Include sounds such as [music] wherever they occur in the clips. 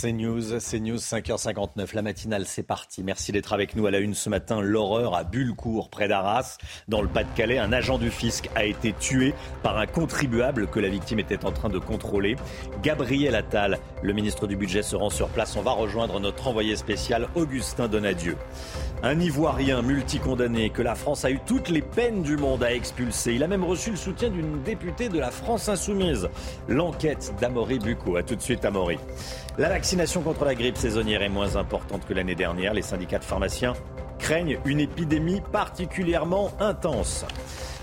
C'est News, c'est News 5h59, la matinale c'est parti. Merci d'être avec nous à la une ce matin. L'horreur à Bullecourt, près d'Arras, dans le Pas-de-Calais. Un agent du fisc a été tué par un contribuable que la victime était en train de contrôler. Gabriel Attal, le ministre du Budget, se rend sur place. On va rejoindre notre envoyé spécial Augustin Donadieu. Un Ivoirien multicondamné que la France a eu toutes les peines du monde à expulser. Il a même reçu le soutien d'une députée de la France Insoumise. L'enquête d'Amaury Bucco. A tout de suite, Amaury. La vaccination contre la grippe saisonnière est moins importante que l'année dernière. Les syndicats de pharmaciens craignent une épidémie particulièrement intense.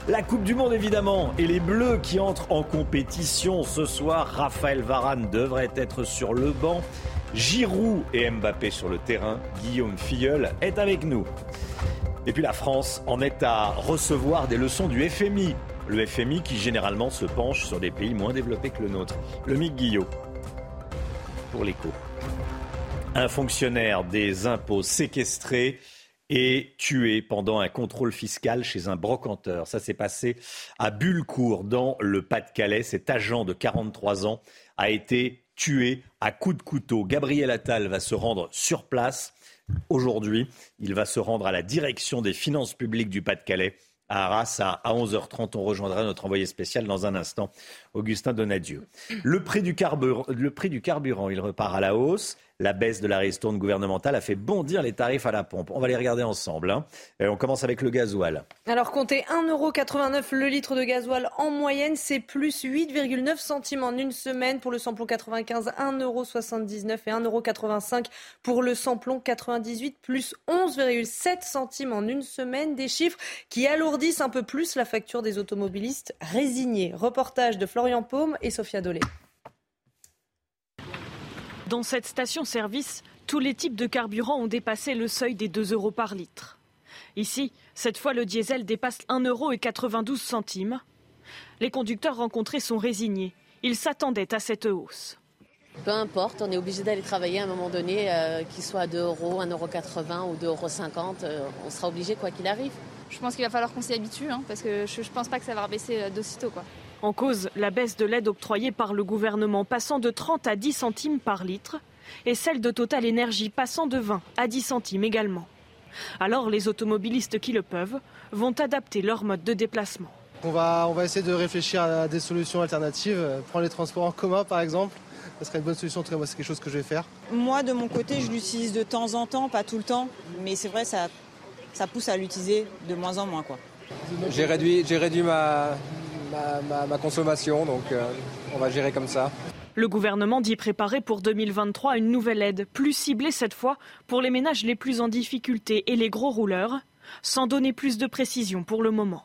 La Coupe du Monde évidemment et les Bleus qui entrent en compétition ce soir. Raphaël Varane devrait être sur le banc. Giroud et Mbappé sur le terrain. Guillaume Filleul est avec nous. Et puis la France en est à recevoir des leçons du FMI. Le FMI qui généralement se penche sur des pays moins développés que le nôtre. Le Mick Guillot pour l'écho. Un fonctionnaire des impôts séquestré et tué pendant un contrôle fiscal chez un brocanteur. Ça s'est passé à Bullecourt, dans le Pas-de-Calais. Cet agent de 43 ans a été tué à coups de couteau. Gabriel Attal va se rendre sur place aujourd'hui. Il va se rendre à la direction des finances publiques du Pas-de-Calais à Arras à 11h30. On rejoindra notre envoyé spécial dans un instant, Augustin Donadieu. Le prix le prix du carburant il repart à la hausse. La baisse de la ristourne gouvernementale a fait bondir les tarifs à la pompe. On va les regarder ensemble. Hein. on commence avec le gasoil. Alors comptez 1,89€ le litre de gasoil en moyenne, c'est plus 8,9 centimes en une semaine. Pour le samplon 95, 1,79€ et 1,85€ pour le samplon 98, plus 11,7 centimes en une semaine. Des chiffres qui alourdissent un peu plus la facture des automobilistes résignés. Reportage de Florian Paume et Sophia Dolé. Dans cette station-service, tous les types de carburants ont dépassé le seuil des 2 euros par litre. Ici, cette fois, le diesel dépasse 1,92 euro. Les conducteurs rencontrés sont résignés. Ils s'attendaient à cette hausse. Peu importe, on est obligé d'aller travailler à un moment donné, euh, qu'il soit à 2 euros, 1,80 euro ou 2,50 euros. Euh, on sera obligé quoi qu'il arrive. Je pense qu'il va falloir qu'on s'y habitue, hein, parce que je ne pense pas que ça va baisser euh, d'aussitôt. Quoi. En cause, la baisse de l'aide octroyée par le gouvernement passant de 30 à 10 centimes par litre et celle de Total Énergie passant de 20 à 10 centimes également. Alors les automobilistes qui le peuvent vont adapter leur mode de déplacement. On va, on va essayer de réfléchir à des solutions alternatives, prendre les transports en commun par exemple. Ce serait une bonne solution, en tout cas moi c'est quelque chose que je vais faire. Moi de mon côté je l'utilise de temps en temps, pas tout le temps, mais c'est vrai ça, ça pousse à l'utiliser de moins en moins. J'ai réduit, j'ai réduit ma, ma, consommation, donc euh, on va gérer comme ça. Le gouvernement dit préparer pour 2023 une nouvelle aide, plus ciblée cette fois pour les ménages les plus en difficulté et les gros rouleurs, sans donner plus de précision pour le moment.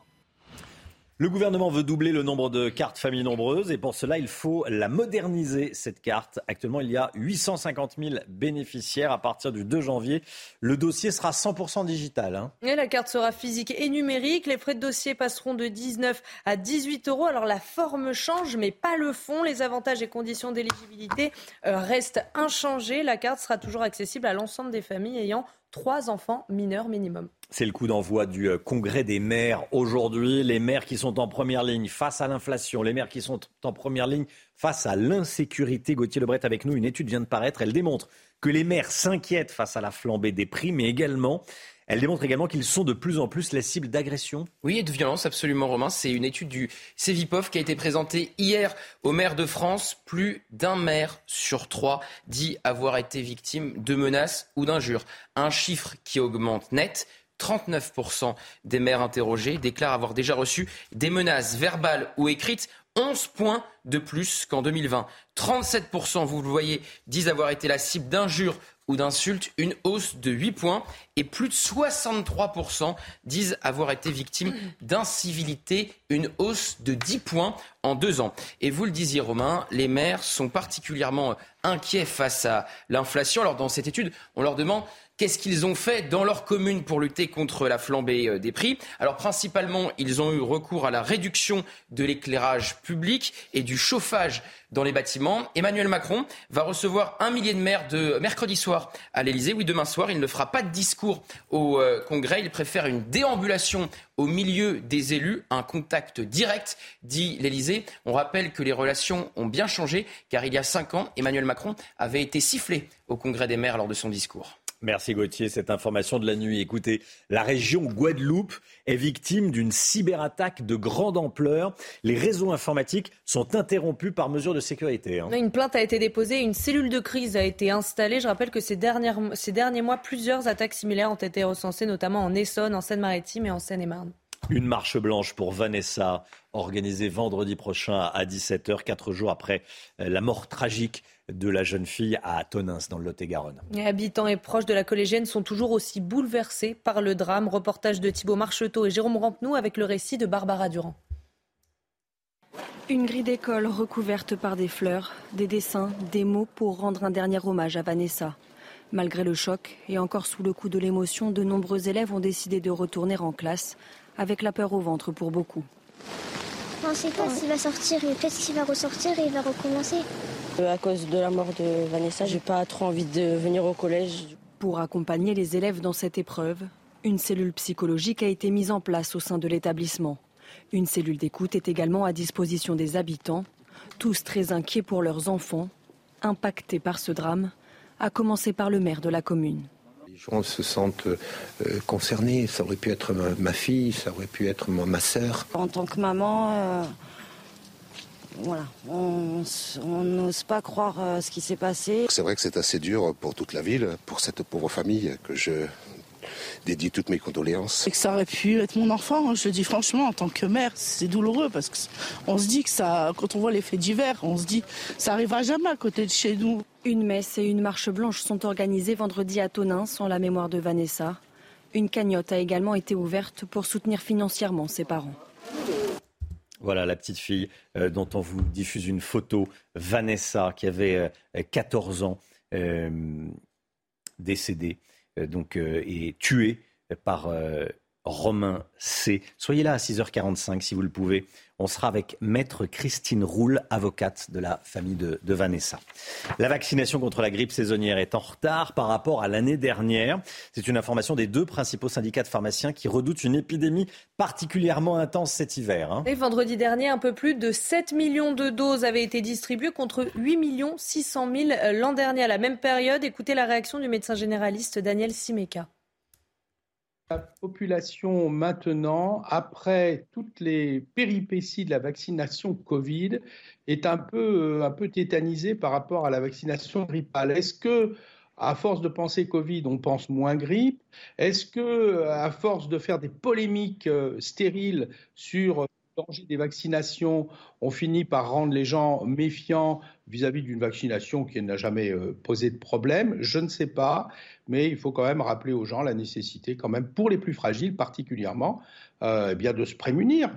Le gouvernement veut doubler le nombre de cartes familles nombreuses et pour cela, il faut la moderniser, cette carte. Actuellement, il y a 850 000 bénéficiaires. À partir du 2 janvier, le dossier sera 100% digital. Hein. La carte sera physique et numérique. Les frais de dossier passeront de 19 à 18 euros. Alors la forme change, mais pas le fond. Les avantages et conditions d'éligibilité euh, restent inchangés. La carte sera toujours accessible à l'ensemble des familles ayant trois enfants mineurs minimum. C'est le coup d'envoi du euh, congrès des maires aujourd'hui. Les maires qui sont en première ligne face à l'inflation, les maires qui sont en première ligne face à l'insécurité. Gauthier Lebret avec nous, une étude vient de paraître. Elle démontre que les maires s'inquiètent face à la flambée des prix, mais également elle démontre également qu'ils sont de plus en plus la cible d'agressions. Oui, et de violence, absolument, Romain. C'est une étude du Cevipov qui a été présentée hier aux maires de France. Plus d'un maire sur trois dit avoir été victime de menaces ou d'injures. Un chiffre qui augmente net. 39% des maires interrogés déclarent avoir déjà reçu des menaces verbales ou écrites 11 points de plus qu'en 2020. 37%, vous le voyez, disent avoir été la cible d'injures ou d'insultes, une hausse de 8 points. Et plus de 63% disent avoir été victimes d'incivilité, une hausse de 10 points en deux ans. Et vous le disiez, Romain, les maires sont particulièrement inquiets face à l'inflation. Alors, dans cette étude, on leur demande Qu'est-ce qu'ils ont fait dans leur commune pour lutter contre la flambée euh, des prix? Alors principalement, ils ont eu recours à la réduction de l'éclairage public et du chauffage dans les bâtiments. Emmanuel Macron va recevoir un millier de maires de mercredi soir à l'Elysée. Oui, demain soir, il ne fera pas de discours au euh, Congrès. Il préfère une déambulation au milieu des élus, un contact direct, dit l'Elysée. On rappelle que les relations ont bien changé, car il y a cinq ans, Emmanuel Macron avait été sifflé au Congrès des maires lors de son discours. Merci Gauthier. Cette information de la nuit. Écoutez, la région Guadeloupe est victime d'une cyberattaque de grande ampleur. Les réseaux informatiques sont interrompus par mesure de sécurité. Hein. Une plainte a été déposée, une cellule de crise a été installée. Je rappelle que ces, dernières, ces derniers mois, plusieurs attaques similaires ont été recensées, notamment en Essonne, en Seine-Maritime et en Seine-et-Marne. Une marche blanche pour Vanessa, organisée vendredi prochain à 17h, quatre jours après euh, la mort tragique de la jeune fille à Tonins, dans le Lot-et-Garonne. Les habitants et proches de la collégienne sont toujours aussi bouleversés par le drame. Reportage de Thibault Marcheteau et Jérôme Rampenou avec le récit de Barbara Durand. Une grille d'école recouverte par des fleurs, des dessins, des mots pour rendre un dernier hommage à Vanessa. Malgré le choc et encore sous le coup de l'émotion, de nombreux élèves ont décidé de retourner en classe avec la peur au ventre pour beaucoup. On ne sait pas s'il va sortir et peut-être qu'il va ressortir et il va recommencer. Euh, à cause de la mort de Vanessa, j'ai pas trop envie de venir au collège. Pour accompagner les élèves dans cette épreuve, une cellule psychologique a été mise en place au sein de l'établissement. Une cellule d'écoute est également à disposition des habitants, tous très inquiets pour leurs enfants, impactés par ce drame, à commencer par le maire de la commune. Les gens se sentent euh, concernés. Ça aurait pu être ma, fille, ça aurait pu être ma, ma sœur. En tant que maman, euh, voilà, on n'ose pas croire euh, ce qui s'est passé. C'est vrai que c'est assez dur pour toute la ville, pour cette pauvre famille que je dédie toutes mes condoléances. Et que ça aurait pu être mon enfant, hein, je le dis franchement, en tant que mère, c'est douloureux parce qu'on se dit que ça, quand on voit les faits divers, on se dit ça arrivera jamais à côté de chez nous. Une messe et une marche blanche sont organisées vendredi à Tonins en la mémoire de Vanessa. Une cagnotte a également été ouverte pour soutenir financièrement ses parents. Voilà la petite fille euh, dont on vous diffuse une photo, Vanessa, qui avait 14 euh, ans, euh, décédée donc, et tuée par Romain C. Soyez là à 6h45 si vous le pouvez. On sera avec Maître Christine Roule, avocate de la famille de, Vanessa. La vaccination contre la grippe saisonnière est en retard par rapport à l'année dernière. C'est une information des deux principaux syndicats de pharmaciens qui redoutent une épidémie particulièrement intense cet hiver. Hein. Et vendredi dernier, un peu plus de 7 millions de doses avaient été distribuées contre 8 millions 600 000 l'an dernier à la même période. Écoutez la réaction du médecin généraliste Daniel Simeka. La population maintenant, après toutes les péripéties de la vaccination Covid, est un peu, euh, un peu tétanisée par rapport à la vaccination grippale. Est-ce que à force de penser Covid, on pense moins grippe? Est-ce que, à force de faire des polémiques euh, stériles sur danger des vaccinations, on finit par rendre les gens méfiants vis-à-vis d'une vaccination qui n'a jamais euh, posé de problème Je ne sais pas, mais il faut quand même rappeler aux gens la nécessité, quand même, pour les plus fragiles particulièrement, euh, eh bien de se prémunir.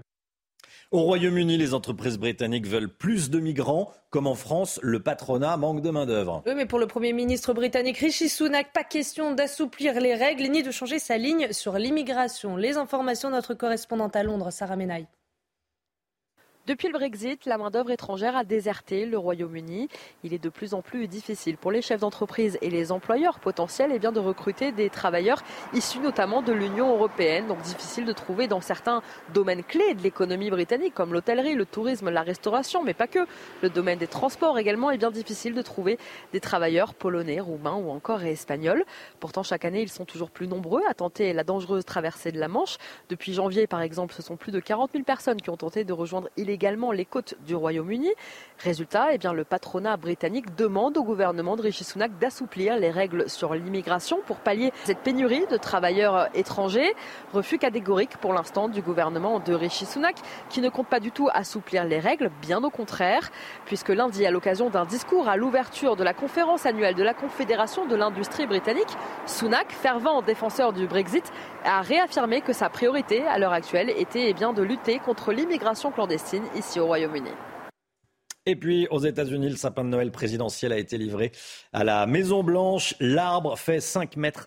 Au Royaume-Uni, les entreprises britanniques veulent plus de migrants. Comme en France, le patronat manque de main-d'œuvre. Oui, mais pour le Premier ministre britannique Rishi Sunak, pas question d'assouplir les règles ni de changer sa ligne sur l'immigration. Les informations de notre correspondante à Londres, Sarah Menaille. Depuis le Brexit, la main-d'œuvre étrangère a déserté le Royaume-Uni. Il est de plus en plus difficile pour les chefs d'entreprise et les employeurs potentiels eh bien, de recruter des travailleurs issus notamment de l'Union européenne. Donc difficile de trouver dans certains domaines clés de l'économie britannique, comme l'hôtellerie, le tourisme, la restauration, mais pas que. Le domaine des transports également est bien difficile de trouver des travailleurs polonais, roumains ou encore espagnols. Pourtant, chaque année, ils sont toujours plus nombreux à tenter la dangereuse traversée de la Manche. Depuis janvier, par exemple, ce sont plus de 40 000 personnes qui ont tenté de rejoindre illégalement également les côtes du Royaume-Uni. Résultat, eh bien, le patronat britannique demande au gouvernement de Rishi Sunak d'assouplir les règles sur l'immigration pour pallier cette pénurie de travailleurs étrangers. Refus catégorique pour l'instant du gouvernement de Rishi Sunak qui ne compte pas du tout assouplir les règles, bien au contraire, puisque lundi, à l'occasion d'un discours à l'ouverture de la conférence annuelle de la Confédération de l'industrie britannique, Sunak, fervent défenseur du Brexit, a réaffirmé que sa priorité à l'heure actuelle était eh bien, de lutter contre l'immigration clandestine ici au Royaume-Uni. Et puis, aux États-Unis, le sapin de Noël présidentiel a été livré à la Maison-Blanche. L'arbre fait 5,50 mètres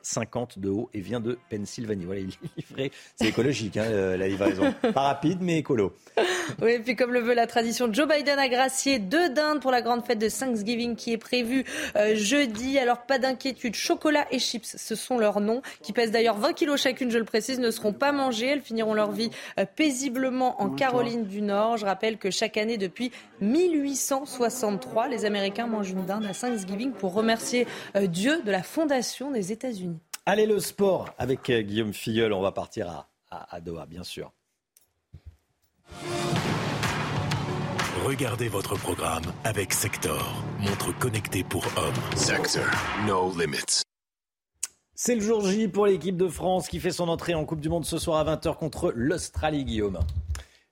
de haut et vient de Pennsylvanie. Voilà, il est livré. C'est écologique, hein, euh, la livraison. Pas rapide, mais écolo. Oui, et puis comme le veut la tradition, Joe Biden a gracié deux dindes pour la grande fête de Thanksgiving qui est prévue euh, jeudi. Alors, pas d'inquiétude, chocolat et chips, ce sont leurs noms, qui pèsent d'ailleurs 20 kilos chacune, je le précise, ne seront pas mangées. Elles finiront leur vie euh, paisiblement en Caroline du Nord. Je rappelle que chaque année, depuis 1800, 1863, les Américains mangent une dinde à Thanksgiving pour remercier euh, Dieu de la fondation des États-Unis. Allez, le sport avec euh, Guillaume Filleul. On va partir à, à Doha, bien sûr. Regardez votre programme avec Sector, montre connectée pour hommes. Sector, no limits. C'est le jour J pour l'équipe de France qui fait son entrée en Coupe du Monde ce soir à 20h contre l'Australie, Guillaume.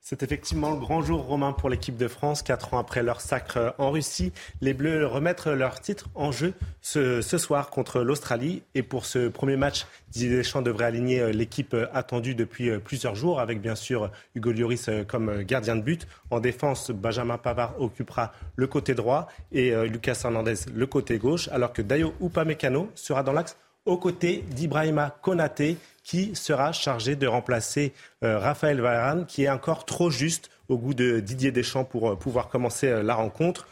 C'est effectivement le grand jour romain pour l'équipe de France. Quatre ans après leur sacre en Russie, les Bleus remettent leur titre en jeu ce, soir contre l'Australie. Et pour ce premier match, Didier Deschamps devrait aligner euh, l'équipe euh, attendue depuis euh, plusieurs jours, avec bien sûr Hugo Lloris comme gardien de but. En défense, Benjamin Pavard occupera le côté droit et Lucas Hernandez le côté gauche, alors que Dayo Upamecano sera dans l'axe aux côtés d'Ibrahima Konaté qui sera chargé de remplacer euh, Raphaël Varane, qui est encore trop juste au goût de Didier Deschamps pour euh, pouvoir commencer euh, la rencontre.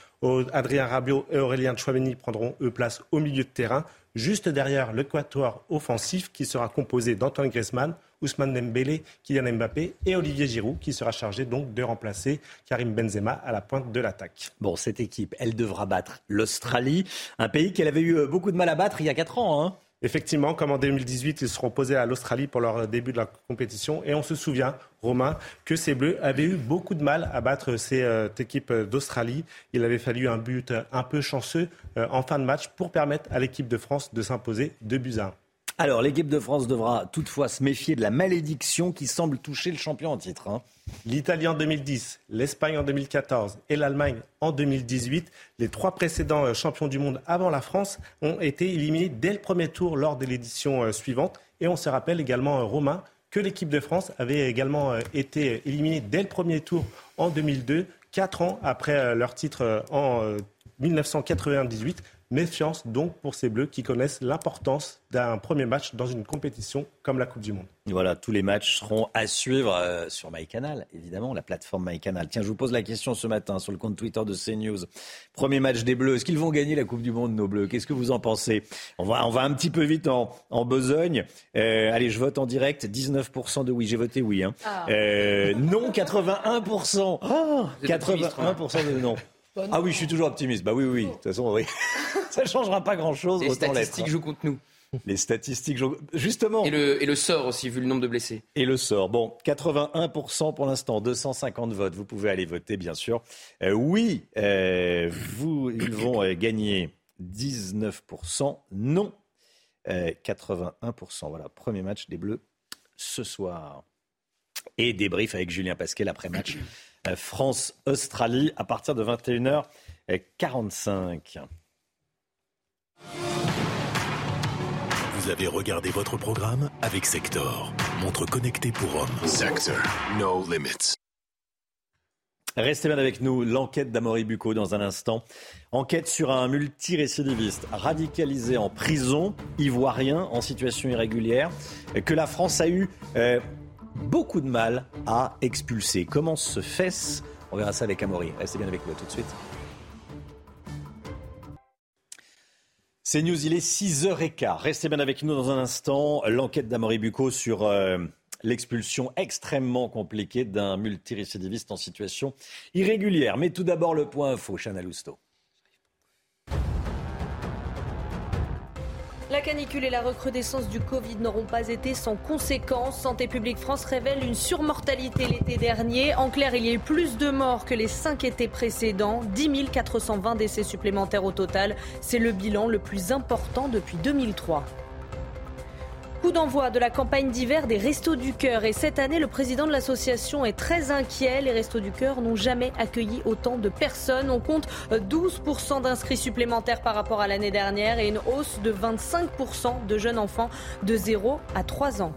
Adrien Rabiot et Aurélien Chouameni prendront eux place au milieu de terrain, juste derrière le quatuor offensif qui sera composé d'Antoine Griezmann, Ousmane Dembélé, Kylian Mbappé et Olivier Giroud qui sera chargé donc de remplacer Karim Benzema à la pointe de l'attaque. Bon, cette équipe, elle devra battre l'Australie, un pays qu'elle avait eu beaucoup de mal à battre il y a 4 ans. Hein. Effectivement, comme en 2018, ils seront posés à l'Australie pour leur début de la compétition. Et on se souvient, Romain, que ces Bleus avaient eu beaucoup de mal à battre cette euh, équipe d'Australie. Il avait fallu un but un peu chanceux euh, en fin de match pour permettre à l'équipe de France de s'imposer 2 buts à 1. Alors, l'équipe de France devra toutefois se méfier de la malédiction qui semble toucher le champion en titre. Hein. L'Italie en 2010, l'Espagne en 2014 et l'Allemagne en 2018, les trois précédents euh, champions du monde avant la France, ont été éliminés dès le premier tour lors de l'édition euh, suivante. Et on se rappelle également, euh, Romain, que l'équipe de France avait également été éliminée dès le premier tour en 2002, quatre ans après leur titre en 1998. Méfiance donc pour ces Bleus qui connaissent l'importance d'un premier match dans une compétition comme la Coupe du Monde. Voilà, tous les matchs seront à suivre euh, sur MyCanal, évidemment, la plateforme MyCanal. Tiens, je vous pose la question ce matin sur le compte Twitter de CNews. Premier match des Bleus, est-ce qu'ils vont gagner la Coupe du Monde, nos Bleus? Qu'est-ce que vous en pensez? On va, on va un petit peu vite en, en besogne. Euh, allez, je vote en direct. 19% de oui, j'ai voté oui. Hein. Ah. Euh, non, 81%. 81% de non. Ah oui, je suis toujours optimiste. Bah oui, oui. De toute façon, oui. [laughs] ça ne changera pas grand-chose. Les statistiques jouent contre nous. Les statistiques, jouent... justement. Et le, et le sort aussi, vu le nombre de blessés. Et le sort. Bon, 81% pour l'instant, 250 votes. Vous pouvez aller voter, bien sûr. Euh, oui, euh, vous, ils vont euh, gagner 19%. Non, 81%. Voilà, premier match des Bleus ce soir. Et débrief avec Julien Pasquet après match France-Australie à partir de 21h45. Vous avez regardé votre programme avec Sector, montre connectée pour hommes. Sector, no limits. Restez bien avec nous, l'enquête d'Amory Bucco dans un instant. Enquête sur un multirécidiviste radicalisé en prison, ivoirien, en situation irrégulière, que la France a eu euh, beaucoup de mal à expulser. Comment se fait-ce On verra ça avec Amaury. Restez bien avec nous tout de suite. C'est News, il est 6h15. Restez bien avec nous dans un instant. L'enquête d'Amory Bucco sur euh, l'expulsion extrêmement compliquée d'un multirécidiviste en situation irrégulière. Mais tout d'abord, le point info, Chana Lousteau. La canicule et la recrudescence du Covid n'auront pas été sans conséquences. Santé publique France révèle une surmortalité l'été dernier. En clair, il y a eu plus de morts que les cinq étés précédents. 10 420 décès supplémentaires au total. C'est le bilan le plus important depuis 2003. Coup d'envoi de la campagne d'hiver des Restos du Cœur. Et cette année, le président de l'association est très inquiet. Les Restos du Cœur n'ont jamais accueilli autant de personnes. On compte 12% d'inscrits supplémentaires par rapport à l'année dernière et une hausse de 25% de jeunes enfants de 0 à 3 ans.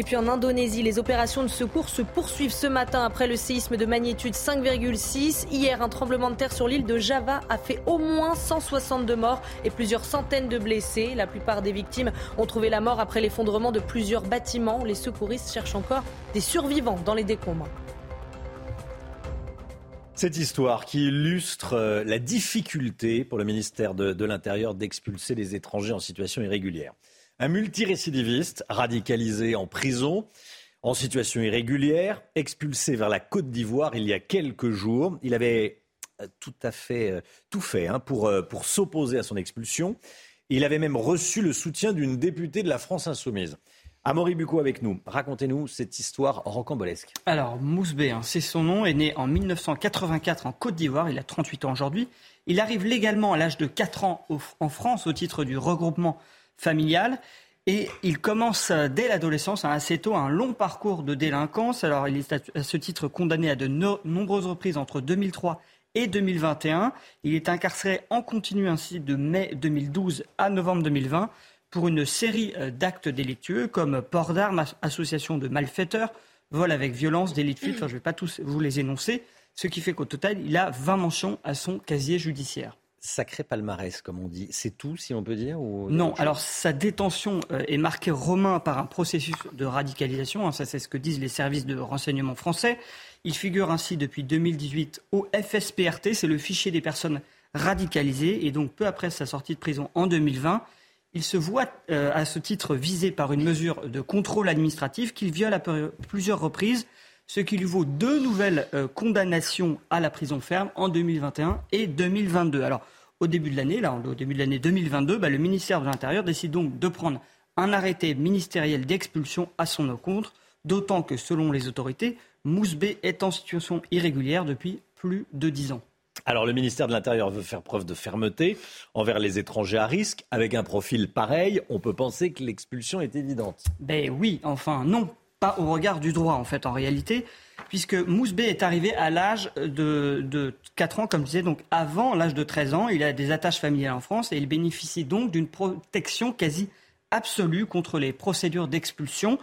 Et puis en Indonésie, les opérations de secours se poursuivent ce matin après le séisme de magnitude 5,6. Hier, un tremblement de terre sur l'île de Java a fait au moins 162 morts et plusieurs centaines de blessés. La plupart des victimes ont trouvé la mort après l'effondrement de plusieurs bâtiments. Les secouristes cherchent encore des survivants dans les décombres. Cette histoire qui illustre euh, la difficulté pour le ministère de, de l'Intérieur d'expulser les étrangers en situation irrégulière. Un multirécidiviste radicalisé en prison, en situation irrégulière, expulsé vers la Côte d'Ivoire il y a quelques jours. Il avait euh, tout à fait euh, tout fait hein, pour, euh, pour s'opposer à son expulsion. Il avait même reçu le soutien d'une députée de la France insoumise. Amaury Bucco avec nous. Racontez-nous cette histoire rocambolesque. Alors, Mousbé, hein, c'est son nom, est né en 1984 en Côte d'Ivoire. Il a 38 ans aujourd'hui. Il arrive légalement à l'âge de 4 ans en France au titre du regroupement familiale. Et il commence euh, dès l'adolescence, hein, assez tôt, un long parcours de délinquance. Alors, il est à ce titre condamné à de nombreuses reprises entre 2003 et 2021. Il est incarcéré en continu ainsi de mai 2012 à novembre 2020 pour une série euh, d'actes délictueux comme port d'armes, association de malfaiteurs, vol avec violence, délit de fuite. Enfin, je ne vais pas tous vous les énoncer. Ce qui fait qu'au total, il a 20 mentions à son casier judiciaire sacré palmarès, comme on dit. C'est tout, si on peut dire Non, alors sa détention euh, est marquée romain par un processus de radicalisation. Hein, ça, c'est ce que disent les services de renseignement français. Il figure ainsi depuis 2018 au FSPRT, c'est le fichier des personnes radicalisées. Et donc, peu après sa sortie de prison en 2020, il se voit euh, à ce titre visé par une mesure de contrôle administratif qu'il viole à plusieurs reprises ce qui lui vaut deux nouvelles euh, condamnations à la prison ferme en 2021 et 2022. Alors, au début de l'année, là, au début de l'année 2022, bah, le ministère de l'Intérieur décide donc de prendre un arrêté ministériel d'expulsion à son encontre, d'autant que, selon les autorités, Mousbé est en situation irrégulière depuis plus de dix ans. Alors le ministère de l'Intérieur veut faire preuve de fermeté envers les étrangers à risque. Avec un profil pareil, on peut penser que l'expulsion est évidente. Ben oui, enfin non, pas au regard du droit, en fait, en réalité, puisque Mousbé est arrivé à l'âge de, de 4 ans, comme je disais, donc avant l'âge de 13 ans. Il a des attaches familiales en France et il bénéficie donc d'une protection quasi absolue contre les procédures d'expulsion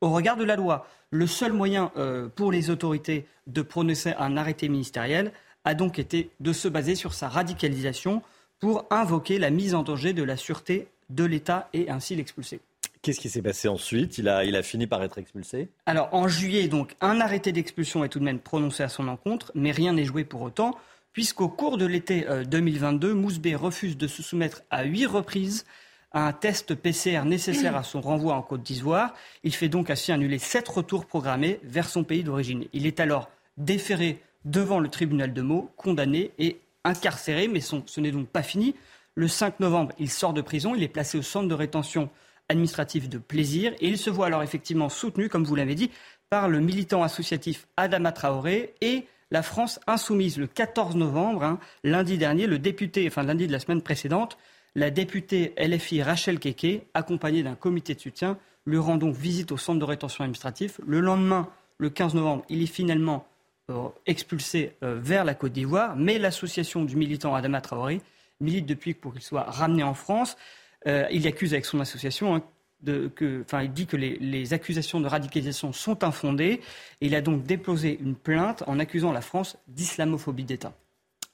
au regard de la loi. Le seul moyen euh, pour les autorités de prononcer un arrêté ministériel a donc été de se baser sur sa radicalisation pour invoquer la mise en danger de la sûreté de l'État et ainsi l'expulser. Qu'est-ce qui s'est passé ensuite? Il a, fini par être expulsé? Alors en juillet, donc, un arrêté d'expulsion est tout de même prononcé à son encontre, mais rien n'est joué pour autant, puisqu'au cours de l'été 2022, euh, Mousbé refuse de se soumettre à huit reprises à un test PCR nécessaire à son renvoi en Côte d'Ivoire. Il fait donc ainsi annuler sept retours programmés vers son pays d'origine. Il est alors déféré devant le tribunal de Meaux, condamné et incarcéré, mais ce n'est donc pas fini. Le 5 novembre, il sort de prison, il est placé au centre de rétention administratif de plaisir. Et il se voit alors effectivement soutenu, comme vous l'avez dit, par le militant associatif Adama Traoré et la France insoumise. Le 14 novembre, hein, lundi dernier, le député, enfin lundi de la semaine précédente, la députée LFI Rachel Keke, accompagnée d'un comité de soutien, lui rend donc visite au centre de rétention administratif. Le lendemain, le 15 novembre, il est finalement euh, expulsé euh, vers la Côte d'Ivoire, mais l'association du militant Adama Traoré milite depuis pour qu'il soit ramené en France. Euh, il accuse avec son association hein, que, enfin, il dit que les, accusations de radicalisation sont infondées. Et il a donc déposé une plainte en accusant la France d'islamophobie d'État.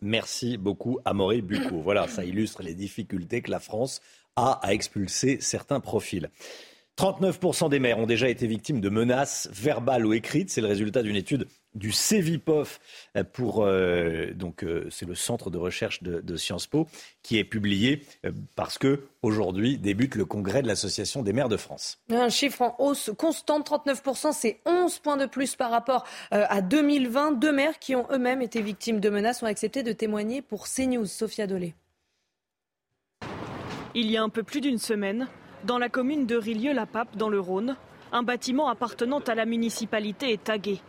Merci beaucoup, Amaury Bucco. Voilà, ça illustre les difficultés que la France a à expulser certains profils. 39% des maires ont déjà été victimes de menaces verbales ou écrites. C'est le résultat d'une étude du CEVIPOF pour euh, donc euh, c'est le centre de recherche de, Sciences Po qui est publié euh, parce que aujourd'hui débute le congrès de l'association des maires de France. Un chiffre en hausse constante 39% c'est 11 points de plus par rapport à 2020. Deux maires qui ont eux-mêmes été victimes de menaces ont accepté de témoigner pour CNews. Sophia Dolé. Il y a un peu plus d'une semaine, dans la commune de Rilieu-la-Pape, dans le Rhône, un bâtiment appartenant à la municipalité est tagué.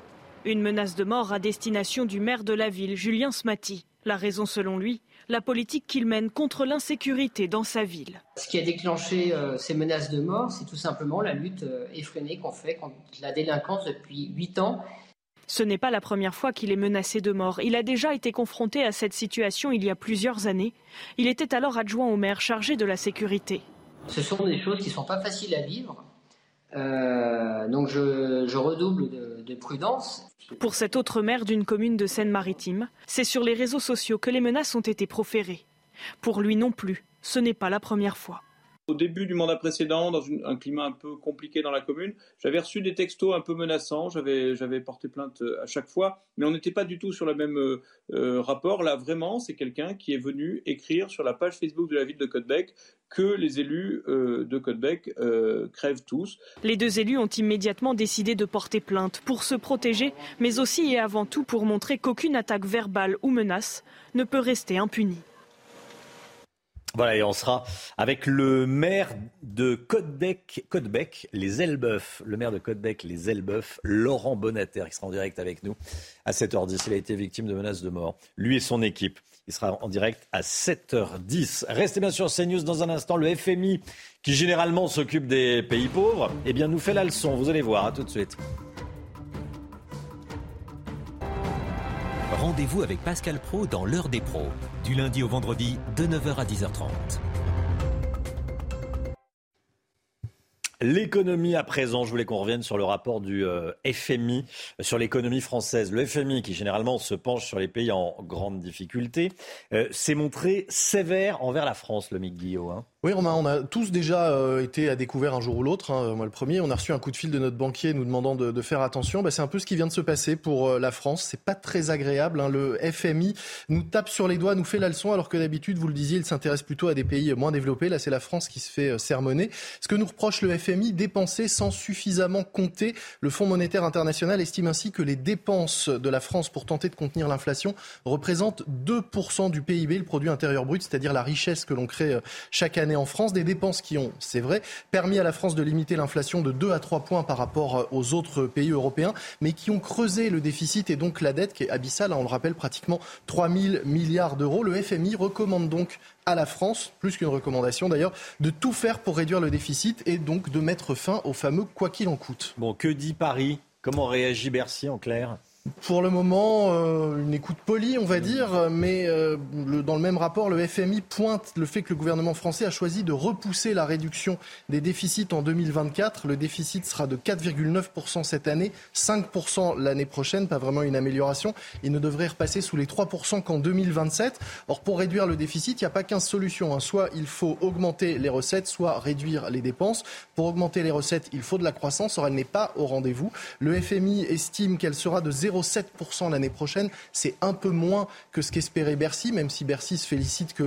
Une menace de mort à destination du maire de la ville, Julien Smati. La raison, selon lui, la politique qu'il mène contre l'insécurité dans sa ville. Ce qui a déclenché euh, ces menaces de mort, c'est tout simplement la lutte euh, effrénée qu'on fait contre la délinquance depuis huit ans. Ce n'est pas la première fois qu'il est menacé de mort. Il a déjà été confronté à cette situation il y a plusieurs années. Il était alors adjoint au maire chargé de la sécurité. Ce sont des choses qui ne sont pas faciles à vivre. Euh, donc je, redouble de prudence. Pour cet autre maire d'une commune de Seine-Maritime, c'est sur les réseaux sociaux que les menaces ont été proférées. Pour lui non plus, ce n'est pas la première fois. Au début du mandat précédent, dans un climat un peu compliqué dans la commune, j'avais reçu des textos un peu menaçants, j'avais porté plainte euh, à chaque fois, mais on n'était pas du tout sur le même euh, euh, rapport. Là, vraiment, c'est quelqu'un qui est venu écrire sur la page Facebook de la ville de Côtebec que les élus de Côtebec crèvent tous. Les deux élus ont immédiatement décidé de porter plainte pour se protéger, mais aussi et avant tout pour montrer qu'aucune attaque verbale ou menace ne peut rester impunie. Voilà, et on sera avec le maire de Côtebec, les Elbeuf, le maire de Côtebec, les Elbeuf, Laurent Bonater, qui sera en direct avec nous à 7h10. Il a été victime de menaces de mort. Lui et son équipe. Il sera en direct à 7h10. Restez bien sur CNews dans un instant. Le FMI, qui généralement s'occupe des pays pauvres, eh bien, nous fait la leçon. Vous allez voir, à tout de suite. Rendez-vous avec Pascal Pro dans l'heure des pros, du lundi au vendredi de 9h à 10h30. L'économie à présent, je voulais qu'on revienne sur le rapport du euh, FMI sur l'économie française. Le FMI, qui généralement se penche sur les pays en grande difficulté, euh, s'est montré sévère envers la France, le Mick Guillaume. Hein. Oui, on a tous déjà euh, été à découvert un jour ou l'autre. Hein, moi, le premier, on a reçu un coup de fil de notre banquier nous demandant de, faire attention. Bah, c'est un peu ce qui vient de se passer pour euh, la France. C'est pas très agréable. Hein. Le FMI nous tape sur les doigts, nous fait la leçon, alors que d'habitude, vous le disiez, il s'intéresse plutôt à des pays moins développés. Là, c'est la France qui se fait euh, sermonner. Ce que nous reproche le FMI, dépenser sans suffisamment compter. Le Fonds monétaire international estime ainsi que les dépenses de la France pour tenter de contenir l'inflation représentent 2% du PIB, le produit intérieur brut, c'est-à-dire la richesse que l'on crée chaque année en France, des dépenses qui ont, c'est vrai, permis à la France de limiter l'inflation de 2 à 3 points par rapport euh, aux autres pays européens, mais qui ont creusé le déficit et donc la dette qui est abyssale, on le rappelle, pratiquement 3 000 milliards d'euros. Le FMI recommande donc à la France, plus qu'une recommandation d'ailleurs, de tout faire pour réduire le déficit et donc de mettre fin au fameux quoi qu'il en coûte. Bon, que dit Paris? Comment réagit Bercy en clair? Pour le moment, euh, une écoute polie, on va dire, mais euh, dans le même rapport, le FMI pointe le fait que le gouvernement français a choisi de repousser la réduction des déficits en 2024. Le déficit sera de 4,9% cette année, 5% l'année prochaine, pas vraiment une amélioration. Il ne devrait repasser sous les 3% qu'en 2027. Or, pour réduire le déficit, il n'y a pas qu'une solution. Hein. Soit il faut augmenter les recettes, soit réduire les dépenses. Pour augmenter les recettes, il faut de la croissance. Or, elle n'est pas au rendez-vous. Le FMI estime qu'elle sera de 0 0,7% l'année prochaine. C'est un peu moins que ce qu'espérait Bercy, même si Bercy se félicite que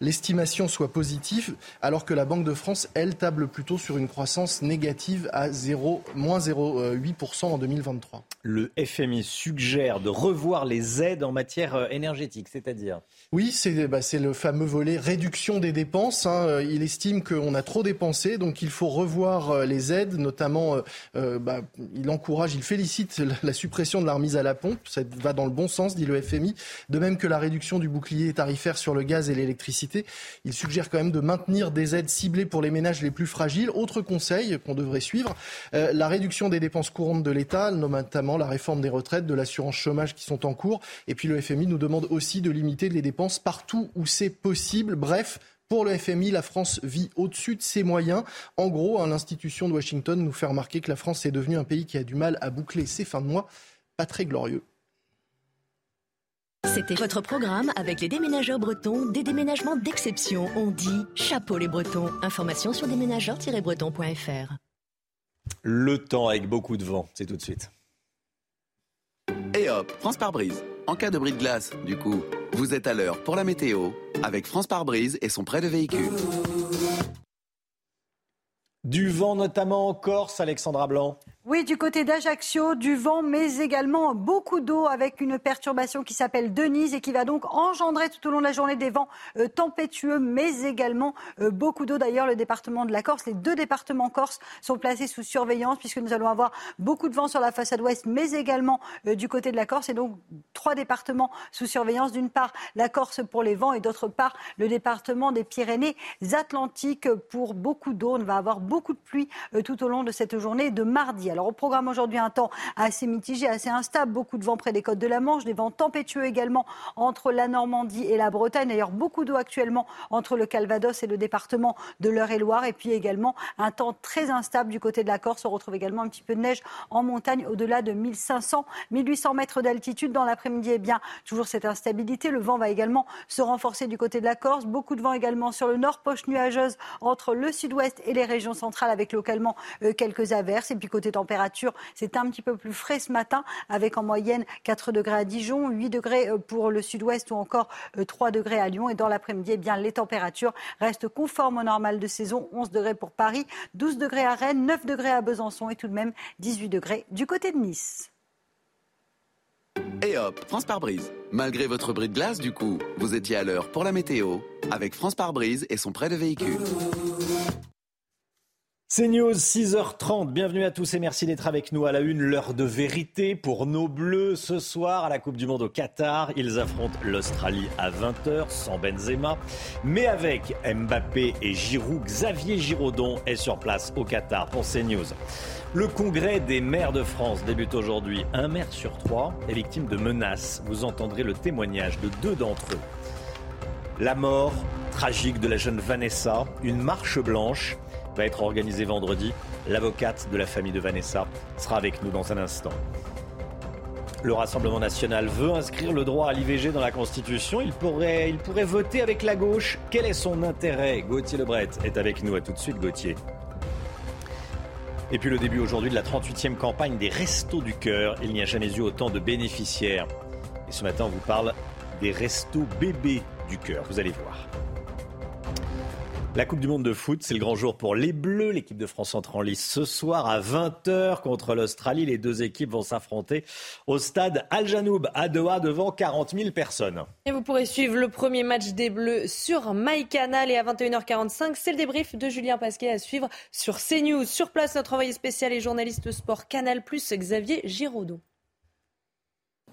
l'estimation soit positive, alors que la Banque de France, elle, table plutôt sur une croissance négative à 0, moins 0,8% en 2023. Le FMI suggère de revoir les aides en matière euh, énergétique, c'est-à-dire? Oui, bah, c'est le fameux volet réduction des dépenses. Hein. Il estime qu'on a trop dépensé, donc il faut revoir euh, les aides, notamment euh, bah, il encourage, il félicite la suppression de la remise à la pompe. Ça va dans le bon sens, dit le FMI. De même que la réduction du bouclier tarifaire sur le gaz et l'électricité. Il suggère quand même de maintenir des aides ciblées pour les ménages les plus fragiles. Autre conseil qu'on devrait suivre, euh, la réduction des dépenses courantes de l'État, notamment la réforme des retraites, de l'assurance chômage qui sont en cours. Et puis le FMI nous demande aussi de limiter les dépenses partout où c'est possible. Bref, pour le FMI, la France vit au-dessus de ses moyens. En gros, hein, l'institution de Washington nous fait remarquer que la France est devenue un pays qui a du mal à boucler ses fins de mois. Pas très glorieux. C'était votre programme avec les déménageurs bretons, des déménagements d'exception. On dit chapeau les bretons. Information sur déménageurs-bretons.fr. Le temps avec beaucoup de vent, c'est tout de suite. Et hop, France par brise. En cas de bris de glace, du coup, vous êtes à l'heure pour la météo avec France par brise et son prêt de véhicule. Du vent notamment en Corse, Alexandra Blanc. Oui, du côté d'Ajaccio, du vent, mais également beaucoup d'eau avec une perturbation qui s'appelle Denise et qui va donc engendrer tout au long de la journée des vents euh, tempétueux, mais également euh, beaucoup d'eau. D'ailleurs, le département de la Corse, les deux départements corse sont placés sous surveillance puisque nous allons avoir beaucoup de vent sur la façade ouest, mais également euh, du côté de la Corse et donc trois départements sous surveillance. D'une part, la Corse pour les vents et d'autre part, le département des Pyrénées-Atlantiques pour beaucoup d'eau. On va avoir beaucoup de pluie tout au long de cette journée de mardi. Alors au programme aujourd'hui un temps assez mitigé, assez instable, beaucoup de vent près des côtes de la Manche, des vents tempétueux également entre la Normandie et la Bretagne. D'ailleurs, beaucoup d'eau actuellement entre le Calvados et le département de l'Eure-et-Loire. Et puis également un temps très instable du côté de la Corse. On retrouve également un petit peu de neige en montagne au-delà de 1500, 1800 mètres d'altitude. Dans l'après-midi, eh bien, toujours cette instabilité. Le vent va également se renforcer du côté de la Corse. Beaucoup de vent également sur le nord, poche nuageuse entre le sud-ouest et les régions centrales avec localement euh, quelques averses. Et puis côté température, c'est un petit peu plus frais ce matin, avec en moyenne 4 degrés à Dijon, 8 degrés euh, pour le sud-ouest ou encore 3 euh, degrés à Lyon. Et dans l'après-midi, eh bien, les températures restent conformes au normal de saison. 11 degrés pour Paris, 12 degrés à Rennes, 9 degrés à Besançon et tout de même 18 degrés du côté de Nice. Et hop, France par brise. Malgré votre bris de glace, du coup, vous étiez à l'heure pour la météo avec France par brise et son prêt de véhicule. C'est News, 6h30. Bienvenue à tous et merci d'être avec nous à la une. L'heure de vérité pour nos Bleus ce soir à la Coupe du Monde au Qatar. Ils affrontent l'Australie à 20h sans Benzema, mais avec Mbappé et Giroud. Xavier Giraudon est sur place au Qatar pour CNews. Le congrès des maires de France débute aujourd'hui. Un maire sur trois est victime de menaces. Vous entendrez le témoignage de deux d'entre eux. La mort tragique de la jeune Vanessa, une marche blanche va être organisée vendredi. L'avocate de la famille de Vanessa sera avec nous dans un instant. Le Rassemblement national veut inscrire le droit à l'IVG dans la Constitution. Il pourrait, il pourrait voter avec la gauche. Quel est son intérêt? Gauthier Lebret est avec nous. À tout de suite, Gauthier. Et puis le début aujourd'hui de la 38e campagne des Restos du Cœur. Il n'y a jamais eu autant de bénéficiaires. Et ce matin, on vous parle des Restos bébés du Cœur. Vous allez voir. La Coupe du Monde de foot, c'est le grand jour pour les Bleus. L'équipe de France entre en lice ce soir à 20h contre l'Australie. Les deux équipes vont s'affronter au stade Al Janoub à Doha devant 40 000 personnes. Et vous pourrez suivre le premier match des Bleus sur MyCanal et à 21h45, c'est le débrief de Julien Pasquet à suivre sur CNews. Sur place, notre envoyé spécial et journaliste sport Canal+, Xavier Giraudot.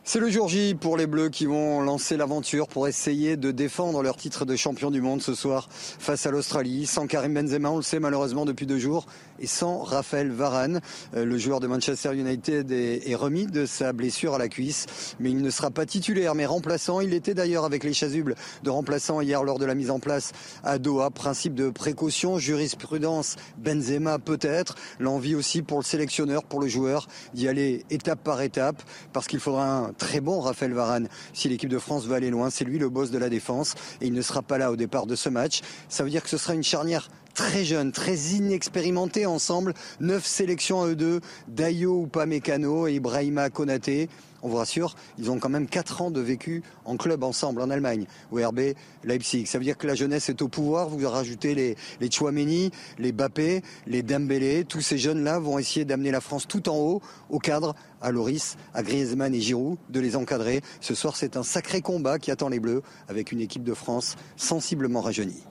C'est le jour J pour les Bleus qui vont lancer l'aventure pour essayer de défendre leur titre de champion du monde ce soir face à l'Australie. Sans Karim Benzema, on le sait malheureusement depuis deux jours, et sans Raphaël Varane. Euh, le joueur de Manchester United est, remis de sa blessure à la cuisse, mais il ne sera pas titulaire, mais remplaçant. Il était d'ailleurs avec les chasubles de remplaçant hier lors de la mise en place à Doha. Principe de précaution, jurisprudence, Benzema peut-être. L'envie aussi pour le sélectionneur, pour le joueur, d'y aller étape par étape, parce qu'il faudra très bon Raphaël Varane. Si l'équipe de France veut aller loin, c'est lui le boss de la défense et il ne sera pas là au départ de ce match. Ça veut dire que ce sera une charnière très jeune, très inexpérimentée ensemble. Neuf sélections à eux deux, Dayo Mécano et Ibrahima Konaté on vous rassure, ils ont quand même 4 ans de vécu en club ensemble en Allemagne, au RB Leipzig. Ça veut dire que la jeunesse est au pouvoir. Vous rajoutez les, les Chouameni, les Bappé, les Dembélé. Tous ces jeunes-là vont essayer d'amener la France tout en haut, au cadre, à Loris, à Griezmann et Giroud, de les encadrer. Ce soir, c'est un sacré combat qui attend les Bleus avec une équipe de France sensiblement rajeunie.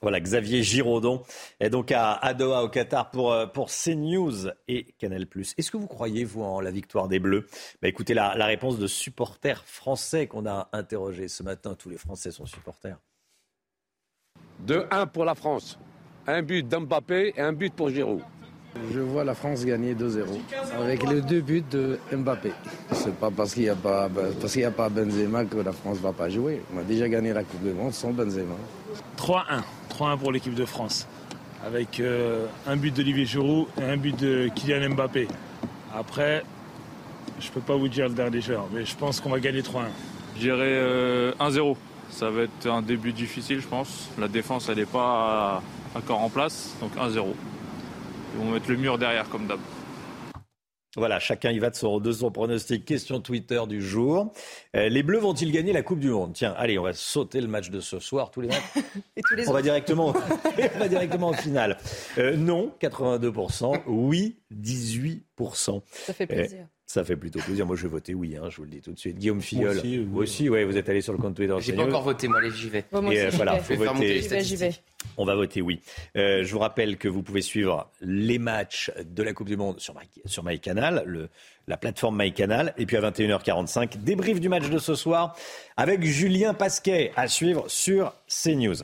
Voilà, Xavier Giraudon est donc à, Doha au Qatar pour, euh, pour CNews et Canal+. Est-ce que vous croyez, vous, en la victoire des Bleus? Bah, Écoutez la, la réponse de supporters français qu'on a interrogés ce matin. Tous les Français sont supporters. De 1 pour la France. Un but d'Mbappé et un but pour Giroud. Je vois la France gagner 2-0 avec les deux buts de Mbappé. C'est pas parce qu'il n'y a pas parce qu'il a pas Benzema que la France va pas jouer. On a déjà gagné la Coupe du Monde sans Benzema. 3-1, 3-1 pour l'équipe de France, avec euh, un but d'Olivier Giroud et un but de Kylian Mbappé. Après, je peux pas vous dire le dernier joueur, mais je pense qu'on va gagner 3-1. Je dirais 1-0. Ça va être un début difficile, je pense. La défense, elle n'est pas encore en place, donc 1-0. Ils vont mettre le mur derrière comme d'hab. Voilà, chacun y va de son, de son pronostic. Question Twitter du jour. Euh, les Bleus vont-ils gagner la Coupe du Monde? Tiens, allez, on va sauter le match de ce soir, tous les matchs. [laughs] Et tous les on, va autres. directement, [laughs] on va directement en finale. Euh, non, 82%. Oui, 18%. Ça fait plaisir. Euh, ça fait plutôt plaisir. Moi, je vais voter oui, hein, je vous le dis tout de suite. Guillaume Filleul. Moi aussi, oui. Vous aussi, ouais, vous êtes allé sur le compte Twitter. J'ai pas encore voté, moi, allez, j'y vais. Moi Et, aussi, euh, j'y voilà, vais. faut voter. les J'y vais, j'y vais. On va voter oui. Euh, je vous rappelle que vous pouvez suivre les matchs de la Coupe du Monde sur, My- sur MyCanal, le, la plateforme MyCanal. Et puis à 21h45, débrief du match de ce soir avec Julien Pasquet à suivre sur CNews.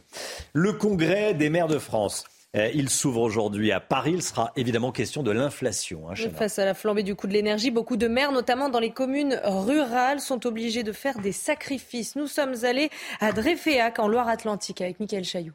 Le congrès des maires de France. Euh, il s'ouvre aujourd'hui à Paris. Il sera évidemment question de l'inflation. hein. Face à la flambée du coût de l'énergie, beaucoup de maires, notamment dans les communes rurales, sont obligés de faire des sacrifices. Nous sommes allés à Dreyféac, en Loire-Atlantique, avec Michael Chailloux.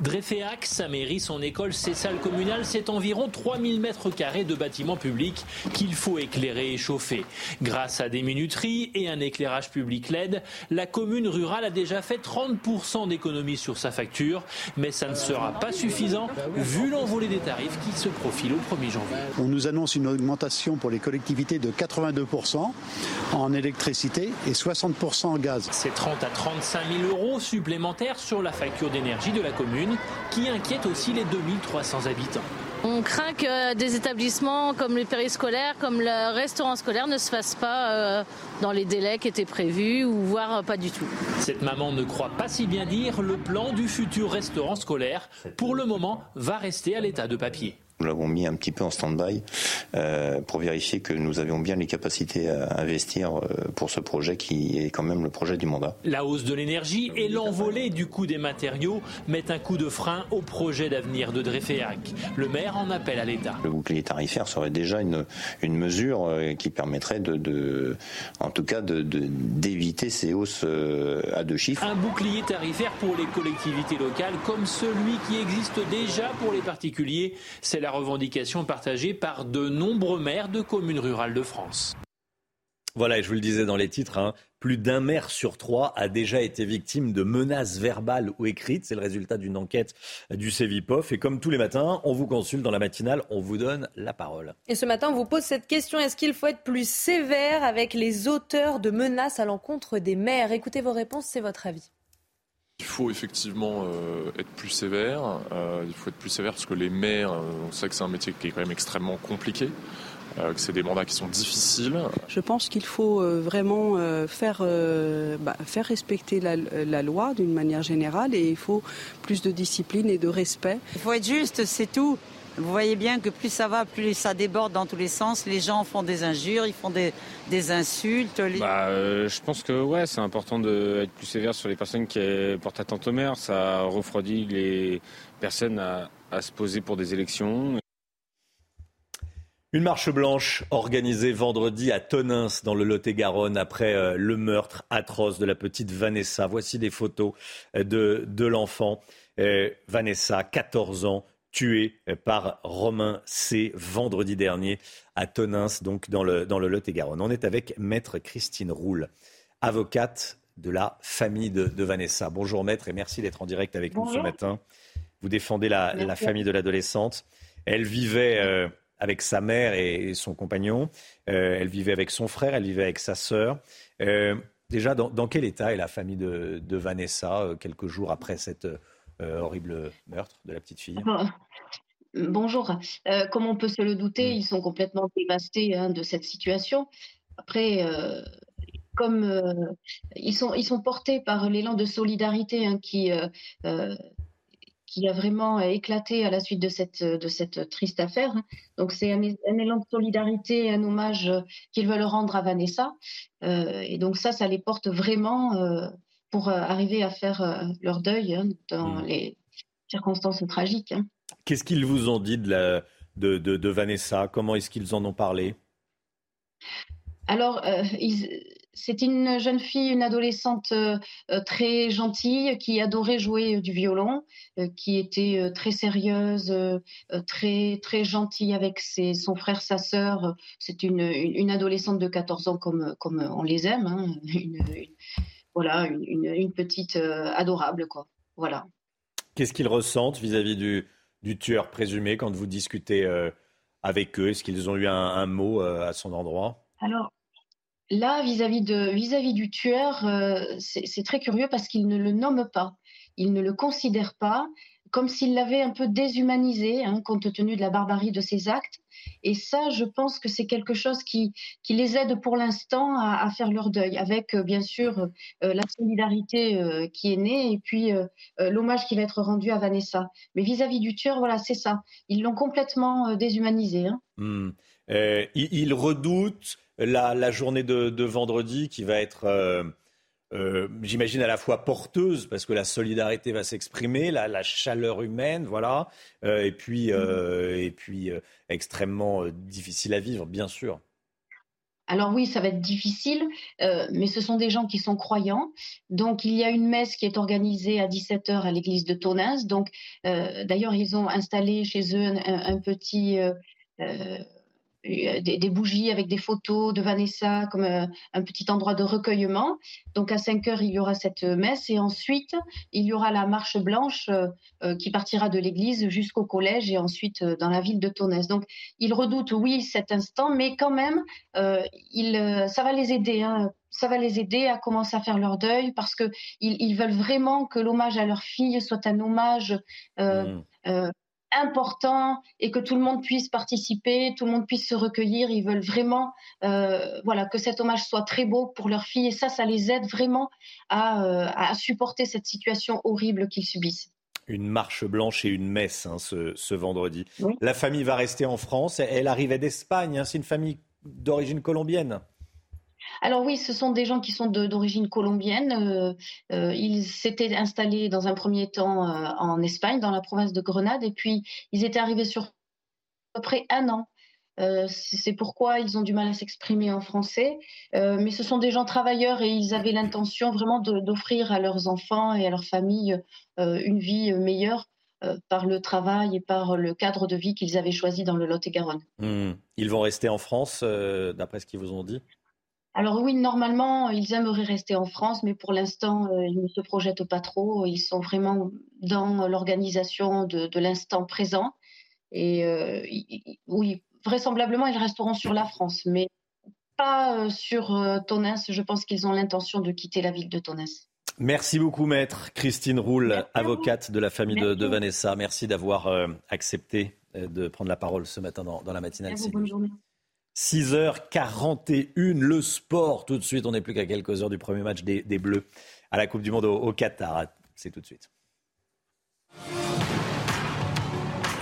Dreyféac, sa mairie, son école, ses salles communales, c'est environ 3000 mètres carrés de bâtiments publics qu'il faut éclairer et chauffer. Grâce à des minuteries et un éclairage public LED, la commune rurale a déjà fait 30% d'économies sur sa facture, mais ça ne sera pas suffisant vu l'envolée des tarifs qui se profile au 1er janvier. On nous annonce une augmentation pour les collectivités de 82% en électricité et 60% en gaz. C'est 30 à 35 000 euros supplémentaires sur la facture d'énergie de la commune, qui inquiète aussi les 2300 habitants. On craint que des établissements comme les périscolaires, comme le restaurant scolaire ne se fassent pas euh, dans les délais qui étaient prévus ou voire pas du tout. Cette maman ne croit pas si bien dire, le plan du futur restaurant scolaire, pour le moment, va rester à l'état de papier. Nous l'avons mis un petit peu en stand-by euh, pour vérifier que nous avions bien les capacités à investir euh, pour ce projet qui est quand même le projet du mandat. La hausse de l'énergie et l'envolée du coût des matériaux mettent un coup de frein au projet d'avenir de Dreyféac. Le maire en appelle à l'État. Le bouclier tarifaire serait déjà une, une mesure euh, qui permettrait de, de en tout cas, de- de- d'éviter ces hausses à deux chiffres. Un bouclier tarifaire pour les collectivités locales comme celui qui existe déjà pour les particuliers. C'est la revendication partagée par de nombreux maires de communes rurales de France. Voilà, et je vous le disais dans les titres, hein, plus d'un maire sur trois a déjà été victime de menaces verbales ou écrites. C'est le résultat d'une enquête du Cevipof. Et comme tous les matins, on vous consulte dans la matinale, on vous donne la parole. Et ce matin, on vous pose cette question est-ce qu'il faut être plus sévère avec les auteurs de menaces à l'encontre des maires? Écoutez vos réponses, c'est votre avis. Il faut effectivement euh, être plus sévère. Euh, il faut être plus sévère parce que les maires, euh, on sait que c'est un métier qui est quand même extrêmement compliqué, euh, que c'est des mandats qui sont difficiles. Je pense qu'il faut euh, vraiment euh, faire, bah, faire respecter la, la loi d'une manière générale et il faut plus de discipline et de respect. Il faut être juste, c'est tout. Vous voyez bien que plus ça va, plus ça déborde dans tous les sens. Les gens font des injures, ils font des, des insultes. Les- Bah, euh, je pense que ouais, c'est important d'être plus sévère sur les personnes qui portent atteinte au maire. Ça refroidit les personnes à, à se poser pour des élections. Une marche blanche organisée vendredi à Tonins dans le Lot-et-Garonne après euh, le meurtre atroce de la petite Vanessa. Voici des photos euh, de, de l'enfant. Vanessa, 14 ans, euh, par Romain C. vendredi dernier à Tonins, donc dans le, dans le Lot-et-Garonne. On est avec maître Christine Roule, avocate de la famille de, de Vanessa. Bonjour maître et merci d'être en direct avec nous ce matin. Vous défendez la, la famille de l'adolescente. Elle vivait euh, avec sa mère et son compagnon. Euh, elle vivait avec son frère, elle vivait avec sa sœur. Euh, déjà, dans, dans quel état est la famille de, de Vanessa quelques jours après cet euh, horrible meurtre de la petite fille Bon- Bonjour. Euh, comme on peut se le douter, ils sont complètement dévastés hein, de cette situation. Après, euh, comme ils sont, ils sont portés par l'élan de solidarité hein, qui, qui a vraiment éclaté à la suite de cette, de cette triste affaire. hein. Donc c'est un, élan de solidarité, un hommage qu'ils veulent rendre à Vanessa. Euh, et donc ça, ça les porte vraiment euh, pour euh, arriver à faire euh, leur deuil hein, dans les circonstances tragiques. hein. Qu'est-ce qu'ils vous ont dit de, la- de, de- de Vanessa? Comment est-ce qu'ils en ont parlé? Alors, euh, c'est une jeune fille, une adolescente euh, très gentille qui adorait jouer du violon, euh, qui était très sérieuse, très très gentille avec ses, son frère, sa sœur. C'est une, une, une adolescente de 14 ans comme, comme on les aime, hein. Une- une- voilà, une, une- une petite euh, adorable, quoi. Voilà. Qu'est-ce qu'ils ressentent vis-à-vis du, du tueur présumé quand vous discutez euh, avec eux? Est-ce qu'ils ont eu un, mot à son endroit? Alors, là, vis-à-vis vis-à-vis du tueur, c'est très curieux parce qu'il ne le nomme pas, il ne le considère pas comme s'il l'avait un peu déshumanisé, hein, compte tenu de la barbarie de ses actes. Et ça, je pense que c'est quelque chose qui, les aide pour l'instant à, faire leur deuil, avec euh, bien sûr euh, la solidarité euh, qui est née et puis l'hommage qui va être rendu à Vanessa. Mais vis-à-vis du tueur, voilà, c'est ça. Ils l'ont complètement déshumanisé. Hein. Hmm. il, redoute la, journée de, vendredi qui va être euh, j'imagine à la fois porteuse parce que la solidarité va s'exprimer, la, chaleur humaine, voilà, euh, et puis, euh, et puis extrêmement difficile à vivre, bien sûr. Alors oui, ça va être difficile, mais ce sont des gens qui sont croyants. Donc il y a une messe qui est organisée à 17h à l'église de Tonins. Donc d'ailleurs, ils ont installé chez eux un petit euh, des, bougies avec des photos de Vanessa comme euh, un, petit endroit de recueillement. Donc à 5 heures, il y aura cette messe et ensuite, il y aura la marche blanche euh, qui partira de l'église jusqu'au collège et ensuite dans la ville de Tonnes. Donc il redoute, oui, cet instant, mais quand même, il, ça va les aider. Hein. ça va les aider à commencer à faire leur deuil parce qu'ils ils veulent vraiment que l'hommage à leur fille soit un hommage mmh important et que tout le monde puisse participer, tout le monde puisse se recueillir. Ils veulent vraiment euh, voilà, que cet hommage soit très beau pour leur fille et ça, ça les aide vraiment à, euh, supporter cette situation horrible qu'ils subissent. Une marche blanche et une messe hein, ce, vendredi. La famille va rester en France. Elle arrivait d'Espagne. Hein. C'est une famille d'origine colombienne. Alors oui, ce sont des gens qui sont d'origine colombienne. Euh, euh, ils s'étaient installés dans un premier temps euh, en Espagne, dans la province de Grenade, et puis ils étaient arrivés sur à peu près un an. c'est pourquoi ils ont du mal à s'exprimer en français. mais ce sont des gens travailleurs et ils avaient l'intention vraiment d'offrir à leurs enfants et à leurs familles une vie meilleure par le travail et par le cadre de vie qu'ils avaient choisi dans le Lot-et-Garonne. Mmh. Ils vont rester en France, d'après ce qu'ils vous ont dit? Alors oui, normalement, ils aimeraient rester en France, mais pour l'instant, euh, ils ne se projettent pas trop. Ils sont vraiment dans l'organisation de, l'instant présent. Et euh, oui, vraisemblablement, ils resteront sur la France, mais pas euh, sur Tonnes. Je pense qu'ils ont l'intention de quitter la ville de Tonnes. Merci beaucoup, maître Christine Roule, avocate de la famille de, Vanessa. Merci d'avoir accepté de prendre la parole ce matin dans, la matinale. bonne journée. 6h41, le sport. Tout de suite, on n'est plus qu'à quelques heures du premier match des, Bleus à la Coupe du Monde au, Qatar. C'est tout de suite.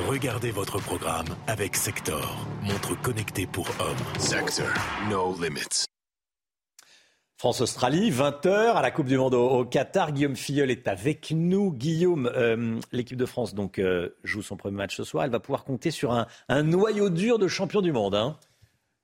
Regardez votre programme avec Sector, montre connectée pour hommes. Sector, no limits. France-Australie, 20h à la Coupe du Monde au, Qatar. Guillaume Filleul est avec nous. Guillaume, euh, l'équipe de France donc euh, joue son premier match ce soir. Elle va pouvoir compter sur un, noyau dur de champion du monde. Hein.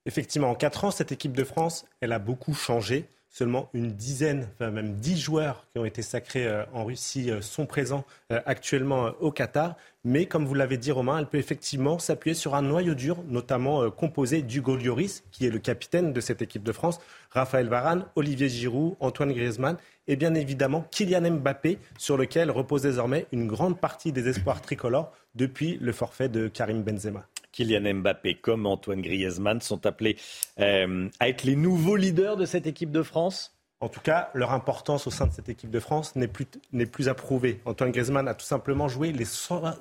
Effectivement, en quatre ans, cette équipe de France, elle a beaucoup changé. Seulement une dizaine, enfin même dix joueurs qui ont été sacrés euh, en Russie euh, sont présents euh, actuellement au Qatar. Mais comme vous l'avez dit, Romain, elle peut effectivement s'appuyer sur un noyau dur, notamment composé d'Hugo Lloris, qui est le capitaine de cette équipe de France, Raphaël Varane, Olivier Giroud, Antoine Griezmann et bien évidemment Kylian Mbappé, sur lequel repose désormais une grande partie des espoirs tricolores depuis le forfait de Karim Benzema. Kylian Mbappé comme Antoine Griezmann sont appelés euh, à être les nouveaux leaders de cette équipe de France en tout cas, leur importance au sein de cette équipe de France n'est plus, n'est plus à prouver. Antoine Griezmann a tout simplement joué les,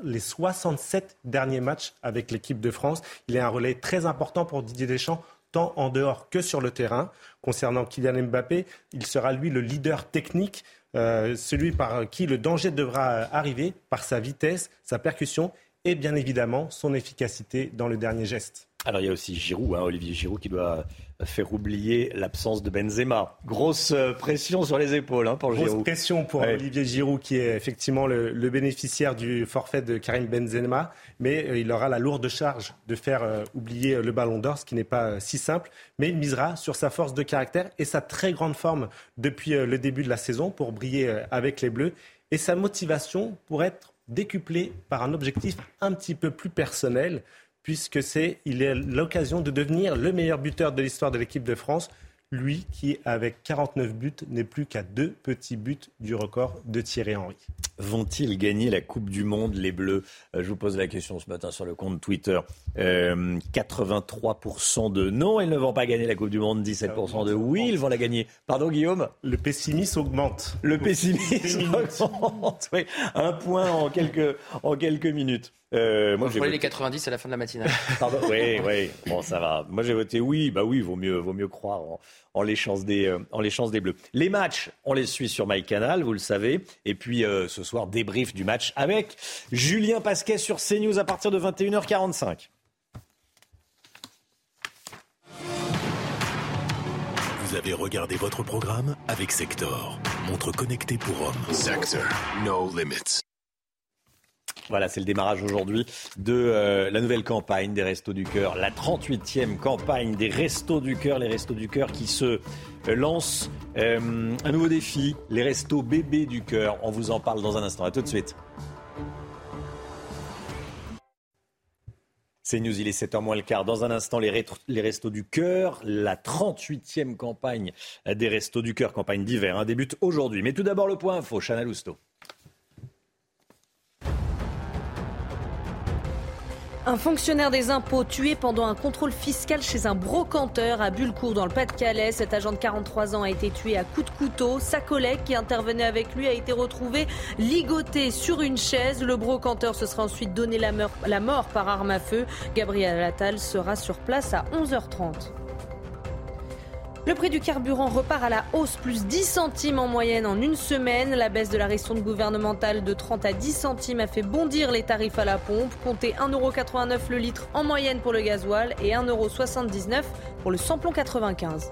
les 67 derniers matchs avec l'équipe de France. Il est un relais très important pour Didier Deschamps, tant en dehors que sur le terrain. Concernant Kylian Mbappé, il sera lui le leader technique, euh, celui par qui le danger devra arriver par sa vitesse, sa percussion et bien évidemment son efficacité dans le dernier geste. Alors il y a aussi Giroud, hein, Olivier Giroud, qui doit faire oublier l'absence de Benzema. Grosse euh, pression sur les épaules hein, pour Giroud. Grosse pression pour Olivier Giroud, qui est effectivement le, bénéficiaire du forfait de Karim Benzema, mais euh, il aura la lourde charge de faire euh, oublier le Ballon d'Or, ce qui n'est pas si simple. Mais il misera sur sa force de caractère et sa très grande forme depuis le début de la saison pour briller avec les Bleus et sa motivation pour être décuplé par un objectif un petit peu plus personnel, puisque c'est il est l'occasion de devenir le meilleur buteur de l'histoire de l'équipe de France. Lui qui, avec 49 buts, n'est plus qu'à deux petits buts du record de Thierry Henry. vont-ils gagner la Coupe du Monde, les Bleus? Euh, Je vous pose la question ce matin sur le compte Twitter. 83% euh, de non, ils ne vont pas gagner la Coupe du Monde. 17% de oui, ils vont la gagner. Pardon, Guillaume? Le pessimisme augmente. Le pessimisme [laughs] augmente. Oui, un point en quelques, en quelques minutes. Euh, moi, j'ai voté... les 90 à la fin de la matinale. [laughs] Pardon, oui, oui. Bon, ça va. Moi, j'ai voté oui. Bah oui, vaut mieux, vaut mieux croire en, les chances des, euh, en les chances des Bleus. Les matchs, on les suit sur MyCanal, vous le savez. Et puis, euh, ce soir, débrief du match avec Julien Pasquet sur CNews à partir de 21h45. Vous avez regardé votre programme avec Sector, montre connectée pour hommes. Sector, no limits. Voilà, c'est le démarrage aujourd'hui de euh, la nouvelle campagne des Restos du Cœur, la 38e campagne des Restos du Cœur, les Restos du Cœur qui se euh, lancent euh, un nouveau défi, les Restos bébés du Cœur. On vous en parle dans un instant. À tout de suite. C'est News, il est 7h moins le quart. Dans un instant, les, Restos du Cœur, la 38e campagne des Restos du Cœur, campagne d'hiver, hein, débute aujourd'hui. Mais tout d'abord, le point info, Chana Lousteau. Un fonctionnaire des impôts tué pendant un contrôle fiscal chez un brocanteur à Bullecourt dans le Pas-de-Calais. Cet agent de 43 ans a été tué à coups de couteau. Sa collègue qui intervenait avec lui a été retrouvée ligotée sur une chaise. Le brocanteur se sera ensuite donné la mort, par arme à feu. Gabriel Attal sera sur place à 11h30. Le prix du carburant repart à la hausse, plus 10 centimes en moyenne en une semaine. La baisse de la ristourne gouvernementale de 30 à 10 centimes a fait bondir les tarifs à la pompe. Comptez 1,89€ le litre en moyenne pour le gasoil et 1,79€ pour le samplon 95.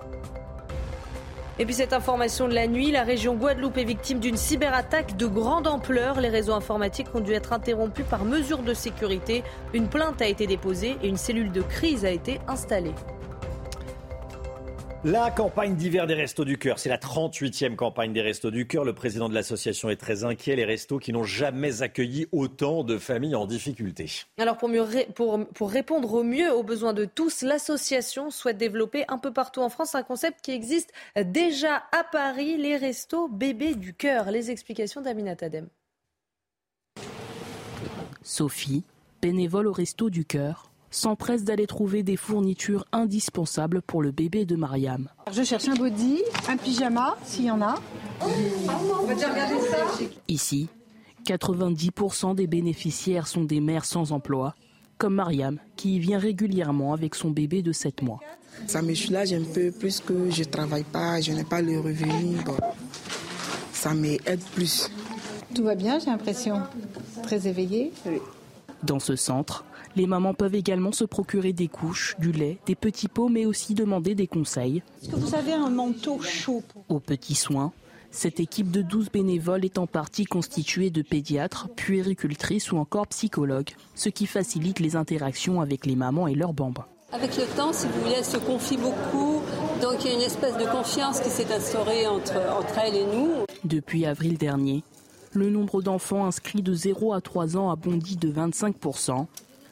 Et puis cette information de la nuit, la région Guadeloupe est victime d'une cyberattaque de grande ampleur. Les réseaux informatiques ont dû être interrompus par mesure de sécurité. Une plainte a été déposée et une cellule de crise a été installée. La campagne d'hiver des Restos du Cœur, c'est la 38e campagne des Restos du Cœur. Le président de l'association est très inquiet. Les restos qui n'ont jamais accueilli autant de familles en difficulté. Alors pour, mieux pour, pour répondre au mieux aux besoins de tous, l'association souhaite développer un peu partout en France un concept qui existe déjà à Paris, les Restos Bébés du Cœur. Les explications d'Amina Tadem. Sophie, bénévole au Resto du Cœur, s'empresse d'aller trouver des fournitures indispensables pour le bébé de Mariam. Je cherche un body, un pyjama, s'il y en a. Ici, 90% des bénéficiaires sont des mères sans emploi, comme Mariam, qui vient régulièrement avec son bébé de 7 mois. Ça me soulage un peu plus que je ne travaille pas, je n'ai pas le revenu. ça m'aide plus. Tout va bien, j'ai l'impression. Très éveillée. Dans ce centre, les mamans peuvent également se procurer des couches, du lait, des petits pots, mais aussi demander des conseils. Est-ce que vous avez un manteau chaud Aux petits soins, cette équipe de 12 bénévoles est en partie constituée de pédiatres, puéricultrices ou encore psychologues, ce qui facilite les interactions avec les mamans et leurs bambins. Avec le temps, si vous voulez, elles se confient beaucoup, donc il y a une espèce de confiance qui s'est instaurée entre, entre elles et nous. Depuis avril dernier, le nombre d'enfants inscrits de 0 à 3 ans a bondi de 25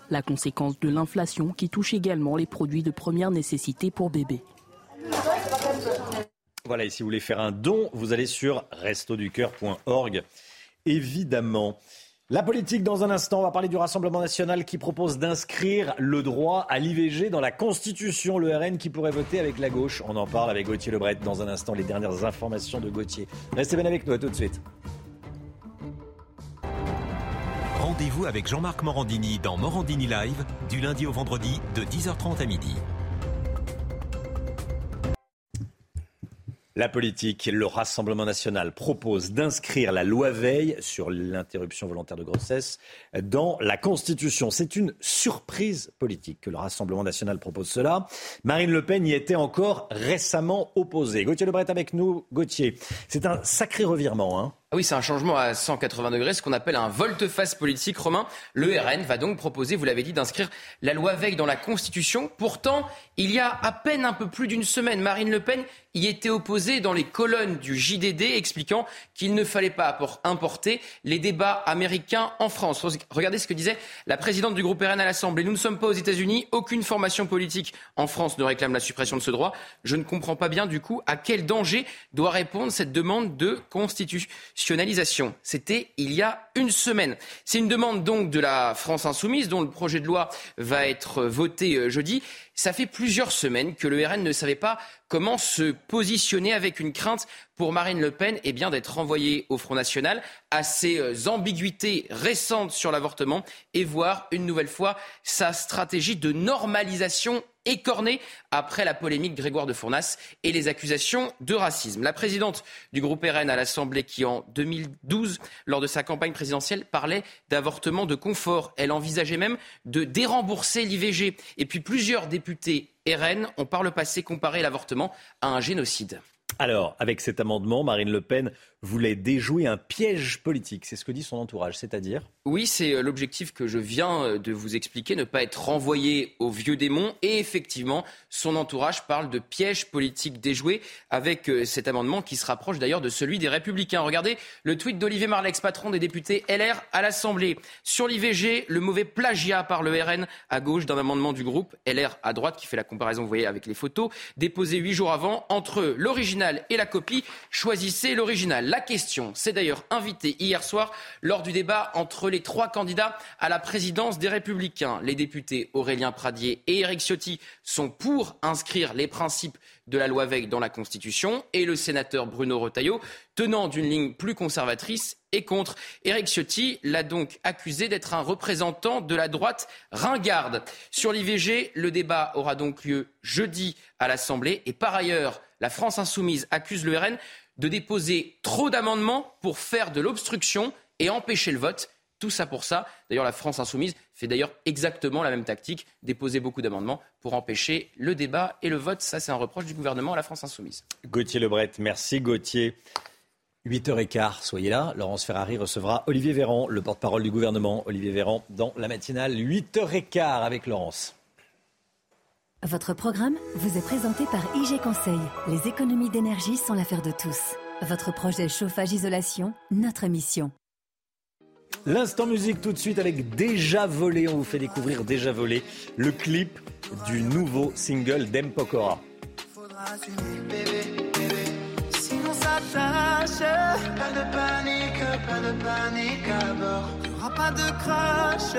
la conséquence de l'inflation qui touche également les produits de première nécessité pour bébés. Voilà, et si vous voulez faire un don, vous allez sur restoducœur.org. Évidemment. La politique dans un instant, on va parler du Rassemblement national qui propose d'inscrire le droit à l'IVG dans la Constitution, le RN qui pourrait voter avec la gauche. On en parle avec Gauthier Lebret dans un instant, les dernières informations de Gauthier. Restez bien avec nous, à tout de suite. Rendez-vous avec Jean-Marc Morandini dans Morandini Live du lundi au vendredi de 10h30 à midi. La politique, le Rassemblement national propose d'inscrire la loi Veil sur l'interruption volontaire de grossesse dans la Constitution. C'est une surprise politique que le Rassemblement national propose cela. Marine Le Pen y était encore récemment opposée. Gauthier Lebret avec nous. Gauthier, c'est un sacré revirement. Hein ah oui, c'est un changement à 180 degrés, ce qu'on appelle un volte-face politique romain. Le RN va donc proposer, vous l'avez dit, d'inscrire la loi Veil dans la Constitution. Pourtant, il y a à peine un peu plus d'une semaine, Marine Le Pen y était opposée dans les colonnes du JDD, expliquant qu'il ne fallait pas importer les débats américains en France. Regardez ce que disait la présidente du groupe RN à l'Assemblée. Nous ne sommes pas aux États-Unis, aucune formation politique en France ne réclame la suppression de ce droit. Je ne comprends pas bien, du coup, à quel danger doit répondre cette demande de constitution reconstitutionnalisation. C'était il y a une semaine. C'est une demande donc de la France insoumise dont le projet de loi va être voté euh, jeudi. Ça fait plusieurs semaines que le RN ne savait pas comment se positionner avec une crainte pour Marine Le Pen eh bien d'être renvoyée au Front National à ses euh, ambiguïtés récentes sur l'avortement et voir une nouvelle fois sa stratégie de normalisation écornée après la polémique Grégoire de Fournas et les accusations de racisme. La présidente du groupe RN à l'Assemblée qui en 2012, lors de sa campagne présidentielle, parlait d'avortement de confort. Elle envisageait même de dérembourser l'IVG. Et puis plusieurs députés RN ont par le passé comparé l'avortement à un génocide. Alors, avec cet amendement, Marine Le Pen voulait déjouer un piège politique. C'est ce que dit son entourage, c'est-à-dire Oui, c'est euh, l'objectif que je viens euh, de vous expliquer, ne pas être renvoyé au vieux démon. Et effectivement, son entourage parle de piège politique déjoué avec euh, cet amendement qui se rapproche d'ailleurs de celui des Républicains. Regardez le tweet d'Olivier Marlex, patron des députés LR à l'Assemblée. Sur l'IVG, le mauvais plagiat par le RN à gauche d'un amendement du groupe LR à droite qui fait la comparaison, vous voyez, avec les photos, déposé huit jours avant. Entre l'original et la copie, choisissez l'original. La question s'est d'ailleurs invitée hier soir lors du débat entre les trois candidats à la présidence des Républicains. Les députés Aurélien Pradier et Éric Ciotti sont pour inscrire les principes de la loi Veil dans la Constitution et le sénateur Bruno Retailleau, tenant d'une ligne plus conservatrice, est contre. Éric Ciotti l'a donc accusé d'être un représentant de la droite ringarde. Sur l'IVG, le débat aura donc lieu jeudi à l'Assemblée et par ailleurs, la France insoumise accuse le RN de déposer trop d'amendements pour faire de l'obstruction et empêcher le vote. Tout ça pour ça. D'ailleurs, la France insoumise fait d'ailleurs exactement la même tactique, déposer beaucoup d'amendements pour empêcher le débat et le vote. Ça, c'est un reproche du gouvernement à la France insoumise. Gauthier Lebret, merci Gauthier. 8h15, soyez là. Laurence Ferrari recevra Olivier Véran, le porte-parole du gouvernement. Olivier Véran dans la matinale, 8h15 avec Laurence. Votre programme vous est présenté par IG Conseil. Les économies d'énergie sont l'affaire de tous. Votre projet chauffage-isolation, notre mission. L'instant musique tout de suite avec Déjà Volé. On vous fait découvrir Déjà Volé, le clip du nouveau single d'Empokora. Sinon ça tâche. Pas de panique, pas de panique à bord. Y'aura pas de crash.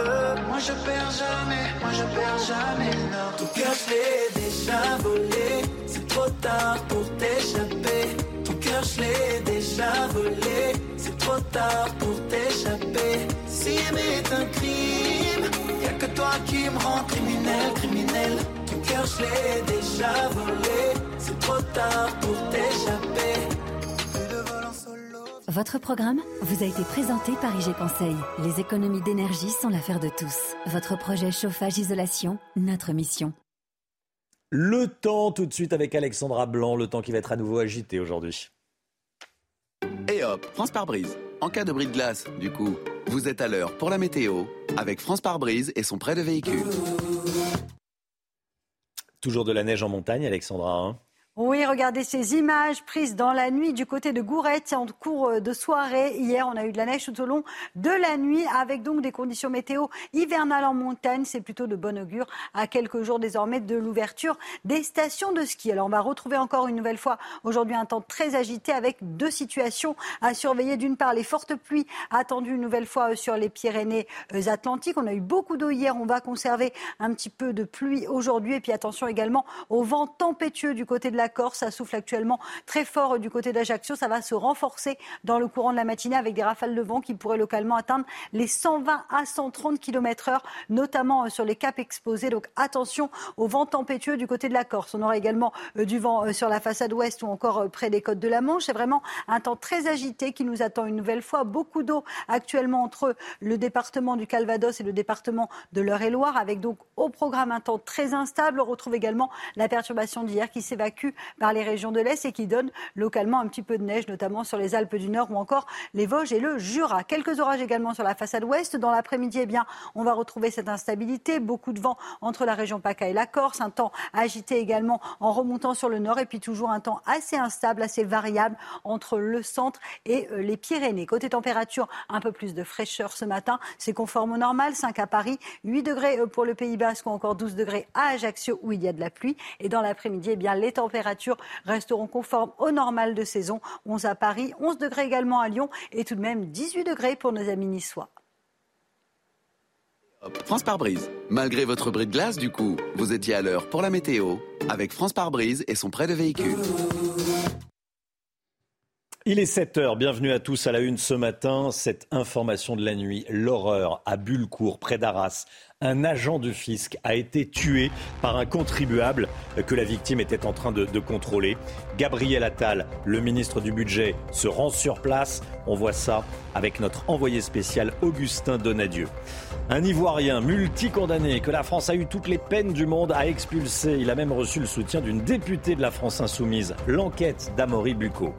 Moi je perds jamais, moi je perds jamais le nord. Ton cœur je l'ai déjà volé. C'est trop tard pour t'échapper. Ton cœur je l'ai déjà volé. C'est trop tard pour t'échapper. Si aimer est un crime, y'a que toi qui me rend criminel, criminel. Ton cœur je l'ai déjà volé. C'est trop tard pour t'échapper. Votre programme vous a été présenté par IG Conseil. Les économies d'énergie sont l'affaire de tous. Votre projet chauffage-isolation, notre mission. Le temps tout de suite avec Alexandra Blanc, le temps qui va être à nouveau agité aujourd'hui. Et hop, France par brise. En cas de bris de glace, du coup, vous êtes à l'heure pour la météo avec France par brise et son prêt de véhicule. Toujours de la neige en montagne, Alexandra. Hein oui, regardez ces images prises dans la nuit du côté de Gourette en cours de soirée. Hier, on a eu de la neige tout au long de la nuit avec donc des conditions météo hivernales en montagne. C'est plutôt de bon augure à quelques jours désormais de l'ouverture des stations de ski. Alors, on va retrouver encore une nouvelle fois aujourd'hui un temps très agité avec deux situations à surveiller. D'une part, les fortes pluies attendues une nouvelle fois sur les Pyrénées-Atlantiques. On a eu beaucoup d'eau hier. On va conserver un petit peu de pluie aujourd'hui. Et puis, attention également au vent tempétueux du côté de la Corse. Ça souffle actuellement très fort du côté d'Ajaccio. Ça va se renforcer dans le courant de la matinée avec des rafales de vent qui pourraient localement atteindre les 120 à 130 km heure, notamment euh, sur les caps exposés. Donc attention au vent tempétueux du côté de la Corse. On aura également euh, du vent euh, sur la façade ouest ou encore près des côtes de la Manche. C'est vraiment un temps très agité qui nous attend une nouvelle fois. Beaucoup d'eau actuellement entre le département du Calvados et le département de l'Eure-et-Loire, avec donc au programme un temps très instable. On retrouve également la perturbation d'hier qui s'évacue par les régions de l'Est et qui donne localement un petit peu de neige, notamment sur les Alpes du Nord ou encore les Vosges et le Jura. Quelques orages également sur la façade ouest. Dans l'après-midi, eh bien, on va retrouver cette instabilité, beaucoup de vent entre la région PACA et la Corse, un temps agité également en remontant sur le nord et puis toujours un temps assez instable, assez variable entre le centre et euh, les Pyrénées. Côté température, un peu plus de fraîcheur ce matin, c'est conforme au normal, 5 à Paris, 8 degrés euh, pour le Pays Basque ou encore 12 degrés à Ajaccio où il y a de la pluie et dans l'après-midi, eh bien, les températures resteront conformes au normal de saison. 11 à Paris, 11 degrés également à Lyon et tout de même 18 degrés pour nos amis niçois. France par brise. Malgré votre bris de glace, du coup, vous étiez à l'heure pour la météo avec France par brise et son prêt de véhicule. Il est 7 heures. Bienvenue à tous à la une ce matin. Cette information de la nuit, l'horreur à Bullecourt, près d'Arras. Un agent du fisc a été tué par un contribuable que la victime était en train de, contrôler. Gabriel Attal, le ministre du Budget, se rend sur place. On voit ça avec notre envoyé spécial Augustin Donadieu. Un Ivoirien multicondamné que la France a eu toutes les peines du monde à expulser. Il a même reçu le soutien d'une députée de la France insoumise. L'enquête d'Amaury Bucco.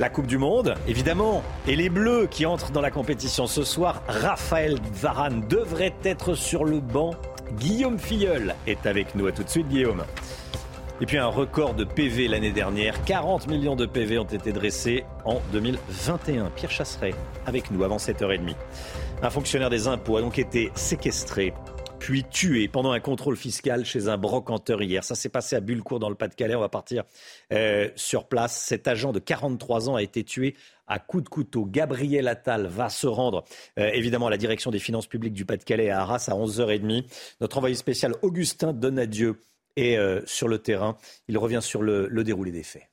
La Coupe du Monde, évidemment. Et les Bleus qui entrent dans la compétition ce soir. Raphaël Varane devrait être sur le banc. Guillaume Filleul est avec nous. À tout de suite, Guillaume. Et puis un record de PV l'année dernière. 40 millions de PV ont été dressés en 2021. Pierre Chasseret avec nous avant 7h30. Un fonctionnaire des impôts a donc été séquestré puis tué pendant un contrôle fiscal chez un brocanteur hier. Ça s'est passé à Bullecourt dans le Pas-de-Calais. On va partir euh, sur place. Cet agent de 43 ans a été tué à coups de couteau. Gabriel Attal va se rendre euh, évidemment à la direction des finances publiques du Pas-de-Calais à Arras à 11h30. Notre envoyé spécial Augustin Donadieu est euh, sur le terrain. Il revient sur le, le déroulé des faits.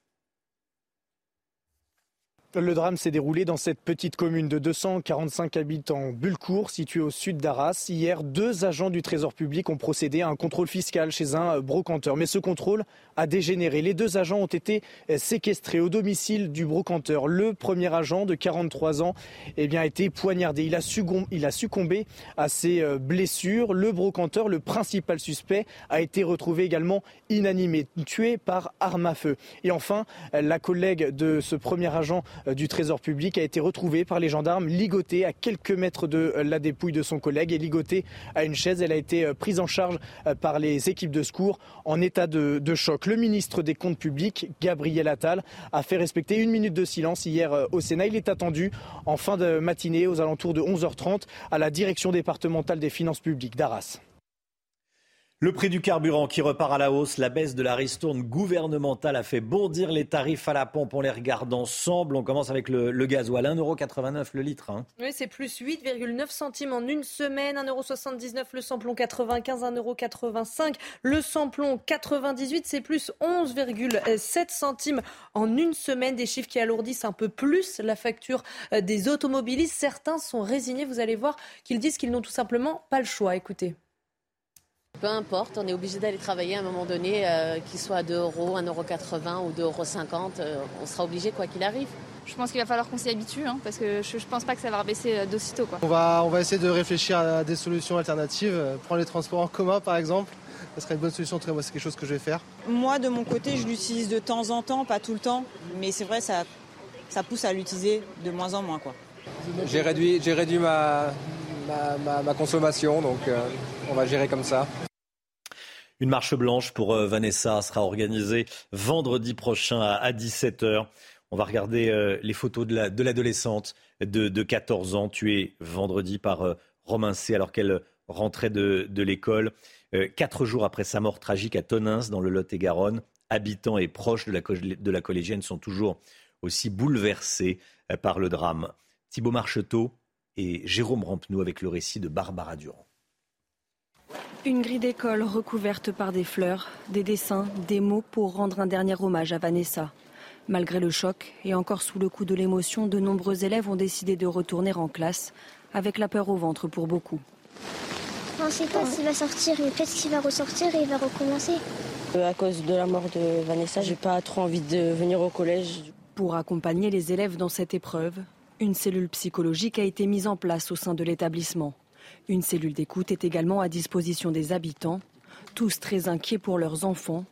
Le drame s'est déroulé dans cette petite commune de 245 habitants, Bulcourt, située au sud d'Arras. Hier, deux agents du Trésor public ont procédé à un contrôle fiscal chez un brocanteur. Mais ce contrôle a dégénéré. Les deux agents ont été séquestrés au domicile du brocanteur. Le premier agent de 43 ans eh a été poignardé. Il a, succombé, il a succombé à ses blessures. Le brocanteur, le principal suspect, a été retrouvé également inanimé, tué par arme à feu. Et enfin, la collègue de ce premier agent du Trésor public a été retrouvée par les gendarmes ligotée à quelques mètres de la dépouille de son collègue et ligotée à une chaise. Elle a été prise en charge par les équipes de secours en état de, de choc. Le ministre des Comptes publics, Gabriel Attal, a fait respecter une minute de silence hier au Sénat. Il est attendu en fin de matinée aux alentours de 11h30 à la direction départementale des finances publiques d'Arras. Le prix du carburant qui repart à la hausse, la baisse de la ristourne gouvernementale a fait bondir les tarifs à la pompe. On les regarde ensemble. On commence avec le, le gasoil, 1,89€ le litre. Hein. Oui, c'est plus 8,9 centimes en une semaine. 1,79€ le samplon 95, 1,85€ le samplon 98. C'est plus 11,7 centimes en une semaine. Des chiffres qui alourdissent un peu plus la facture des automobilistes. Certains sont résignés. Vous allez voir qu'ils disent qu'ils n'ont tout simplement pas le choix. Écoutez. Peu importe, on est obligé d'aller travailler à un moment donné, euh, qu'il soit à 2 euros, 1,80 euros ou 2,50 euros, euh, on sera obligé quoi qu'il arrive. Je pense qu'il va falloir qu'on s'y habitue, hein, parce que je ne pense pas que ça va rebaisser d'aussitôt. On va, on va essayer de réfléchir à des solutions alternatives, prendre les transports en commun par exemple. Ça serait une bonne solution, en tout cas moi c'est quelque chose que je vais faire. Moi de mon côté je l'utilise de temps en temps, pas tout le temps, mais c'est vrai ça, ça pousse à l'utiliser de moins en moins. J'ai réduit, j'ai réduit ma, ma, ma, ma, consommation, donc euh, on va gérer comme ça. Une marche blanche pour euh, Vanessa sera organisée vendredi prochain à 17h. On va regarder euh, les photos de l'adolescente de, de, 14 ans tuée vendredi par Romain C alors qu'elle rentrait de, de l'école. Quatre jours après sa mort tragique à Tonins dans le Lot-et-Garonne, habitants et proches de la, de la collégienne sont toujours aussi bouleversés par le drame. Thibaut Marcheteau et Jérôme Rampenou avec le récit de Barbara Durand. Une grille d'école recouverte par des fleurs, des dessins, des mots pour rendre un dernier hommage à Vanessa. Malgré le choc et encore sous le coup de l'émotion, de nombreux élèves ont décidé de retourner en classe, avec la peur au ventre pour beaucoup. On ne sait pas s'il va sortir, mais peut-être qu'il va ressortir et il va recommencer. À cause de la mort de Vanessa, j'ai pas trop envie de venir au collège. Pour accompagner les élèves dans cette épreuve, une cellule psychologique a été mise en place au sein de l'établissement. Une cellule d'écoute est également à disposition des habitants, tous très inquiets pour leurs enfants,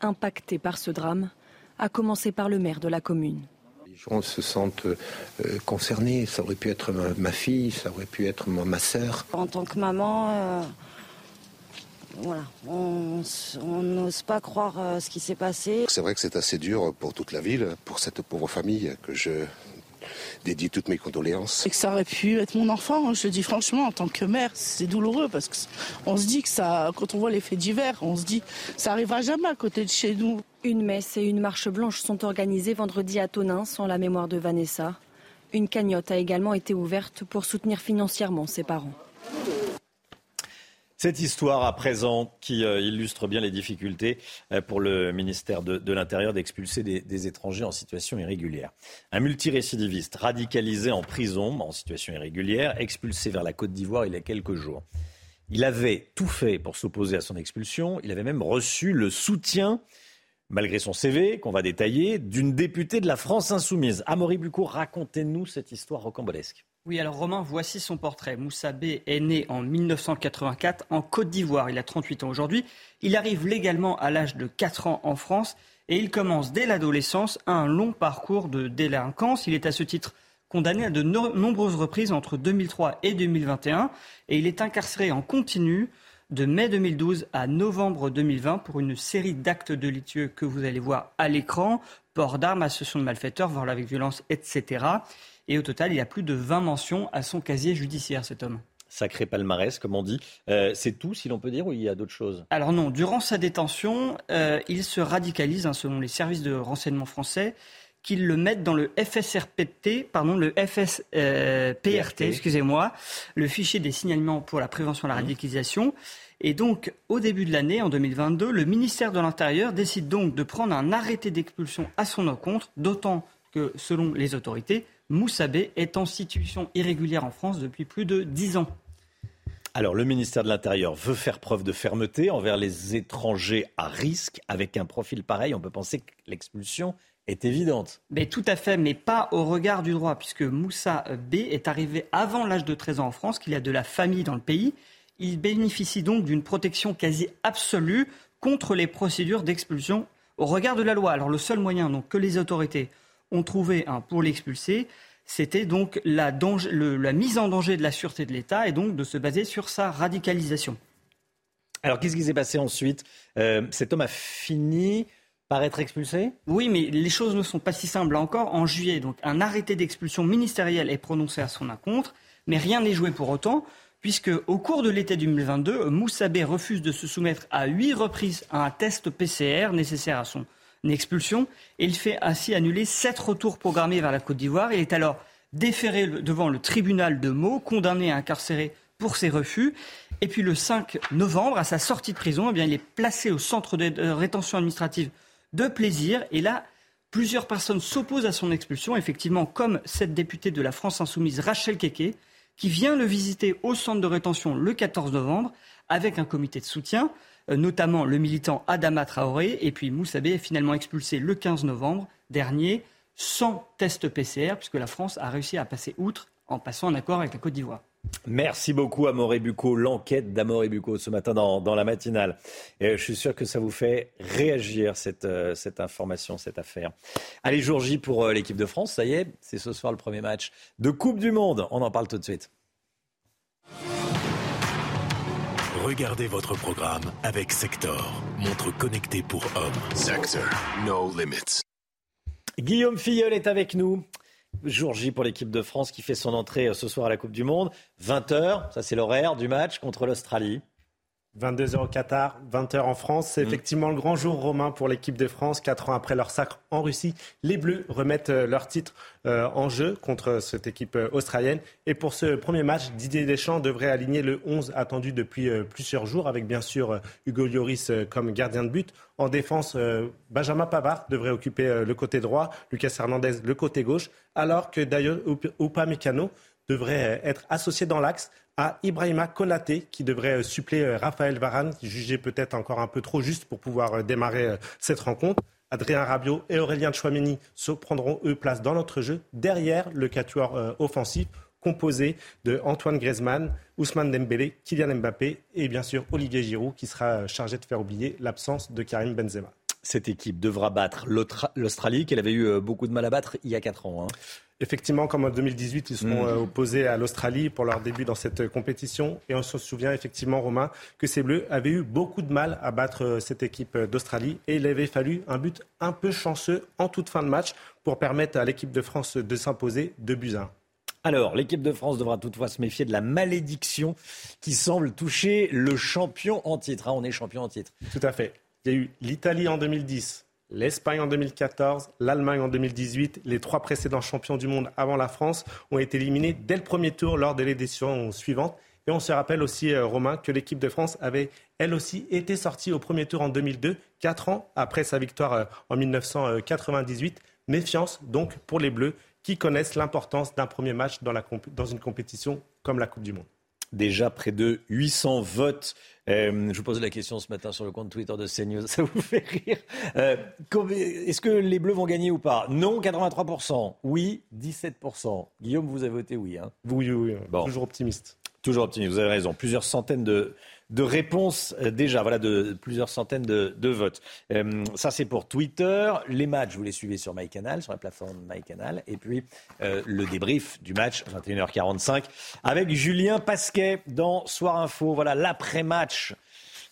impactés par ce drame, à commencer par le maire de la commune. Les gens se sentent euh, concernés. Ça aurait pu être ma, ma, fille, ça aurait pu être ma, ma sœur. En tant que maman, euh, voilà, on n'ose pas croire euh, ce qui s'est passé. C'est vrai que c'est assez dur pour toute la ville, pour cette pauvre famille que je dédie toutes mes condoléances. Et que ça aurait pu être mon enfant, hein, je le dis franchement, en tant que mère, c'est douloureux parce qu'on se dit que ça, quand on voit les faits divers, on se dit ça arrivera jamais à côté de chez nous. Une messe et une marche blanche sont organisées vendredi à Tonnin sans la mémoire de Vanessa. Une cagnotte a également été ouverte pour soutenir financièrement ses parents. Cette histoire à présent qui euh, illustre bien les difficultés euh, pour le ministère de, l'Intérieur d'expulser des, étrangers en situation irrégulière. Un multirécidiviste radicalisé en prison en situation irrégulière, expulsé vers la Côte d'Ivoire il y a quelques jours. Il avait tout fait pour s'opposer à son expulsion. Il avait même reçu le soutien, malgré son CV qu'on va détailler, d'une députée de la France insoumise. Amaury Bucourt, racontez-nous cette histoire rocambolesque. Oui, alors Romain, voici son portrait. Moussa B est né en 1984 en Côte d'Ivoire. Il a 38 ans aujourd'hui. Il arrive légalement à l'âge de 4 ans en France et il commence dès l'adolescence un long parcours de délinquance. Il est à ce titre condamné à de nombreuses reprises entre 2003 et 2021 et il est incarcéré en continu de mai 2012 à novembre 2020 pour une série d'actes délitueux que vous allez voir à l'écran, port d'armes, association de malfaiteurs, vol avec violence, etc. Et au total, il y a plus de 20 mentions à son casier judiciaire, cet homme. Sacré palmarès, comme on dit. Euh, c'est tout, si l'on peut dire, ou il y a d'autres choses? Alors non, durant sa détention, euh, il se radicalise, hein, selon les services de renseignement français, qu'ils le mettent dans le FSRPT, pardon, le FSPRT, euh, excusez-moi, le fichier des signalements pour la prévention de la mmh. radicalisation. Et donc, au début de l'année, en 2022, le ministère de l'Intérieur décide donc de prendre un arrêté d'expulsion à son encontre, d'autant que, selon les autorités, Moussabé est en situation irrégulière en France depuis plus de dix ans. Alors, le ministère de l'Intérieur veut faire preuve de fermeté envers les étrangers à risque. Avec un profil pareil, on peut penser que l'expulsion est évidente. Mais tout à fait, mais pas au regard du droit, puisque Moussa B est arrivé avant l'âge de 13 ans en France, qu'il a de la famille dans le pays. Il bénéficie donc d'une protection quasi absolue contre les procédures d'expulsion au regard de la loi. Alors, le seul moyen donc, que les autorités ont trouvé un pour l'expulser, c'était donc la, mise en danger de la sûreté de l'État et donc de se baser sur sa radicalisation. Alors qu'est-ce qui s'est passé ensuite? Euh, Cet homme a fini par être expulsé? Oui, mais les choses ne sont pas si simples. encore, en juillet, donc un arrêté d'expulsion ministériel est prononcé à son encontre, mais rien n'est joué pour autant, puisque au cours de l'été 2022, Moussabé refuse de se soumettre à huit reprises à un test PCR nécessaire à son une expulsion. Et il fait ainsi annuler sept retours programmés vers la Côte d'Ivoire. Il est alors déféré devant le tribunal de Meaux, condamné et incarcéré pour ses refus. Et puis le 5 novembre, à sa sortie de prison, eh il est placé au centre de rétention administrative de plaisir. Et là, plusieurs personnes s'opposent à son expulsion, effectivement, comme cette députée de la France insoumise, Rachel Keke, qui vient le visiter au centre de rétention le 14 novembre avec un comité de soutien. Euh, notamment le militant Adama Traoré. Et puis Moussabé est finalement expulsé le 15 novembre dernier sans test PCR, puisque la France a réussi à passer outre en passant un accord avec la Côte d'Ivoire. Merci beaucoup, Amoré Bucco. L'enquête d'Amoré Bucco ce matin dans, la matinale. Je suis sûr que ça vous fait réagir, cette, euh, cette information, cette affaire. Allez, jour J pour euh, l'équipe de France. Ça y est, c'est ce soir le premier match de Coupe du Monde. On en parle tout de suite. Regardez votre programme avec Sector, montre connectée pour hommes. Sector, no limits. Guillaume Filleul est avec nous. Jour J pour l'équipe de France qui fait son entrée euh, ce soir à la Coupe du Monde. 20h, ça c'est l'horaire du match contre l'Australie. 22h au Qatar, 20h en France. C'est mm. effectivement le grand jour romain pour l'équipe de France. Quatre ans après leur sacre en Russie, les Bleus remettent euh, leur titre euh, en jeu contre cette équipe euh, australienne. Et pour ce premier match, Didier Deschamps devrait aligner le 11 attendu depuis plusieurs jours, avec bien sûr Hugo Lloris comme gardien de but. En défense, Benjamin Pavard devrait occuper le côté droit, Lucas Hernandez le côté gauche, alors que Dayo Upamecano devrait être associé dans l'axe à Ibrahima Konaté qui devrait suppléer euh, Raphaël Varane, jugé peut-être encore un peu trop juste pour pouvoir euh, démarrer euh, cette rencontre. Adrien Rabiot et Aurélien Chouameni prendront eux place dans notre jeu derrière le quatuor offensif composé de Antoine Griezmann, Ousmane Dembélé, Kylian Mbappé et bien sûr Olivier Giroud qui sera chargé de faire oublier l'absence de Karim Benzema. Cette équipe devra battre l'Australie, qu'elle avait eu beaucoup de mal à battre il y a 4 ans. Hein. Effectivement, comme en 2018, ils seront mm. opposés à l'Australie pour leur début dans cette compétition. Et on se souvient effectivement, Romain, que ces Bleus avaient eu beaucoup de mal à battre cette équipe d'Australie. Et il avait fallu un but un peu chanceux en toute fin de match pour permettre à l'équipe de France de s'imposer de buts 1. Alors, l'équipe de France devra toutefois se méfier de la malédiction qui semble toucher le champion en titre. Ah, on est champion en titre. Tout à fait. Il y a eu l'Italie en 2010, l'Espagne en 2014, l'Allemagne en 2018. Les trois précédents champions du monde avant la France ont été éliminés dès le premier tour lors de l'édition suivante. Et on se rappelle aussi, euh, Romain, que l'équipe de France avait elle aussi été sortie au premier tour en 2002, quatre ans après sa victoire euh, en 1998. Méfiance donc pour les Bleus qui connaissent l'importance d'un premier match dans, une compétition comme la Coupe du Monde déjà près de 800 votes. Euh, je vous posais la question ce matin sur le compte Twitter de CNews. [laughs] Ça vous fait rire euh, Est-ce que les Bleus vont gagner ou pas? Non, 83%. Oui, 17%. Guillaume, vous avez voté oui. Hein? Oui, oui, oui. Toujours optimiste. Toujours optimiste, vous avez raison. Plusieurs centaines de, de réponses euh, déjà, voilà, de plusieurs centaines de, votes. Euh, ça, c'est pour Twitter. Les matchs, vous les suivez sur MyCanal, sur la plateforme MyCanal. Et puis, euh, le débrief du match, 21h45, avec Julien Pasquet dans Soir Info. Voilà, l'après-match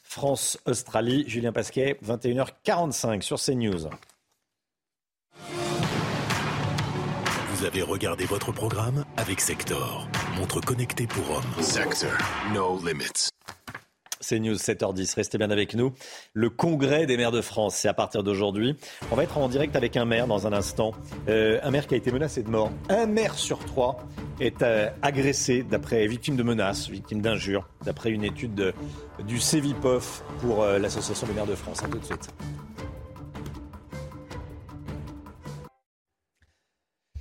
France-Australie. Julien Pasquet, 21h45 sur CNews. Vous avez regardé votre programme avec Sector, montre connectée pour hommes. Sector, no limits. C'est News 7h10, restez bien avec nous. Le congrès des maires de France, c'est à partir d'aujourd'hui. On va être en direct avec un maire dans un instant. Euh, un maire qui a été menacé de mort. Un maire sur trois est euh, agressé, d'après victime de menaces, victime d'injures, d'après une étude du CEVIPOF pour euh, l'Association des maires de France. A tout de suite.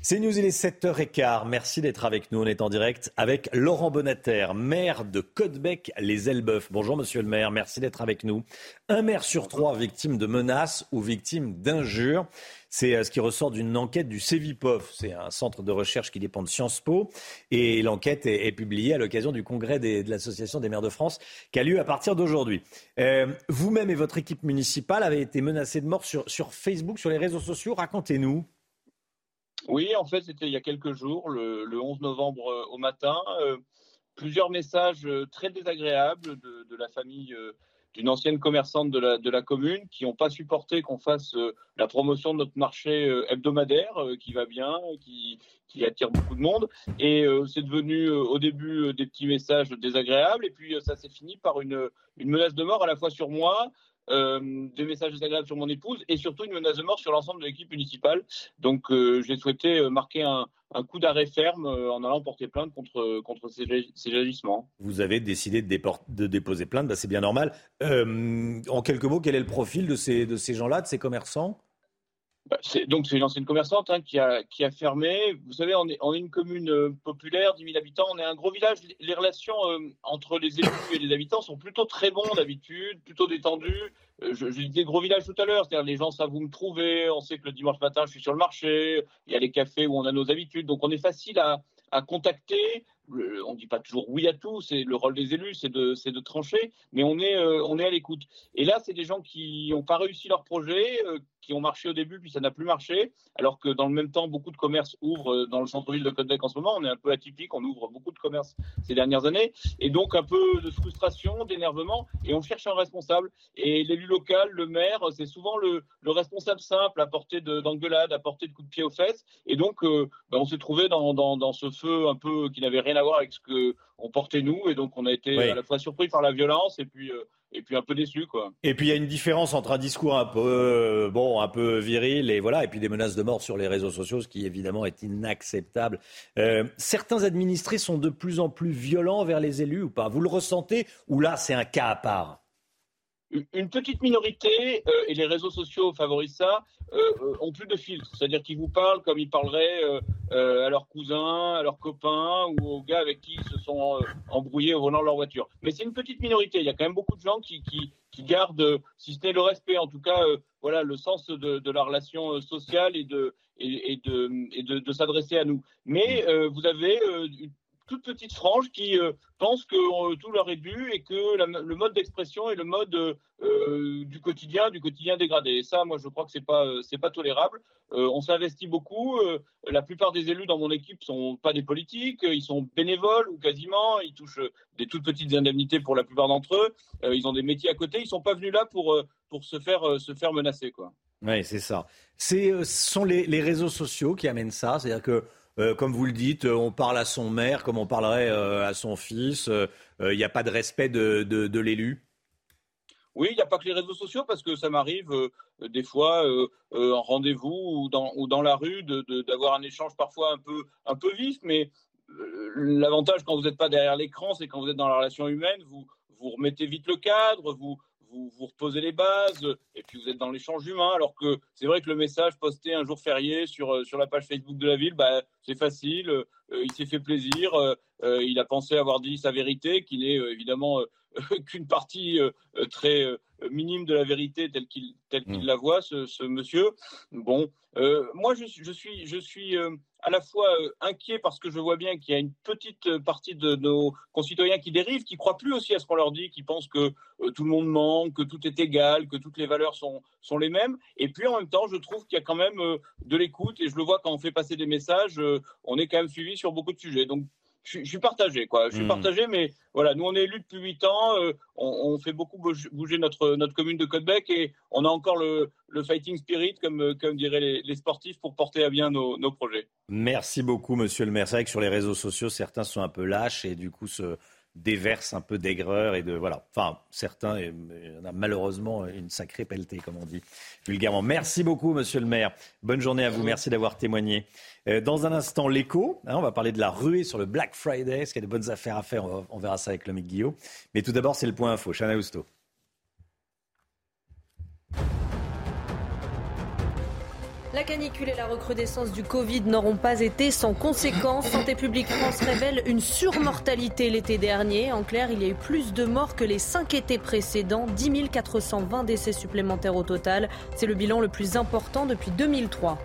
C'est News, il est 7h15. Merci d'être avec nous. On est en direct avec Laurent Bonater, maire de Côtebec, les Elbeuf. Bonjour, monsieur le maire. Merci d'être avec nous. Un maire sur trois victime de menaces ou victime d'injures. C'est euh, ce qui ressort d'une enquête du CEVIPOF. C'est un centre de recherche qui dépend de Sciences Po. Et l'enquête est, publiée à l'occasion du congrès de l'Association des maires de France qui a lieu à partir d'aujourd'hui. Euh, vous-même et votre équipe municipale avez été menacés de mort sur Facebook, sur les réseaux sociaux. Racontez-nous. Oui, en fait, c'était il y a quelques jours, le, 11 novembre euh, au matin. Euh, plusieurs messages euh, très désagréables de, la famille d'une ancienne commerçante de la, commune qui n'ont pas supporté qu'on fasse la promotion de notre marché hebdomadaire qui va bien, qui, attire beaucoup de monde. Et c'est devenu au début des petits messages désagréables et puis ça s'est fini par une menace de mort à la fois sur moi, euh, des messages désagréables sur mon épouse et surtout une menace de mort sur l'ensemble de l'équipe municipale. Donc euh, j'ai souhaité euh, marquer un, coup d'arrêt ferme en allant porter plainte contre, ces, agissements. Vous avez décidé de, déposer plainte, bah, c'est bien normal. en quelques mots, quel est le profil de ces gens-là, de ces commerçants? Bah, donc c'est une ancienne commerçante hein, qui, a, fermé. Vous savez, on est, une commune euh, populaire, 10 000 habitants, on est un gros village. Les relations euh, entre les élus et les habitants sont plutôt très bons d'habitude, plutôt détendues. Euh, je, je, gros village tout à l'heure, c'est-à-dire les gens savent où me trouver, on sait que le dimanche matin je suis sur le marché, il y a les cafés où on a nos habitudes, donc on est facile à contacter. On ne dit pas toujours oui à tout, c'est le rôle des élus, c'est de, de, trancher, mais on est, on est à l'écoute. Et là, c'est des gens qui n'ont pas réussi leur projet, qui ont marché au début, puis ça n'a plus marché, alors que dans le même temps, beaucoup de commerces ouvrent euh, dans le centre-ville de Côte en ce moment. On est un peu atypique, on ouvre beaucoup de commerces ces dernières années, et donc un peu de frustration, d'énervement, et on cherche un responsable. Et l'élu local, le maire, c'est souvent le, responsable simple à portée d'engueulade, à portée de coups de pied aux fesses, et donc euh, ben, on s'est trouvé dans, dans, ce feu un peu qui n'avait rien à voir avec ce que on portait nous, et donc on a été à la fois surpris par la violence et puis euh, et puis un peu déçu quoi. Et puis il y a une différence entre un discours un peu euh, bon, un peu viril et voilà, et puis des menaces de mort sur les réseaux sociaux, ce qui évidemment est inacceptable. Euh, certains administrés sont de plus en plus violents vers les élus ou pas? Vous le ressentez ou là c'est un cas à part? Une petite minorité, euh, et les réseaux sociaux favorisent ça, euh, euh, ont plus de filtres. C'est-à-dire qu'ils vous parlent comme ils parleraient à leurs cousins, à leurs copains ou aux gars avec qui ils se sont embrouillés au volant de leur voiture. Mais c'est une petite minorité. Il y a quand même beaucoup de gens qui, gardent, si ce n'est le respect, en tout cas, voilà, le sens de, la relation sociale et de, de s'adresser à nous. Mais vous avez toute petite frange qui euh, pense que euh, tout leur est dû et que le mode d'expression est le mode euh, du quotidien, du quotidien dégradé. Et ça, moi, je crois que c'est pas c'est pas tolérable. on s'investit beaucoup. la plupart des élus dans mon équipe sont pas des politiques, ils sont bénévoles ou quasiment. Ils touchent des toutes petites indemnités pour la plupart d'entre eux. ils ont des métiers à côté. Ils sont pas venus là pour pour se faire se faire menacer, quoi. Oui, c'est ça. ce sont les, les réseaux sociaux qui amènent ça. C'est-à-dire que euh, comme vous le dites, euh, on parle à son maire comme on parlerait euh, à son fils. Il n'y a pas de respect de, l'élu? Oui, il n'y a pas que les réseaux sociaux parce que ça m'arrive des fois en rendez-vous ou dans, ou dans la rue d'avoir un échange parfois un peu, un peu vif, mais l'avantage quand vous n'êtes pas derrière l'écran, c'est quand vous êtes dans la relation humaine, vous, vous remettez vite le cadre, vous, vous, vous reposez les bases, et puis vous êtes dans l'échange humain, alors que c'est vrai que le message posté un jour férié sur, euh, sur la page Facebook de la ville, bah, c'est facile, euh, il s'est fait plaisir, euh, il a pensé avoir dit sa vérité, qui n'est évidemment [laughs] qu'une partie très minime de la vérité telle qu'il tel qu'il mmh. la voit, ce, ce monsieur. Bon, moi je, je suis, je suis à la fois euh, inquiet parce que je vois bien qu'il y a une petite euh, partie de nos concitoyens qui dérivent, qui croient plus aussi à ce qu'on leur dit, qui pensent que euh, tout le monde ment, que tout est égal, que toutes les valeurs sont, sont les mêmes. Et puis en même temps, je trouve qu'il y a quand même de l'écoute et je le vois quand on fait passer des messages, on est quand même suivi sur beaucoup de sujets. Donc je, suis partagé, quoi. Je suis hmm. partagé, mais voilà, nous on est élus depuis 8 ans, euh, on, fait beaucoup bouger notre, notre commune de Côtebec et on a encore le, le fighting spirit, comme, comme diraient les, les, sportifs, pour porter à bien nos, nos projets. Merci beaucoup, monsieur le maire. C'est vrai que sur les réseaux sociaux, certains sont un peu lâches et du coup se déversent un peu d'aigreur et de voilà. Enfin, certains, et, on a malheureusement une sacrée pelletée, comme on dit vulgairement. Merci beaucoup, monsieur le maire. Bonne journée à vous. Merci d'avoir témoigné. Euh, dans un instant, l'écho. Hein, on va parler de la ruée sur le Black Friday. Est-ce qu'il y a de bonnes affaires à faire on, verra ça avec le Guillaume. Mais tout d'abord, c'est le point info. Chana Housteau. La canicule et la recrudescence du Covid n'auront pas été sans conséquences. Santé publique France révèle une surmortalité l'été dernier. En clair, il y a eu plus de morts que les cinq étés précédents, 10 420 décès supplémentaires au total. C'est le bilan le plus important depuis 2003.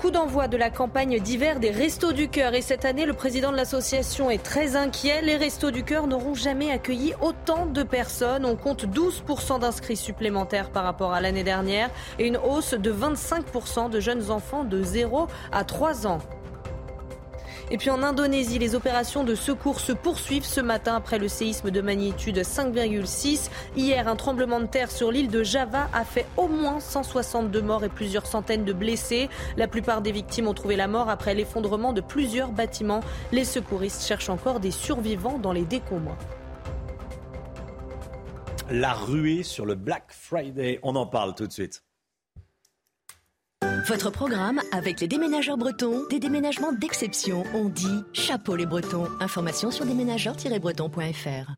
Coup d'envoi de la campagne d'hiver des Restos du Cœur. Et cette année, le président de l'association est très inquiet. Les Restos du Cœur n'auront jamais accueilli autant de personnes. On compte 12% d'inscrits supplémentaires par rapport à l'année dernière et une hausse de 25% de jeunes enfants de 0 à 3 ans. Et puis en Indonésie, les opérations de secours se poursuivent ce matin après le séisme de magnitude 5,6. Hier, un tremblement de terre sur l'île de Java a fait au moins 162 morts et plusieurs centaines de blessés. La plupart des victimes ont trouvé la mort après l'effondrement de plusieurs bâtiments. Les secouristes cherchent encore des survivants dans les décombres. La ruée sur le Black Friday, on en parle tout de suite. Votre programme avec les déménageurs bretons, des déménagements d'exception. On dit chapeau les bretons. Information sur déménageurs-bretons.fr.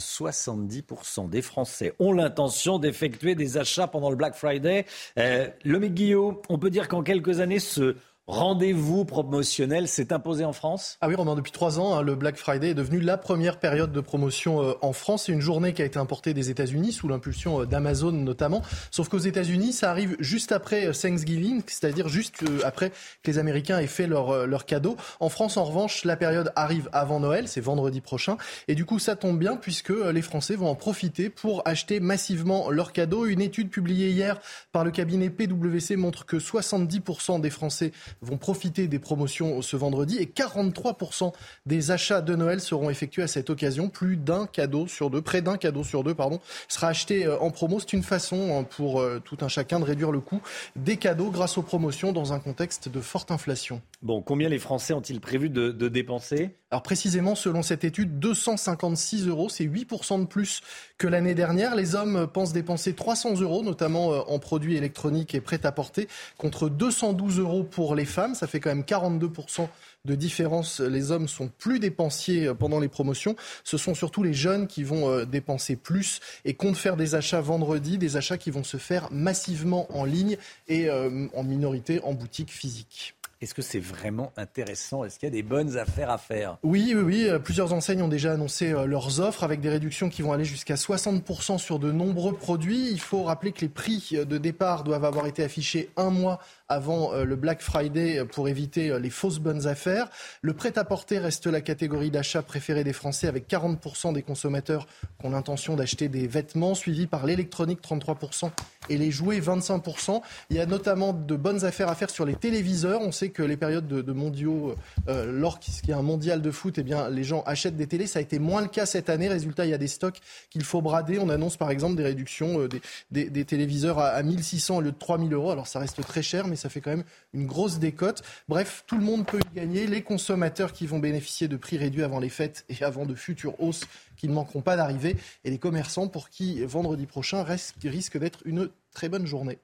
70% des Français ont l'intention d'effectuer des achats pendant le Black Friday. Euh, le Guillaume, on peut dire qu'en quelques années, ce rendez-vous promotionnel s'est imposé en France? Ah oui, Romain, depuis trois ans, hein, le Black Friday est devenu la première période de promotion euh, en France. C'est une journée qui a été importée des États-Unis sous l'impulsion euh, d'Amazon notamment. Sauf qu'aux États-Unis, ça arrive juste après euh, Thanksgiving, c'est-à-dire juste après que les Américains aient fait leur, leur cadeau. En France, en revanche, la période arrive avant Noël, c'est vendredi prochain. Et du coup, ça tombe bien puisque les Français vont en profiter pour acheter massivement leurs cadeaux. Une étude publiée hier par le cabinet PwC montre que 70% des Français vont profiter des promotions ce vendredi et 43% des achats de Noël seront effectués à cette occasion. Plus d'un cadeau sur deux, près d'un cadeau sur deux, pardon, sera acheté euh, en promo. C'est une façon hein, pour euh, tout un chacun de réduire le coût des cadeaux grâce aux promotions dans un contexte de forte inflation. Bon, combien les Français ont-ils prévu de, de dépenser? Alors précisément, selon cette étude, 256 euros, c'est 8% de plus que l'année dernière. Les hommes pensent dépenser 300 euros, notamment euh, en produits électroniques et prêt-à-porter, contre 212 euros pour les femmes. Ça fait quand même 42% de différence. Les hommes sont plus dépensiers euh, pendant les promotions. Ce sont surtout les jeunes qui vont euh, dépenser plus et comptent faire des achats vendredi, des achats qui vont se faire massivement en ligne et en minorité en boutique physique. Est-ce que c'est vraiment intéressant? Est-ce qu'il y a des bonnes affaires à faire? Oui, oui, oui. Euh, plusieurs enseignes ont déjà annoncé euh, leurs offres avec des réductions qui vont aller jusqu'à 60% sur de nombreux produits. Il faut rappeler que les prix de départ doivent avoir été affichés un mois avant le Black Friday pour éviter les fausses bonnes affaires. Le prêt-à-porter reste la catégorie d'achat préférée des Français avec 40% des consommateurs qui ont l'intention d'acheter des vêtements, suivi par l'électronique 33% et les jouets 25%. Il y a notamment de bonnes affaires à faire sur les téléviseurs. On sait que les périodes de, mondiaux, euh, lorsqu'il y a un mondial de foot, eh bien, les gens achètent des télés. Ça a été moins le cas cette année. Résultat, il y a des stocks qu'il faut brader. On annonce par exemple des réductions euh, des, téléviseurs à, à 1600 au lieu de 3000 euros. Alors ça reste très cher, mais ça fait quand même une grosse décote. Bref, tout le monde peut y gagner. Les consommateurs qui vont bénéficier de prix réduits avant les fêtes et avant de futures hausses qui ne manqueront pas d'arriver. Et les commerçants pour qui vendredi prochain risque d'être une très bonne journée.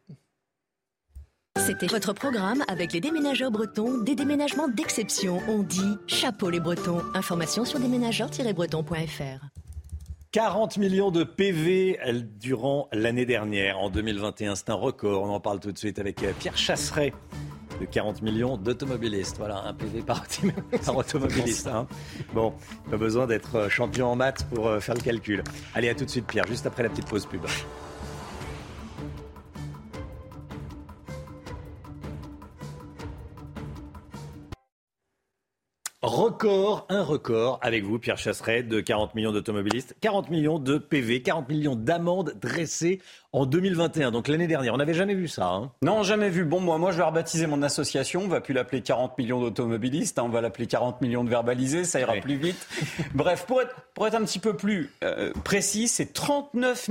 C'était votre programme avec les déménageurs bretons, des déménagements d'exception. On dit chapeau les bretons. Information sur déménageurs-bretons.fr. 40 millions de PV durant l'année dernière, en 2021. C'est un record. On en parle tout de suite avec euh, Pierre Chasseret de 40 millions d'automobilistes. Voilà, un PV [laughs] par, automobiliste. Hein. Bon, pas besoin d'être euh, champion en maths pour euh, faire le calcul. Allez, à tout de suite, Pierre, juste après la petite pause pub. Record, un record avec vous, Pierre Chasseret, de 40 millions d'automobilistes, 40 millions de PV, 40 millions d'amendes dressées en 2021, donc l'année dernière. On n'avait jamais vu ça. Hein. non, jamais vu. Bon, moi, moi, je vais rebaptiser mon association. On va plus l'appeler 40 millions d'automobilistes. Hein. on va l'appeler 40 millions de verbalisés. Ça ira plus vite. [laughs] Bref, pour être, pour être un petit peu plus euh, précis, c'est 39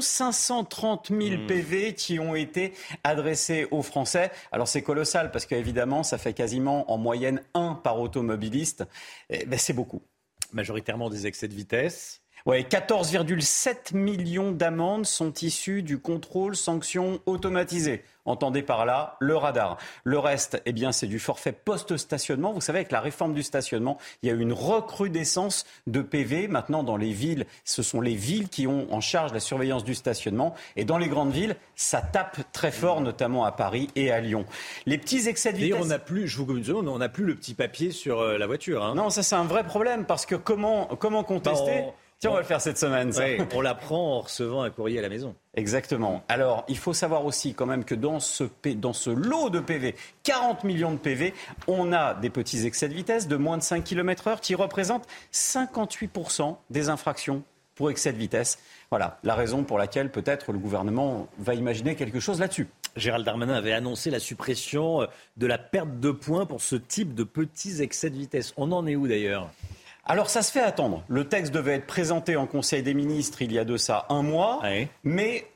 530 000 PV qui ont été adressés aux Français. Alors, c'est colossal parce qu'évidemment, ça fait quasiment en moyenne un par automobiliste. Eh ben, c'est beaucoup. Majoritairement des excès de vitesse. Ouais, 14,7 millions d'amendes sont issues du contrôle sanction automatisé. Entendez par là le radar. Le reste, eh bien, c'est du forfait post-stationnement. Vous savez, avec la réforme du stationnement, il y a eu une recrudescence de PV. Maintenant, dans les villes, ce sont les villes qui ont en charge la surveillance du stationnement. Et dans les grandes villes, ça tape très fort, notamment à Paris et à Lyon. Les petits excès de vitesse. on n'a plus, je vous une on n'a plus le petit papier sur euh, la voiture. Hein. Non, ça c'est un vrai problème parce que comment, comment contester Tiens, on va le faire cette semaine. Ça. on l'apprend en recevant un courrier à la maison. Exactement. Alors, il faut savoir aussi quand même que dans ce, dans ce lot de PV, 40 millions de PV, on a des petits excès de vitesse de moins de 5 km heure qui représentent 58% des infractions pour excès de vitesse. Voilà la raison pour laquelle peut-être le gouvernement va imaginer quelque chose là-dessus. Gérald Darmanin avait annoncé la suppression de la perte de points pour ce type de petits excès de vitesse. On en est où d'ailleurs? Alors ça se fait attendre. Le texte devait être présenté en Conseil des ministres il y a de ça un mois, mais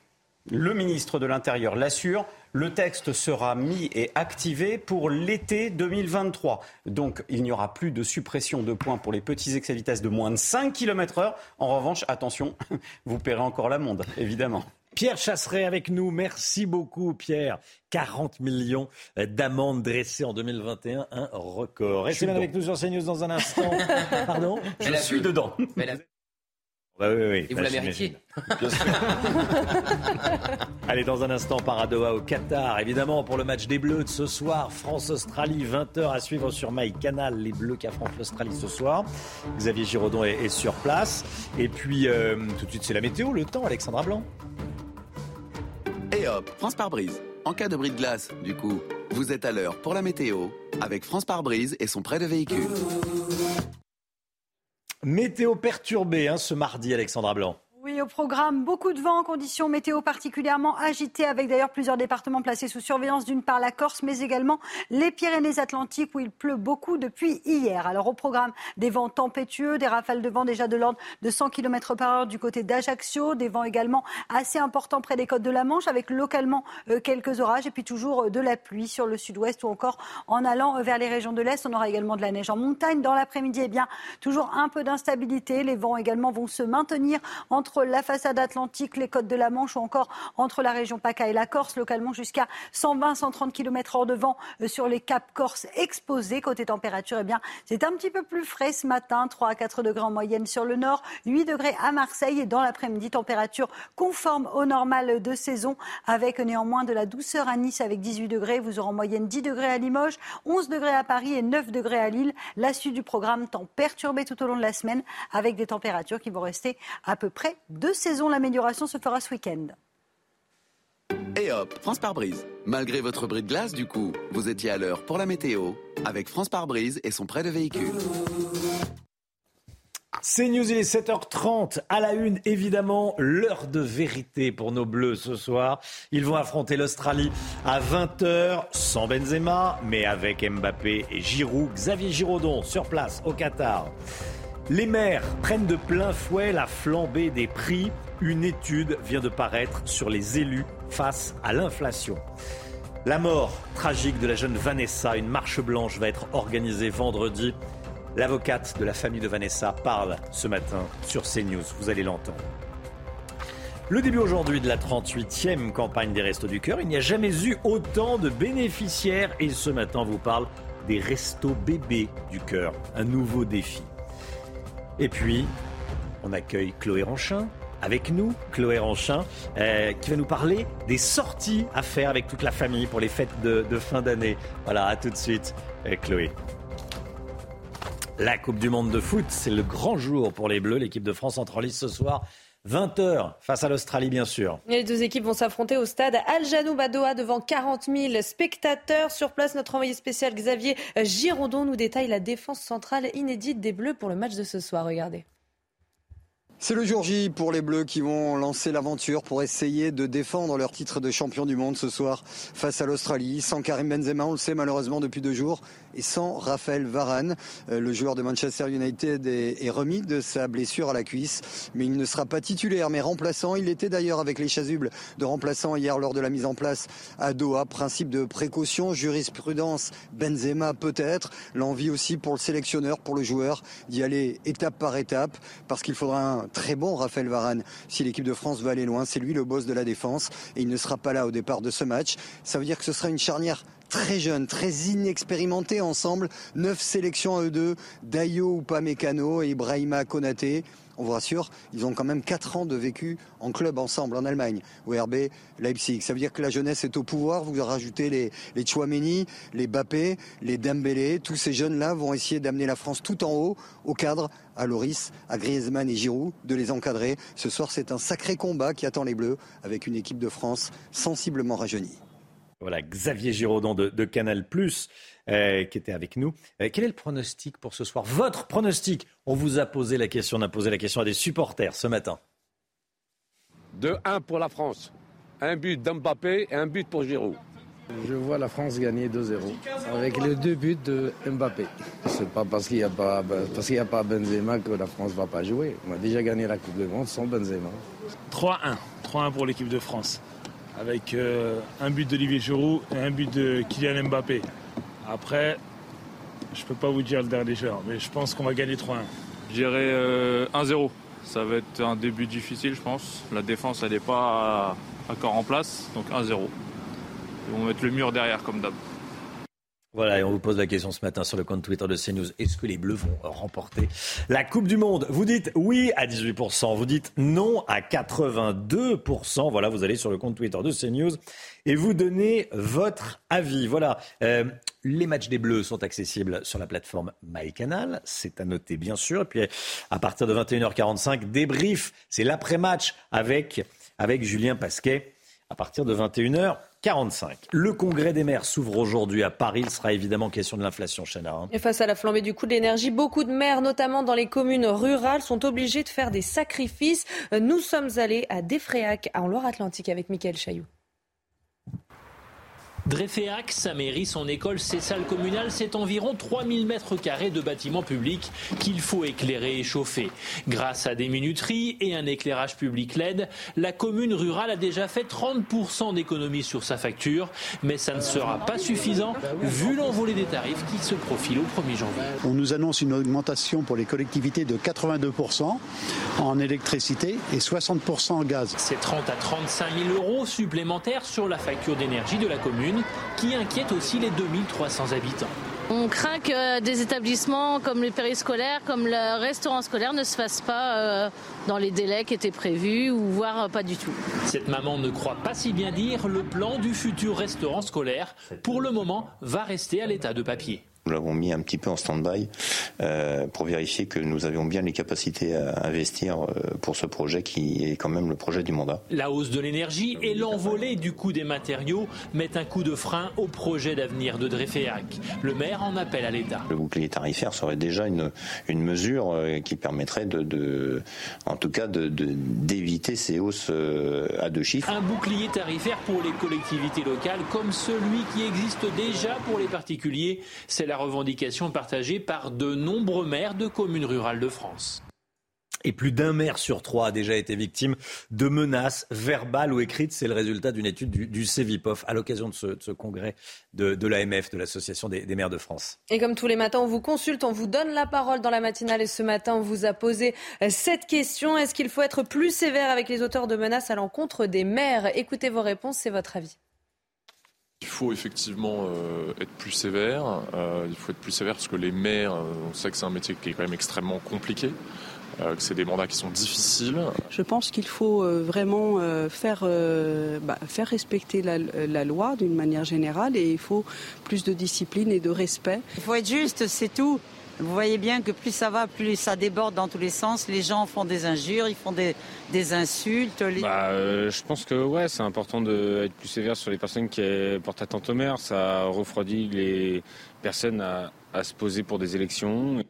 le ministre de l'Intérieur l'assure, le texte sera mis et activé pour l'été 2023. Donc il n'y aura plus de suppression de points pour les petits excès de vitesse de moins de 5 km heure. En revanche, attention, [laughs] vous paierez encore l'amende, évidemment. Pierre Chasseret avec nous. Merci beaucoup, Pierre. 40 millions d'amendes dressées en 2021, un record. Restez bien avec nous sur CNews dans un instant. [laughs] Pardon Je suis dedans. [laughs] Bah oui, oui, Et vous la méritiez. [laughs] Allez, dans un instant, Paradoa au Qatar. Évidemment, pour le match des Bleus de ce soir, France-Australie, 20h à suivre sur MyCanal. Les Bleus qui affrontent l'Australie ce soir. Xavier Giraudon est, sur place. Et puis, euh, tout de suite, c'est la météo, le temps, Alexandra Blanc. Et hop, France par brise. En cas de bris de glace, du coup, vous êtes à l'heure pour la météo avec France par brise et son prêt de véhicule. Météo perturbée hein, ce mardi, Alexandra Blanc. Oui, au programme, beaucoup de vent, conditions météo particulièrement agitées, avec d'ailleurs plusieurs départements placés sous surveillance, d'une part la Corse, mais également les Pyrénées-Atlantiques, où il pleut beaucoup depuis hier. Alors au programme, des vents tempétueux, des rafales de vent déjà de l'ordre de 100 km par heure du côté d'Ajaccio, des vents également assez importants près des côtes de la Manche, avec localement euh, quelques orages, et puis toujours euh, de la pluie sur le sud-ouest ou encore en allant euh, vers les régions de l'Est. On aura également de la neige en montagne. Dans l'après-midi, eh bien, toujours un peu d'instabilité. Les vents également vont se maintenir entre la façade atlantique, les côtes de la Manche ou encore entre la région PACA et la Corse, localement jusqu'à 120-130 km hors de vent euh, sur les caps corse exposés. Côté température, eh bien, c'est un petit peu plus frais ce matin, 3 à 4 degrés en moyenne sur le nord, 8 degrés à Marseille et dans l'après-midi, température conforme au normal de saison avec néanmoins de la douceur à Nice avec 18 degrés. Vous aurez en moyenne 10 degrés à Limoges, 11 degrés à Paris et 9 degrés à Lille. La suite du programme temps perturbé tout au long de la semaine avec des températures qui vont rester à peu près deux saisons. L'amélioration se fera ce week-end. Et hop, France par brise. Malgré votre bris de glace, du coup, vous étiez à l'heure pour la météo avec France par brise et son prêt de véhicule. C'est News, il est 7h30. À la une, évidemment, l'heure de vérité pour nos Bleus ce soir. Ils vont affronter l'Australie à 20h, sans Benzema, mais avec Mbappé et Giroud. Xavier Giraudon sur place au Qatar. Les maires prennent de plein fouet la flambée des prix. Une étude vient de paraître sur les élus face à l'inflation. La mort tragique de la jeune Vanessa, une marche blanche va être organisée vendredi. L'avocate de la famille de Vanessa parle ce matin sur CNews, vous allez l'entendre. Le début aujourd'hui de la 38e campagne des Restos du Cœur, il n'y a jamais eu autant de bénéficiaires et ce matin vous parle des Restos bébés du Cœur, un nouveau défi. Et puis, on accueille Chloé Ranchin, avec nous, Chloé Ranchin, euh, qui va nous parler des sorties à faire avec toute la famille pour les fêtes de, fin d'année. Voilà, à tout de suite, euh, Chloé. La Coupe du Monde de foot, c'est le grand jour pour les Bleus. L'équipe de France entre en lice ce soir. 20h face à l'Australie, bien sûr. Les deux équipes vont s'affronter au stade Al Janoub à Doha devant 40 000 spectateurs. Sur place, notre envoyé spécial Xavier Girondon nous détaille la défense centrale inédite des Bleus pour le match de ce soir. Regardez. C'est le jour J pour les Bleus qui vont lancer l'aventure pour essayer de défendre leur titre de champion du monde ce soir face à l'Australie. Sans Karim Benzema, on le sait malheureusement depuis deux jours, et sans Raphaël Varane. Euh, le joueur de Manchester United est remis de sa blessure à la cuisse, mais il ne sera pas titulaire, mais remplaçant. Il était d'ailleurs avec les chasubles de remplaçant hier lors de la mise en place à Doha. Principe de précaution, jurisprudence, Benzema peut-être. L'envie aussi pour le sélectionneur, pour le joueur, d'y aller étape par étape, parce qu'il faudra très bon Raphaël Varane si l'équipe de France veut aller loin. C'est lui le boss de la défense et il ne sera pas là au départ de ce match. Ça veut dire que ce sera une charnière très jeune, très inexpérimentée ensemble. Neuf sélections à eux deux, Dayo Upamecano et Ibrahima Konaté. On vous rassure, ils ont quand même 4 ans de vécu en club ensemble en Allemagne, au RB Leipzig. Ça veut dire que la jeunesse est au pouvoir. Vous rajoutez les, les Chouameni, les Bappé, les Dembélé. Tous ces jeunes-là vont essayer d'amener la France tout en haut, au cadre, à Loris, à Griezmann et Giroud, de les encadrer. Ce soir, c'est un sacré combat qui attend les Bleus avec une équipe de France sensiblement rajeunie. Voilà, Xavier Giraudon de, de Canal euh, qui était avec nous. Euh, quel est le pronostic pour ce soir? Votre pronostic On vous a posé la question, on a posé la question à des supporters ce matin. De 1 pour la France. Un but d'Mbappé et un but pour Giroud. Je vois la France gagner 2-0 avec les deux buts de Mbappé. C'est pas parce qu'il n'y a pas parce qu'il a pas Benzema que la France va pas jouer. On a déjà gagné la Coupe du Monde sans Benzema. 3-1, 3-1 pour l'équipe de France avec euh, un but d'Olivier Giroud et un but de Kylian Mbappé. Après, je ne peux pas vous dire le dernier joueur, mais je pense qu'on va gagner 3-1. Je dirais 1-0. Ça va être un début difficile, je pense. La défense, elle n'est pas encore en place, donc 1-0. Ils vont mettre le mur derrière, comme d'hab. Voilà, et on vous pose la question ce matin sur le compte Twitter de CNews. Est-ce que les Bleus vont remporter la Coupe du Monde? Vous dites oui à 18%, vous dites non à 82%. Voilà, vous allez sur le compte Twitter de CNews et vous donnez votre avis. Voilà, euh, les matchs des Bleus sont accessibles sur la plateforme MyCanal. C'est à noter, bien sûr. Et puis, à partir de 21h45, débrief. C'est l'après-match avec, avec Julien Pasquet à partir de 21h. 45. Le congrès des maires s'ouvre aujourd'hui à Paris. Il sera évidemment question de l'inflation, Chana. Hein. Et face à la flambée du coût de l'énergie, beaucoup de maires, notamment dans les communes rurales, sont obligés de faire des sacrifices. Nous sommes allés à Défréac, en Loire-Atlantique, avec Michael Chailloux. Dréféac, sa mairie, son école, ses salles communales, c'est environ 3000 mètres carrés de bâtiments publics qu'il faut éclairer et chauffer. Grâce à des minuteries et un éclairage public LED, la commune rurale a déjà fait 30% d'économies sur sa facture, mais ça ne sera pas suffisant vu l'envolée des tarifs qui se profile au 1er janvier. On nous annonce une augmentation pour les collectivités de 82% en électricité et 60% en gaz. C'est 30 à 35 000 euros supplémentaires sur la facture d'énergie de la commune qui inquiète aussi les 2300 habitants. On craint que des établissements comme les périscolaires, comme le restaurant scolaire ne se fassent pas euh, dans les délais qui étaient prévus ou voire pas du tout. Cette maman ne croit pas si bien dire le plan du futur restaurant scolaire, pour le moment, va rester à l'état de papier. Nous l'avons mis un petit peu en stand-by euh, pour vérifier que nous avions bien les capacités à investir euh, pour ce projet qui est quand même le projet du mandat. La hausse de l'énergie et l'envolée du coût des matériaux mettent un coup de frein au projet d'avenir de Dreyféac. Le maire en appelle à l'État. Le bouclier tarifaire serait déjà une, une mesure euh, qui permettrait de, de en tout cas d'éviter de, d'éviter ces hausses à deux chiffres. Un bouclier tarifaire pour les collectivités locales comme celui qui existe déjà pour les particuliers. C'est la revendication partagée par de nombreux maires de communes rurales de France. Et plus d'un maire sur trois a déjà été victime de menaces verbales ou écrites. C'est le résultat d'une étude du, du CEVIPOF à l'occasion de, ce, congrès de, de l'AMF, de l'Association des, des, maires de France. Et comme tous les matins, on vous consulte, on vous donne la parole dans la matinale. Et ce matin, on vous a posé cette question. Est-ce qu'il faut être plus sévère avec les auteurs de menaces à l'encontre des maires? Écoutez vos réponses, c'est votre avis. Il faut effectivement euh, être plus sévère. Euh, il faut être plus sévère parce que les maires, euh, on sait que c'est un métier qui est quand même extrêmement compliqué. que c'est des mandats qui sont difficiles. Je pense qu'il faut vraiment faire, bah, faire respecter la, la loi d'une manière générale et il faut plus de discipline et de respect. Il faut être juste, c'est tout. Vous voyez bien que plus ça va, plus ça déborde dans tous les sens. Les gens font des injures, ils font des, des insultes. Bah, euh, je pense que ouais, c'est important d'être plus sévère sur les personnes qui portent atteinte au maire. Ça refroidit les personnes à, à se poser pour des élections.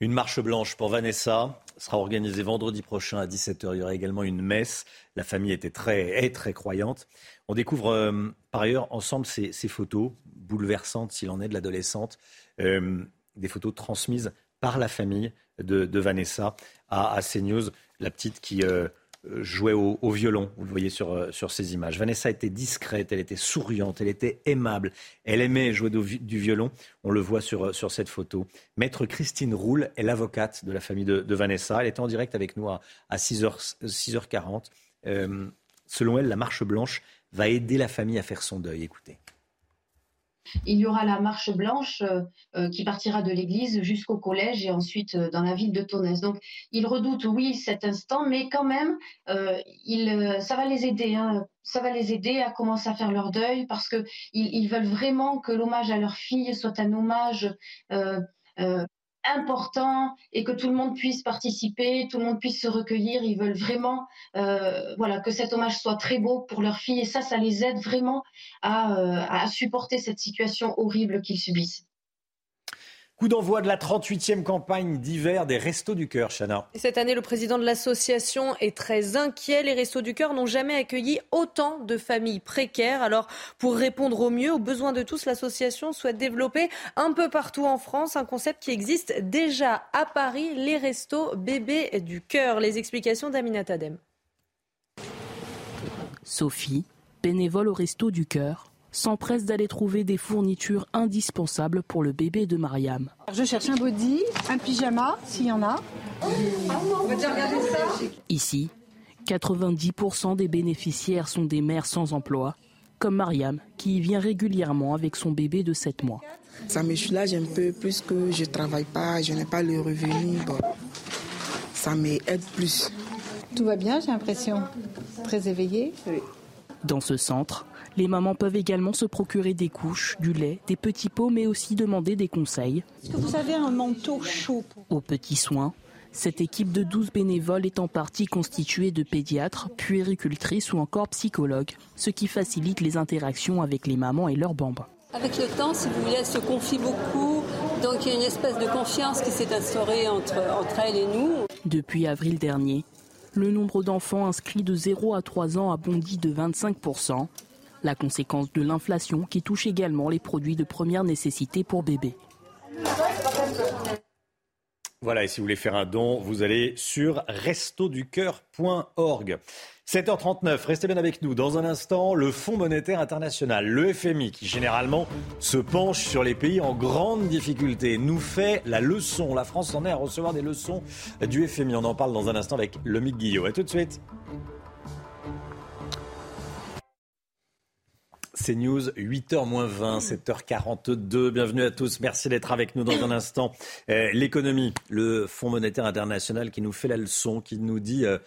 Une marche blanche pour Vanessa sera organisée vendredi prochain à 17h. Il y aura également une messe. La famille était très, est très croyante. On découvre euh, par ailleurs ensemble ces, ces, photos bouleversantes, s'il en est, de l'adolescente. Euh, des photos transmises par la famille de, Vanessa à, CNews, la petite qui euh, jouait au, violon, vous le voyez sur, euh, sur ces images. Vanessa était discrète, elle était souriante, elle était aimable, elle aimait jouer du, violon, on le voit sur, euh, sur cette photo. Maître Christine Roule est l'avocate de la famille de, Vanessa, elle était en direct avec nous à, 6h, 6h40. selon elle, la marche blanche va aider la famille à faire son deuil. Écoutez. Il y aura la marche blanche euh, euh, qui partira de l'église jusqu'au collège et ensuite euh, dans la ville de Tonnes. Donc, ils redoutent, oui, cet instant, mais quand même, ça va les aider. Hein. ça va les aider à commencer à faire leur deuil parce qu'ils ils veulent vraiment que l'hommage à leur fille soit un hommage important et que tout le monde puisse participer, tout le monde puisse se recueillir. Ils veulent vraiment euh, voilà, que cet hommage soit très beau pour leur fille et ça, ça les aide vraiment à, euh, à supporter cette situation horrible qu'ils subissent. Coup d'envoi de la 38e campagne d'hiver des Restos du Cœur, Chana. Cette année, le président de l'association est très inquiet. Les Restos du Cœur n'ont jamais accueilli autant de familles précaires. Alors, pour répondre au mieux aux besoins de tous, l'association souhaite développer un peu partout en France un concept qui existe déjà à Paris, les Restos Bébés du Cœur. Les explications d'Aminat Adem. Sophie, bénévole au Resto du Cœur, s'empresse d'aller trouver des fournitures indispensables pour le bébé de Mariam. Je cherche un body, un pyjama, s'il y en a. Ici, 90% des bénéficiaires sont des mères sans emploi, comme Mariam, qui vient régulièrement avec son bébé de 7 mois. Ça me soulage un peu plus que je ne travaille pas, je n'ai pas le revenu. ça m'aide plus. Tout va bien, j'ai l'impression. Très éveillée. Dans ce centre, les mamans peuvent également se procurer des couches, du lait, des petits pots, mais aussi demander des conseils. Est-ce que vous avez un manteau chaud Aux petits soins, cette équipe de 12 bénévoles est en partie constituée de pédiatres, puéricultrices ou encore psychologues, ce qui facilite les interactions avec les mamans et leurs bambins. Avec le temps, si vous voulez, elle se confie beaucoup, donc il y a une espèce de confiance qui s'est instaurée entre, entre elle et nous. Depuis avril dernier, le nombre d'enfants inscrits de 0 à 3 ans a bondi de 25 la conséquence de l'inflation qui touche également les produits de première nécessité pour bébés. Voilà, et si vous voulez faire un don, vous allez sur restoducœur.org. 7h39, restez bien avec nous. Dans un instant, le Fonds monétaire international, le FMI, qui généralement se penche sur les pays en grande difficulté, nous fait la leçon. La France en est à recevoir des leçons du FMI. On en parle dans un instant avec Lomique Guillot. A tout de suite. C'est News, 8h20, 7h42. Bienvenue à tous. Merci d'être avec nous dans un instant. Euh, l'économie, le Fonds monétaire international qui nous fait la leçon, qui nous dit, euh,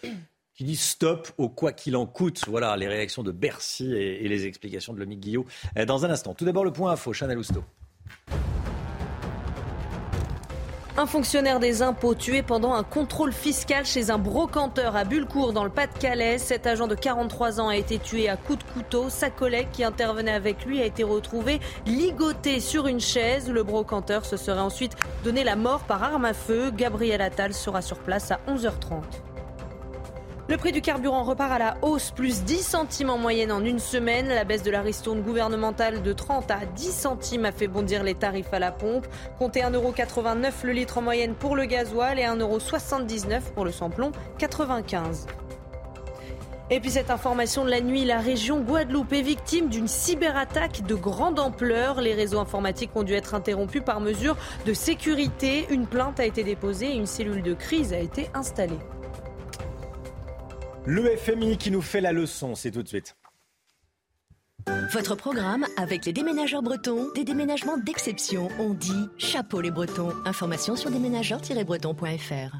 qui dit stop au quoi qu'il en coûte. Voilà les réactions de Bercy et, les explications de Lomique Guillot euh, dans un instant. Tout d'abord, le point info, Chanel Housteau. Un fonctionnaire des impôts tué pendant un contrôle fiscal chez un brocanteur à Bulcourt dans le Pas-de-Calais. Cet agent de 43 ans a été tué à coups de couteau. Sa collègue qui intervenait avec lui a été retrouvée ligotée sur une chaise. Le brocanteur se serait ensuite donné la mort par arme à feu. Gabriel Attal sera sur place à 11h30. Le prix du carburant repart à la hausse, plus 10 centimes en moyenne en une semaine. La baisse de la ristourne gouvernementale de 30 à 10 centimes a fait bondir les tarifs à la pompe. Comptez 1,89€ le litre en moyenne pour le gasoil et 1,79€ pour le samplon 95. Et puis cette information de la nuit, la région Guadeloupe est victime d'une cyberattaque de grande ampleur. Les réseaux informatiques ont dû être interrompus par mesure de sécurité. Une plainte a été déposée et une cellule de crise a été installée. Le FMI qui nous fait la leçon, c'est tout de suite. Votre programme avec les déménageurs bretons, des déménagements d'exception. On dit chapeau les bretons. Information sur déménageurs-bretons.fr.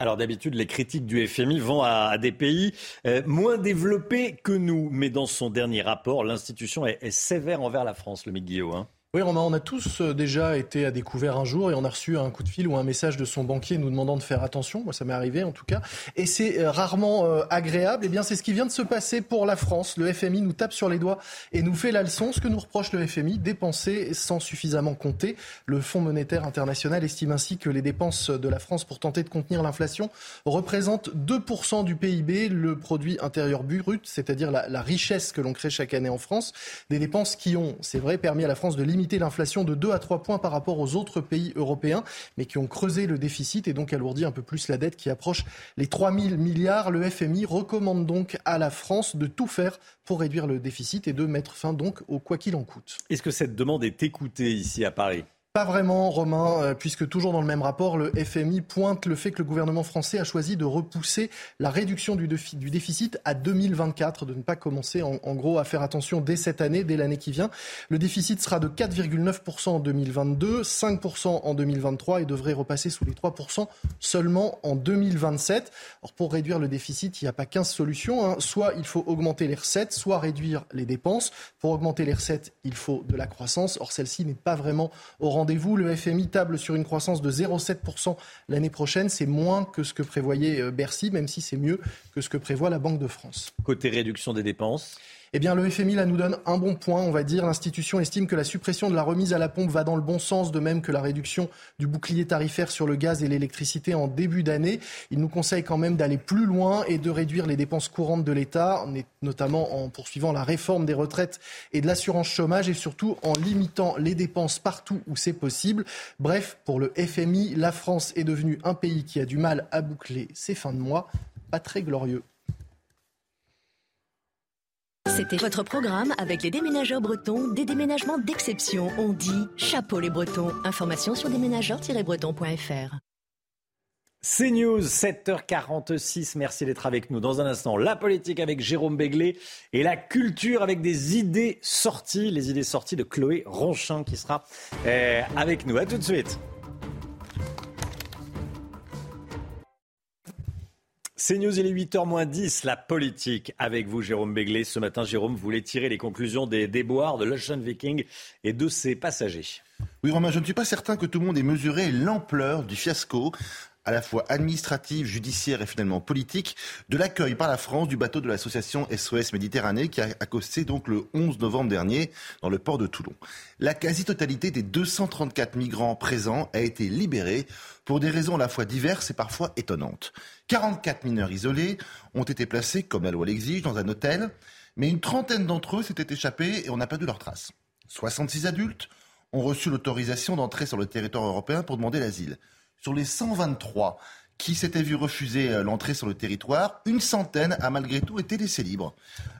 Alors d'habitude, les critiques du FMI vont à, des pays euh, moins développés que nous. Mais dans son dernier rapport, l'institution est, sévère envers la France, le Guillaume. Hein. Oui, Romain, on a tous euh, déjà été à découvert un jour et on a reçu un coup de fil ou un message de son banquier nous demandant de faire attention. Moi, ça m'est arrivé en tout cas. Et c'est euh, rarement euh, agréable. Eh bien, c'est ce qui vient de se passer pour la France. Le FMI nous tape sur les doigts et nous fait la leçon. Ce que nous reproche le FMI, dépenser sans suffisamment compter. Le Fonds monétaire international estime ainsi que les dépenses de la France pour tenter de contenir l'inflation représentent 2% du PIB, le produit intérieur brut, c'est-à-dire la, la richesse que l'on crée chaque année en France. Des dépenses qui ont, c'est vrai, permis à la France de limiter l'inflation de 2 à 3 points par rapport aux autres pays européens, mais qui ont creusé le déficit et donc alourdi un peu plus la dette qui approche les 3 000 milliards. Le FMI recommande donc à la France de tout faire pour réduire le déficit et de mettre fin donc au quoi qu'il en coûte. Est-ce que cette demande est écoutée ici à Paris? Pas vraiment, Romain, euh, puisque toujours dans le même rapport, le FMI pointe le fait que le gouvernement français a choisi de repousser la réduction du, déficit à 2024, de ne pas commencer en, gros à faire attention dès cette année, dès l'année qui vient. Le déficit sera de 4,9% en 2022, 5% en 2023 et devrait repasser sous les 3% seulement en 2027. Alors pour réduire le déficit, il n'y a pas 15 solutions. Hein. Soit il faut augmenter les recettes, soit réduire les dépenses. Pour augmenter les recettes, il faut de la croissance. Or celle-ci n'est pas vraiment au rendez vous Le FMI table sur une croissance de 0,7% l'année prochaine. C'est moins que ce que prévoyait euh, Bercy, même si c'est mieux que ce que prévoit la Banque de France. Côté réduction des dépenses eh bien, le FMI nous donne un bon point, on va dire. L'institution estime que la suppression de la remise à la pompe va dans le bon sens, de même que la réduction du bouclier tarifaire sur le gaz et l'électricité en début d'année. Il nous conseille quand même d'aller plus loin et de réduire les dépenses courantes de l'État, notamment en poursuivant la réforme des retraites et de l'assurance chômage et surtout en limitant les dépenses partout où c'est possible. Bref, pour le FMI, la France est devenue un pays qui a du mal à boucler ses fins de mois. Pas très glorieux. C'était votre programme avec les déménageurs bretons, des déménagements d'exception. On dit chapeau les bretons. Information sur déménageurs-bretons.fr. C'est News, 7h46. Merci d'être avec nous. Dans un instant, la politique avec Jérôme Béglé et la culture avec des idées sorties. Les idées sorties de Chloé Ronchin qui sera eh, avec nous. A tout de suite. C'est News, il est 8h 10, la politique avec vous, Jérôme Béglé. Ce matin, Jérôme voulait tirer les conclusions des déboires de l'Ocean Viking et de ses passagers. Oui, Romain, je ne suis pas certain que tout le monde ait mesuré l'ampleur du fiasco à la fois administrative, judiciaire et finalement politique, de l'accueil par la France du bateau de l'association SOS Méditerranée qui a accosté donc le 11 novembre dernier dans le port de Toulon. La quasi-totalité des 234 migrants présents a été libérée pour des raisons à la fois diverses et parfois étonnantes. 44 mineurs isolés ont été placés, comme la loi l'exige, dans un hôtel, mais une trentaine d'entre eux s'étaient échappés et on n'a pas perdu leurs traces. 66 adultes ont reçu l'autorisation d'entrer sur le territoire européen pour demander l'asile. Sur les 123 qui s'étaient vus refuser euh, l'entrée sur le territoire, une centaine a malgré tout été laissée libre.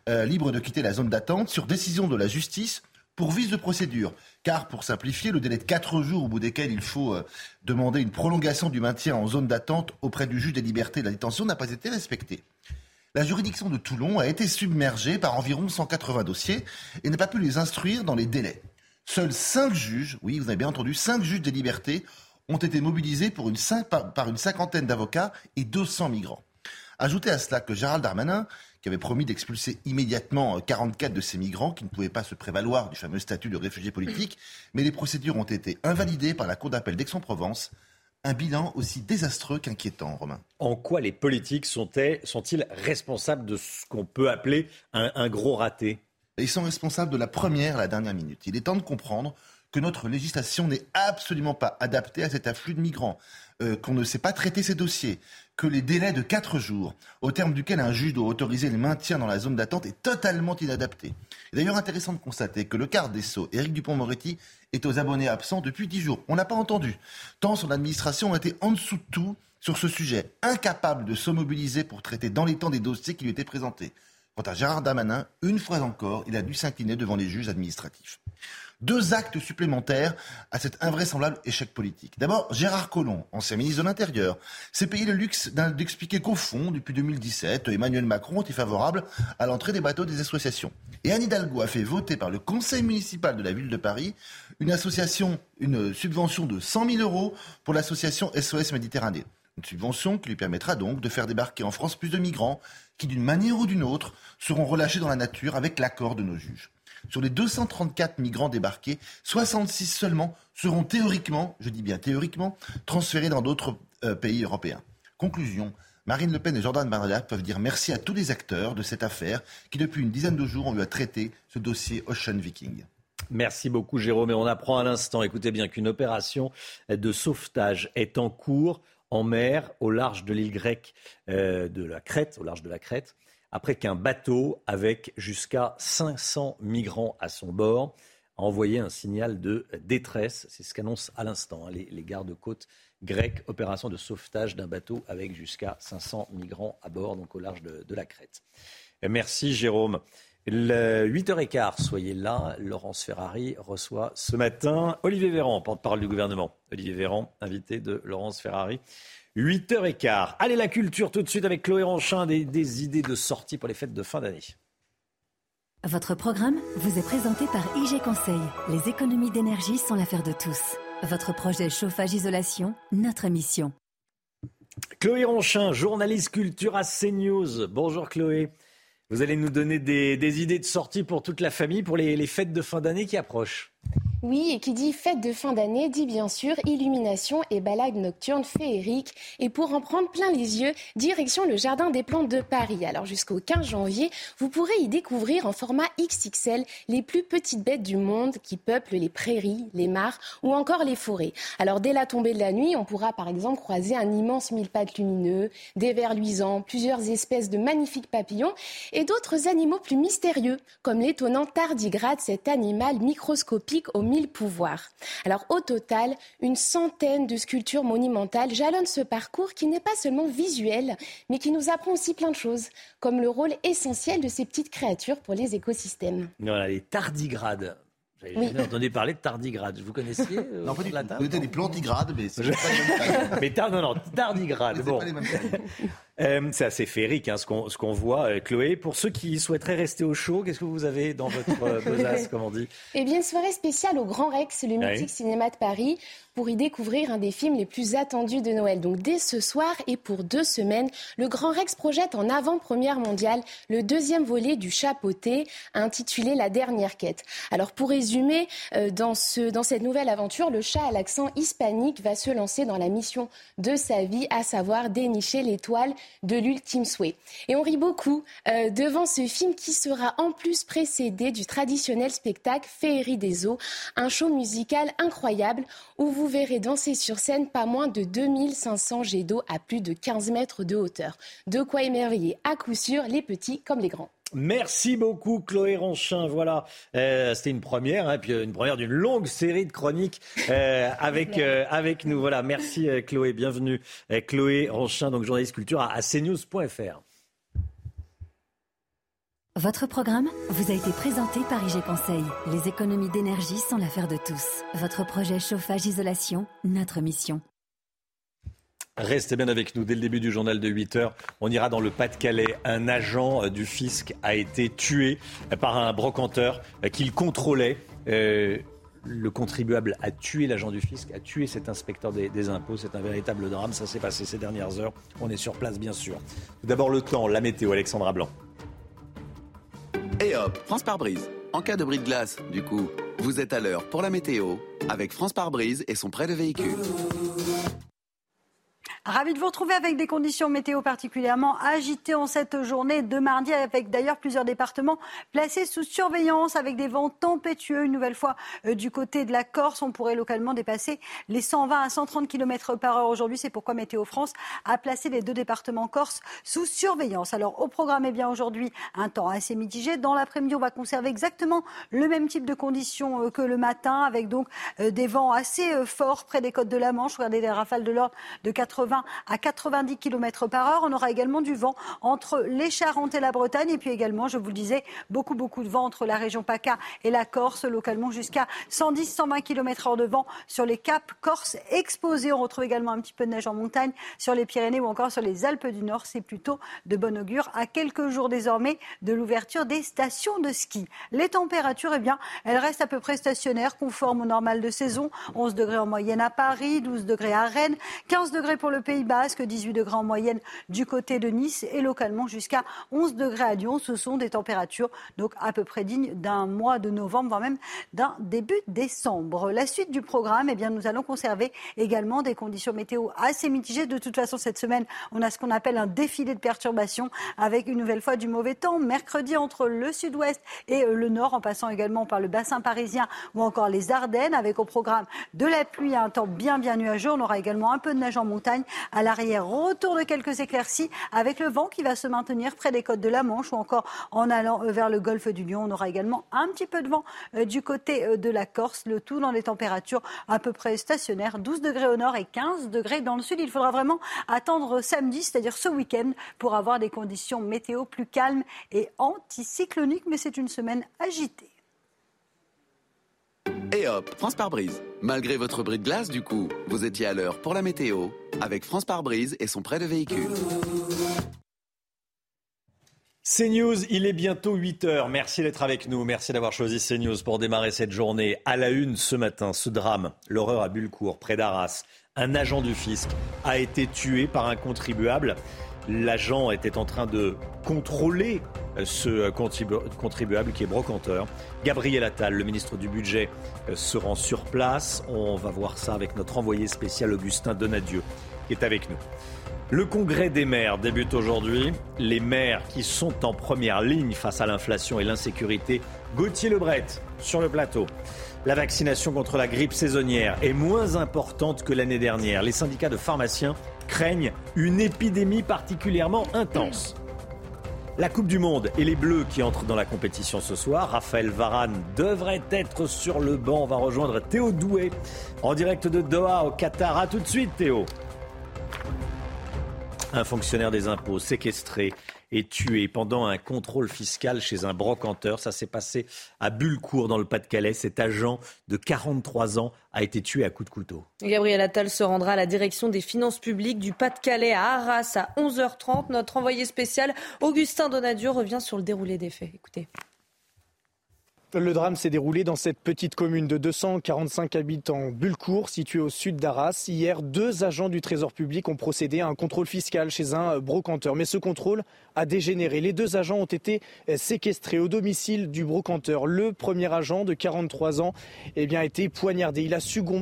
Euh, libre de quitter la zone d'attente sur décision de la justice pour vice de procédure. Car, pour simplifier, le délai de 4 jours au bout desquels il faut euh, demander une prolongation du maintien en zone d'attente auprès du juge des libertés de la détention n'a pas été respecté. La juridiction de Toulon a été submergée par environ 180 dossiers et n'a pas pu les instruire dans les délais. Seuls 5 juges, oui, vous avez bien entendu, 5 juges des libertés ont été mobilisés pour une, par une cinquantaine d'avocats et 200 migrants. Ajoutez à cela que Gérald Darmanin, qui avait promis d'expulser immédiatement 44 de ces migrants qui ne pouvaient pas se prévaloir du fameux statut de réfugié politique, mais les procédures ont été invalidées par la Cour d'appel d'Aix-en-Provence. Un bilan aussi désastreux qu'inquiétant, Romain. En quoi les politiques sont-ils responsables de ce qu'on peut appeler un, un gros raté? Ils sont responsables de la première à la dernière minute. Il est temps de comprendre que notre législation n'est absolument pas adaptée à cet afflux de migrants, euh, qu'on ne sait pas traiter ces dossiers, que les délais de 4 jours, au terme duquel un juge doit autoriser le maintien dans la zone d'attente, est totalement inadapté. D'ailleurs intéressant de constater que le quart des Sceaux, Éric Dupont-Moretti, est aux abonnés absents depuis 10 jours. On n'a pas entendu, tant son administration a été en dessous de tout sur ce sujet, incapable de se mobiliser pour traiter dans les temps des dossiers qui lui étaient présentés. Quant à Gérard Damanin, une fois encore, il a dû s'incliner devant les juges administratifs deux actes supplémentaires à cet invraisemblable échec politique. D'abord, Gérard Collomb, ancien ministre de l'Intérieur, s'est payé le luxe d'expliquer qu'au fond, depuis 2017, Emmanuel Macron était favorable à l'entrée des bateaux des associations. Et Anne Hidalgo a fait voter par le conseil municipal de la ville de Paris une association, une subvention de 100 000 euros pour l'association SOS Méditerranée. Une subvention qui lui permettra donc de faire débarquer en France plus de migrants qui, d'une manière ou d'une autre, seront relâchés dans la nature avec l'accord de nos juges. Sur les 234 migrants débarqués, 66 seulement seront théoriquement, je dis bien théoriquement, transférés dans d'autres euh, pays européens. Conclusion. Marine Le Pen et Jordan Bardella peuvent dire merci à tous les acteurs de cette affaire qui, depuis une dizaine de jours, ont eu à traiter ce dossier Ocean Viking. Merci beaucoup, Jérôme. Et on apprend à l'instant, écoutez bien, qu'une opération de sauvetage est en cours en mer au large de l'île grecque euh, de la Crète, au large de la Crète après qu'un bateau avec jusqu'à 500 migrants à son bord a envoyé un signal de détresse. C'est ce qu'annoncent à l'instant hein, les, gardes-côtes grecs. Opération de sauvetage d'un bateau avec jusqu'à 500 migrants à bord, donc au large de, la Crète. Merci Jérôme. Le 8h15, soyez là. Laurence Ferrari reçoit ce matin Olivier Véran, porte-parole du gouvernement. Olivier Véran, invité de Laurence Ferrari. 8h15. Allez, la culture tout de suite avec Chloé Ranchin, des, des idées de sortie pour les fêtes de fin d'année. Votre programme vous est présenté par IG Conseil. Les économies d'énergie sont l'affaire de tous. Votre projet chauffage-isolation, notre mission. Chloé Ronchin, journaliste culture à CNews. Bonjour Chloé. Vous allez nous donner des, idées de sortie pour toute la famille pour les fêtes de fin d'année qui approchent. Oui, et qui dit fête de fin d'année dit bien sûr illumination et balade nocturne féerique. Et pour en prendre plein les yeux, direction le Jardin des Plantes de Paris. Alors jusqu'au 15 janvier, vous pourrez y découvrir en format XXL les plus petites bêtes du monde qui peuplent les prairies, les mares ou encore les forêts. Alors dès la tombée de la nuit, on pourra par exemple croiser un immense mille-pattes lumineux, des vers luisants, plusieurs espèces de magnifiques papillons et d'autres animaux plus mystérieux, comme l'étonnant tardigrade, cet animal microscopique au milieu pouvoirs. Alors au total, une centaine de sculptures monumentales jalonnent ce parcours qui n'est pas seulement visuel, mais qui nous apprend aussi plein de choses, comme le rôle essentiel de ces petites créatures pour les écosystèmes. Voilà, les tardigrades. J'avais jamais entendu parler de tardigrade. Vous connaissiez euh, Non, pas du tout. Vous des plantigrades, mais c'est [laughs] pas Mais non, non, tardigrade. Bon. Euh, c'est assez féerique hein, ce qu'on voit, euh, Chloé. Pour ceux qui souhaiteraient rester au chaud, qu'est-ce que vous avez dans votre euh, [laughs] besace, comme on dit? Eh bien, une soirée spéciale au Grand Rex, le mythique cinéma de Paris, pour y découvrir un des films les plus attendus de Noël. Donc, dès ce soir et pour deux semaines, le Grand Rex projette en avant-première mondiale le deuxième volet du Chapeauté, intitulé La dernière quête. Alors, pour résumer, dans, ce, dans cette nouvelle aventure, le chat à l'accent hispanique va se lancer dans la mission de sa vie, à savoir dénicher l'étoile de l'ultime souhait. Et on rit beaucoup euh, devant ce film qui sera en plus précédé du traditionnel spectacle Féerie des eaux, un show musical incroyable où vous verrez danser sur scène pas moins de 2500 jets d'eau à plus de 15 mètres de hauteur. De quoi émerveiller à coup sûr les petits comme les grands. Merci beaucoup Chloé Ronchin. Voilà, euh, c'était une première, hein, puis euh, une première d'une longue série de chroniques euh, avec avec nous. Voilà, merci Chloé, bienvenue Chloé Ronchin, donc journaliste culture à, cnews.fr. Votre programme vous a été présenté par IG Conseil. Les économies d'énergie sont l'affaire de tous. Votre projet chauffage-isolation, notre mission. Restez bien avec nous dès le début du journal de 8 heures. On ira dans le Pas-de-Calais. Un agent euh, du fisc a été tué par un brocanteur euh, qu'il contrôlait. Euh, le contribuable a tué l'agent du fisc, a tué cet inspecteur des, impôts. C'est un véritable drame. Ça s'est passé ces dernières heures. On est sur place, bien sûr. Tout d'abord, le temps, la météo, Alexandra Blanc. Et hop, France par brise. En cas de bris de glace, du coup, vous êtes à l'heure pour la météo avec France par brise et son prêt de véhicule. Ravi de vous retrouver avec des conditions météo particulièrement agitées en cette journée de mardi, avec d'ailleurs plusieurs départements placés sous surveillance avec des vents tempétueux. Une nouvelle fois euh, du côté de la Corse, on pourrait localement dépasser les 120 à 130 km par heure aujourd'hui. C'est pourquoi Météo France a placé les deux départements corse sous surveillance. Alors au programme, eh bien aujourd'hui, un temps assez mitigé. Dans l'après-midi, on va conserver exactement le même type de conditions euh, que le matin, avec donc euh, des vents assez forts près des côtes de la Manche. Regardez des rafales de l'ordre de 80 à 90 km par heure. On aura également du vent entre les Charentes et la Bretagne. Et puis également, je vous le disais, beaucoup, beaucoup de vent entre la région PACA et la Corse, localement jusqu'à 110-120 km heure de vent sur les caps Corse exposés. On retrouve également un petit peu de neige en montagne sur les Pyrénées ou encore sur les Alpes du Nord. C'est plutôt de bon augure à quelques jours désormais de l'ouverture des stations de ski. Les températures, eh bien, elles restent à peu près stationnaires, conformes au normal de saison. 11 degrés en moyenne à Paris, 12 degrés à Rennes, 15 degrés pour le Pays Basque, 18 degrés en moyenne du côté de Nice et localement jusqu'à 11 degrés à Lyon. Ce sont des températures donc à peu près dignes d'un mois de novembre, voire même d'un début décembre. La suite du programme, eh bien, nous allons conserver également des conditions météo assez mitigées. De toute façon, cette semaine, on a ce qu'on appelle un défilé de perturbations avec une nouvelle fois du mauvais temps. Mercredi, entre le sud-ouest et le nord, en passant également par le bassin parisien ou encore les Ardennes, avec au programme de la pluie un temps bien, bien nuageux. On aura également un peu de neige en montagne à l'arrière, retour de quelques éclaircies avec le vent qui va se maintenir près des côtes de la Manche ou encore en allant euh, vers le golfe du Lion. On aura également un petit peu de vent euh, du côté euh, de la Corse, le tout dans des températures à peu près stationnaires, 12 degrés au nord et 15 degrés dans le sud. Il faudra vraiment attendre samedi, c'est-à-dire ce week-end, pour avoir des conditions météo plus calmes et anticycloniques, mais c'est une semaine agitée. Et hop, France par brise. Malgré votre bris de glace, du coup, vous étiez à l'heure pour la météo avec France par brise et son prêt de véhicule. CNews, il est bientôt 8 heures. Merci d'être avec nous. Merci d'avoir choisi CNews pour démarrer cette journée. À la une ce matin, ce drame, l'horreur à Bulcourt, près d'Arras. Un agent du fisc a été tué par un contribuable. L'agent était en train de contrôler euh, ce euh, contribuable qui est brocanteur. Gabriel Attal, le ministre du Budget, euh, se rend sur place. On va voir ça avec notre envoyé spécial Augustin Donadieu, qui est avec nous. Le congrès des maires débute aujourd'hui. Les maires qui sont en première ligne face à l'inflation et l'insécurité. Gauthier Lebret sur le plateau. La vaccination contre la grippe saisonnière est moins importante que l'année dernière. Les syndicats de pharmaciens craignent une épidémie particulièrement intense. La Coupe du Monde et les Bleus qui entrent dans la compétition ce soir. Raphaël Varane devrait être sur le banc. On va rejoindre Théo Doué en direct de Doha au Qatar. A tout de suite Théo. Un fonctionnaire des impôts séquestré est tué pendant un contrôle fiscal chez un brocanteur. Ça s'est passé à Bullecourt dans le Pas-de-Calais. Cet agent de 43 ans a été tué à coups de couteau. Gabriel Attal se rendra à la direction des finances publiques du Pas-de-Calais à Arras à 11h30. Notre envoyé spécial Augustin Donadieu revient sur le déroulé des faits. Écoutez. Le drame s'est déroulé dans cette petite commune de 245 habitants, Bulcourt, située au sud d'Arras. Hier, deux agents du Trésor public ont procédé à un contrôle fiscal chez un brocanteur. Mais ce contrôle a dégénéré. Les deux agents ont été séquestrés au domicile du brocanteur. Le premier agent de 43 ans eh a été poignardé. Il a,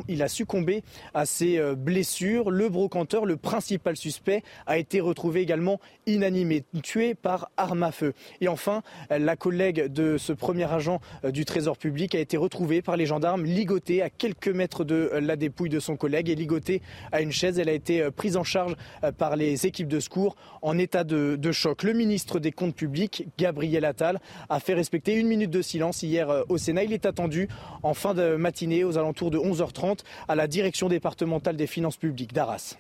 il a succombé à ses euh, blessures. Le brocanteur, le principal suspect, a été retrouvé également inanimé, tué par arme à feu. Et enfin, la collègue de ce premier agent du Trésor public a été retrouvé par les gendarmes ligotée à quelques mètres de euh, la dépouille de son collègue et ligotée à une chaise. Elle a été euh, prise en charge par les équipes de secours en état de, de choc. Le ministre des Comptes publics, Gabriel Attal, a fait respecter une minute de silence hier au Sénat. Il est attendu en fin de matinée aux alentours de 11h30 à la direction départementale des finances publiques d'Arras.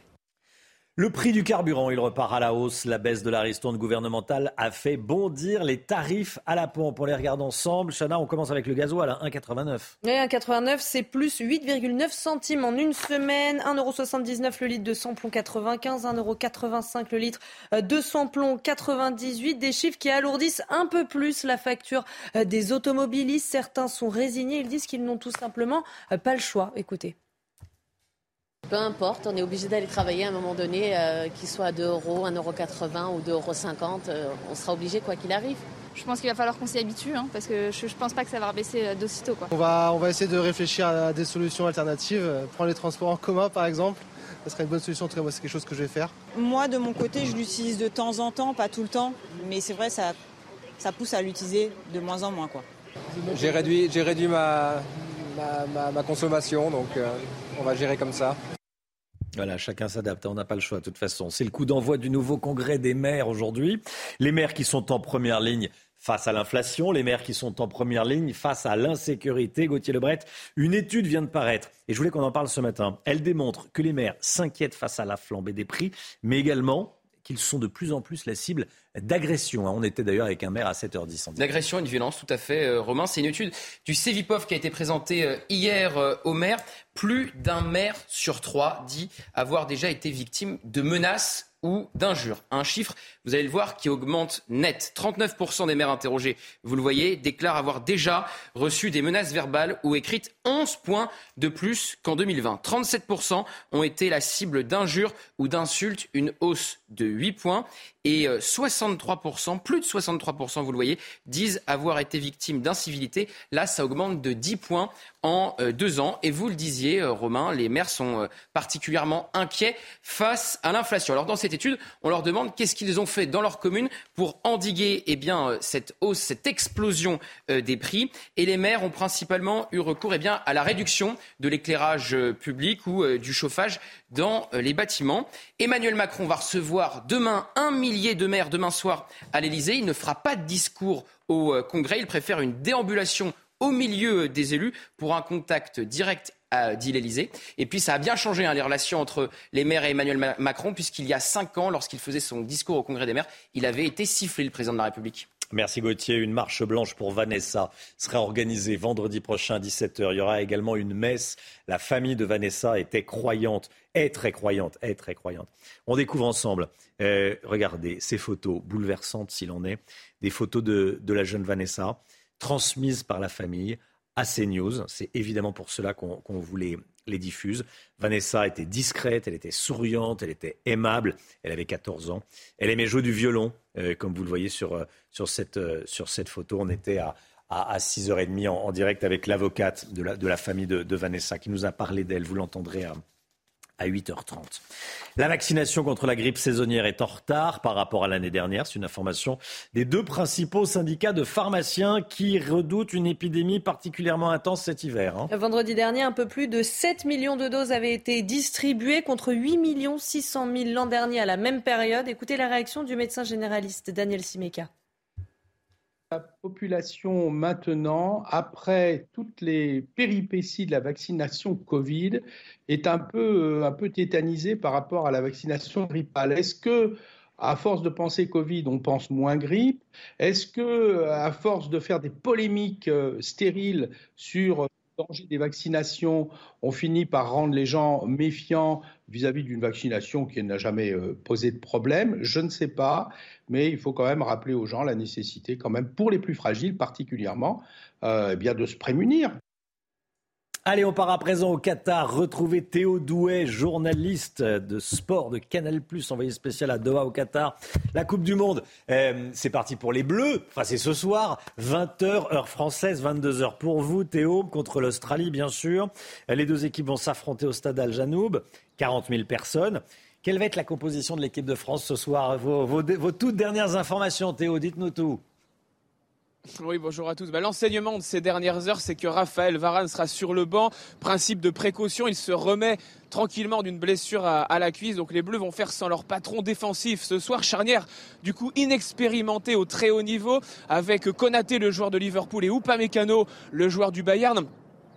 Le prix du carburant, il repart à la hausse. La baisse de la ristourne gouvernementale a fait bondir les tarifs à la pompe. On les regarde ensemble. Chana, on commence avec le gasoil à 1,89. Oui, 1,89, c'est plus 8,9 centimes en une semaine. 1,79€ le litre de samplon 95, 1,85€ le litre de samplon 98. Des chiffres qui alourdissent un peu plus la facture des automobilistes. Certains sont résignés. Ils disent qu'ils n'ont tout simplement pas le choix. Écoutez. Peu importe, on est obligé d'aller travailler à un moment donné, euh, qu'il soit à 2 euros, 1,80 euros ou 2,50 euros, euh, on sera obligé quoi qu'il arrive. Je pense qu'il va falloir qu'on s'y habitue, hein, parce que je ne pense pas que ça va rebaisser euh, d'aussitôt. On, va, on va essayer de réfléchir à des solutions alternatives, prendre les transports en commun par exemple. Ce serait une bonne solution, en tout cas, c'est quelque chose que je vais faire. Moi, de mon côté, je l'utilise de temps en temps, pas tout le temps, mais c'est vrai, ça, ça pousse à l'utiliser de moins en moins. J'ai réduit, j'ai réduit ma, ma, consommation, donc on va gérer comme ça. Voilà, chacun s'adapte, on n'a pas le choix de toute façon. C'est le coup d'envoi du nouveau congrès des maires aujourd'hui. Les maires qui sont en première ligne face à l'inflation, les maires qui sont en première ligne face à l'insécurité. Gauthier Lebret, une étude vient de paraître, et je voulais qu'on en parle ce matin. Elle démontre que les maires s'inquiètent face à la flambée des prix, mais également qu'ils sont de plus en plus la cible d'agression. On était d'ailleurs avec un maire à 7h10. D'agression et de violence, tout à fait, euh, Romain. C'est une étude du CEVIPOF qui a été présentée euh, hier euh, au maire. Plus d'un maire sur trois dit avoir déjà été victime de menaces ou d'injures. Un chiffre, vous allez le voir, qui augmente net. 39% des maires interrogés, vous le voyez, déclarent avoir déjà reçu des menaces verbales ou écrites 11 points de plus qu'en 2020. 37% ont été la cible d'injures ou d'insultes, une hausse de 8 points. Et 63%, plus de 63%, vous le voyez, disent avoir été victimes d'incivilité. Là, ça augmente de 10 points en euh, deux ans. Et vous le disiez, euh, Romain, les maires sont euh, particulièrement inquiets face à l'inflation. Alors dans cette étude, on leur demande qu'est-ce qu'ils ont fait dans leur commune pour endiguer eh cette hausse, cette explosion des prix. Et les maires ont principalement eu recours eh à la réduction de l'éclairage public ou du chauffage dans les bâtiments. Emmanuel Macron va recevoir demain un millier de maires demain soir à l'Elysée. Il ne fera pas de discours au Congrès. Il préfère une déambulation au milieu des élus pour un contact direct dit l'Elysée. Et puis ça a bien changé hein, les relations entre les maires et Emmanuel Macron, puisqu'il y a cinq ans, lorsqu'il faisait son discours au Congrès des maires, il avait été sifflé, le président de la République. Merci Gauthier. Une marche blanche pour Vanessa sera organisée vendredi prochain à 17h. Il y aura également une messe. La famille de Vanessa était croyante, est très croyante, est très croyante. On découvre ensemble, euh, regardez, ces photos bouleversantes s'il en est, des photos de la jeune Vanessa transmises par la famille à CNews. C'est évidemment pour cela qu'on voulait les diffuse. Vanessa était discrète, elle était souriante, elle était aimable, elle avait 14 ans. Elle aimait jouer du violon, euh, comme vous le voyez sur, euh, sur, cette, euh, sur cette photo. On était à, à, 6h30 en, direct avec l'avocate de la, de la famille de, de, Vanessa qui nous a parlé d'elle. Vous l'entendrez à 8h30. La vaccination contre la grippe saisonnière est en retard par rapport à l'année dernière. C'est une information des deux principaux syndicats de pharmaciens qui redoutent une épidémie particulièrement intense cet hiver. Hein. Vendredi dernier, un peu plus de 7 millions de doses avaient été distribuées contre 8 600 000 l'an dernier à la même période. Écoutez la réaction du médecin généraliste Daniel Simeka la population maintenant, après toutes les péripéties de la vaccination Covid, est un peu, euh, un peu tétanisée par rapport à la vaccination grippale. Est-ce que, à force de penser Covid, on pense moins grippe? Est-ce que, à force de faire des polémiques euh, stériles sur danger des vaccinations, on finit par rendre les gens méfiants vis-à-vis d'une vaccination qui n'a jamais euh, posé de problème Je ne sais pas, mais il faut quand même rappeler aux gens la nécessité, quand même, pour les plus fragiles particulièrement, euh, eh de se prémunir. Allez, on part à présent au Qatar. Retrouver Théo Douet, journaliste de sport de Canal+, envoyé spécial à Doha au Qatar. La Coupe du Monde, euh, c'est parti pour les Bleus. Enfin, c'est ce soir, 20h, heure française, 22h pour vous, Théo, contre l'Australie, bien sûr. Les deux équipes vont s'affronter au stade Al Janoub, 40 000 personnes. Quelle va être la composition de l'équipe de France ce soir? Vos, vos toutes dernières informations, Théo, dites-nous tout. Oui, bonjour à tous. Bah, l'enseignement de ces dernières heures, c'est que Raphaël Varane sera sur le banc. Principe de précaution, il se remet tranquillement d'une blessure à, la cuisse. Donc les Bleus vont faire sans leur patron défensif ce soir. Charnière, du coup, inexpérimenté au très haut niveau, avec Konaté, le joueur de Liverpool, et Upamecano, le joueur du Bayern.